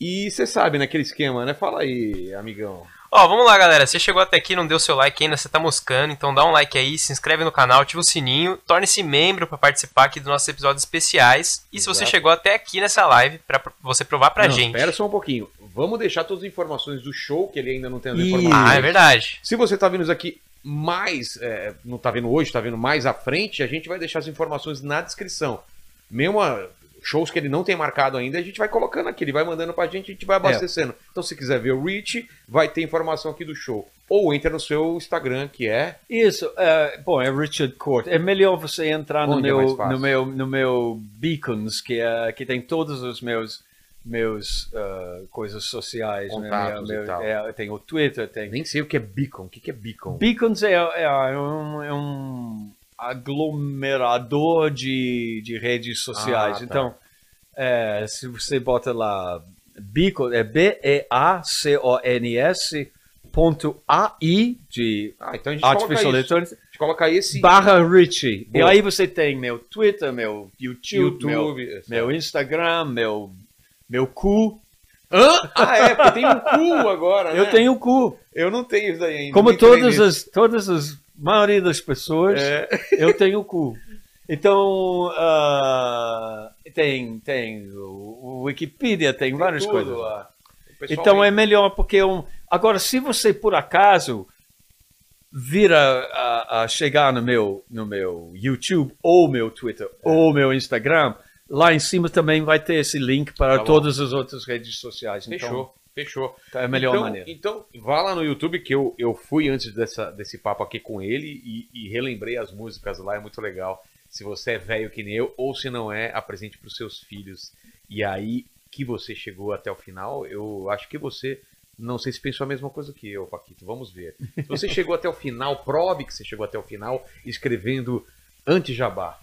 E você sabe, naquele esquema, né? Fala aí, amigão. Ó, vamos lá, galera. Você chegou até aqui, não deu seu like ainda, você tá moscando, então dá um like aí, se inscreve no canal, ativa o sininho, torne-se membro pra participar aqui dos nossos episódios especiais. E se você Exato. chegou até aqui nessa live, pra você provar pra Não, gente. Espera só um pouquinho. Vamos deixar todas as informações do show, que ele ainda não tem as informações. Ah, é verdade. Se você tá isso aqui mais, é, não tá vendo hoje, tá vendo mais à frente, a gente vai deixar as informações na descrição. Mesmo a- shows que ele não tem marcado ainda, a gente vai colocando aqui, ele vai mandando pra gente, a gente vai abastecendo. Então se quiser ver o Rich, vai ter informação aqui do show. Ou entra no seu Instagram, que é Isso, é, bom, é Richard Court. É melhor você entrar no é meu, no meu, no meu Beacons, que é que tem todos os meus meus ah, coisas sociais, né? Contatos Meu- e tal. é, tem o Twitter, tem nem sei o que é Beacon. O que, que é Beacon? Beacons é, é, é um, é um aglomerador de, de redes sociais. Ah, tá. Então, é, se você bota lá Beacon, é B-E-A-C-O-N-S ponto AI de Ah, então Artificial. Intelligence coloca esse barra Richie. E aí você tem meu Twitter, meu YouTube, meu, YouTube. meu Instagram, meu, meu cu, Hã? Ah, é, porque tem um cu agora, né? Eu tenho o cu. Eu não tenho isso daí ainda. Como todas as, todas as maioria das pessoas, É. eu tenho o cu. Então, ah, tem, tem o, Wikipedia, tem, várias tudo coisas. lá. Então é melhor porque um, agora se você por acaso vir a, a- chegar no meu no meu YouTube ou meu Twitter É. ou meu Instagram, lá em cima também vai ter esse link para Tá todas as outras redes sociais. Fechou, fechou. Então, é a melhor então, maneira. Então, vá lá no YouTube que eu, eu fui antes dessa, desse papo aqui com ele e, e relembrei as músicas lá, é muito legal. Se você é velho que nem eu, ou se não é, apresente para os seus filhos. E aí que você chegou até o final, eu acho que você, não sei se pensou a mesma coisa que eu, Paquito, vamos ver. Se você chegou até o final, prove que você chegou até o final escrevendo anti-jabá.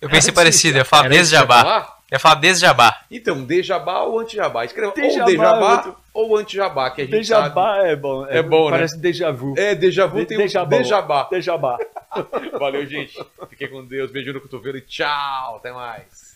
Eu pensei parecido, eu ia falar desde jabá. ia falar desde jabá. Então, Dejabá ou anti-jabá? Escreva ou Dejabá é muito- ou anti-jabá, que a gente Déjà sabe. é bom. É bom, né? Parece déjà vu. É, déjà vu De- tem déjà um. Dejabá. Vu. Valeu, gente. Fiquem com Deus. Beijo no cotovelo e tchau. Até mais.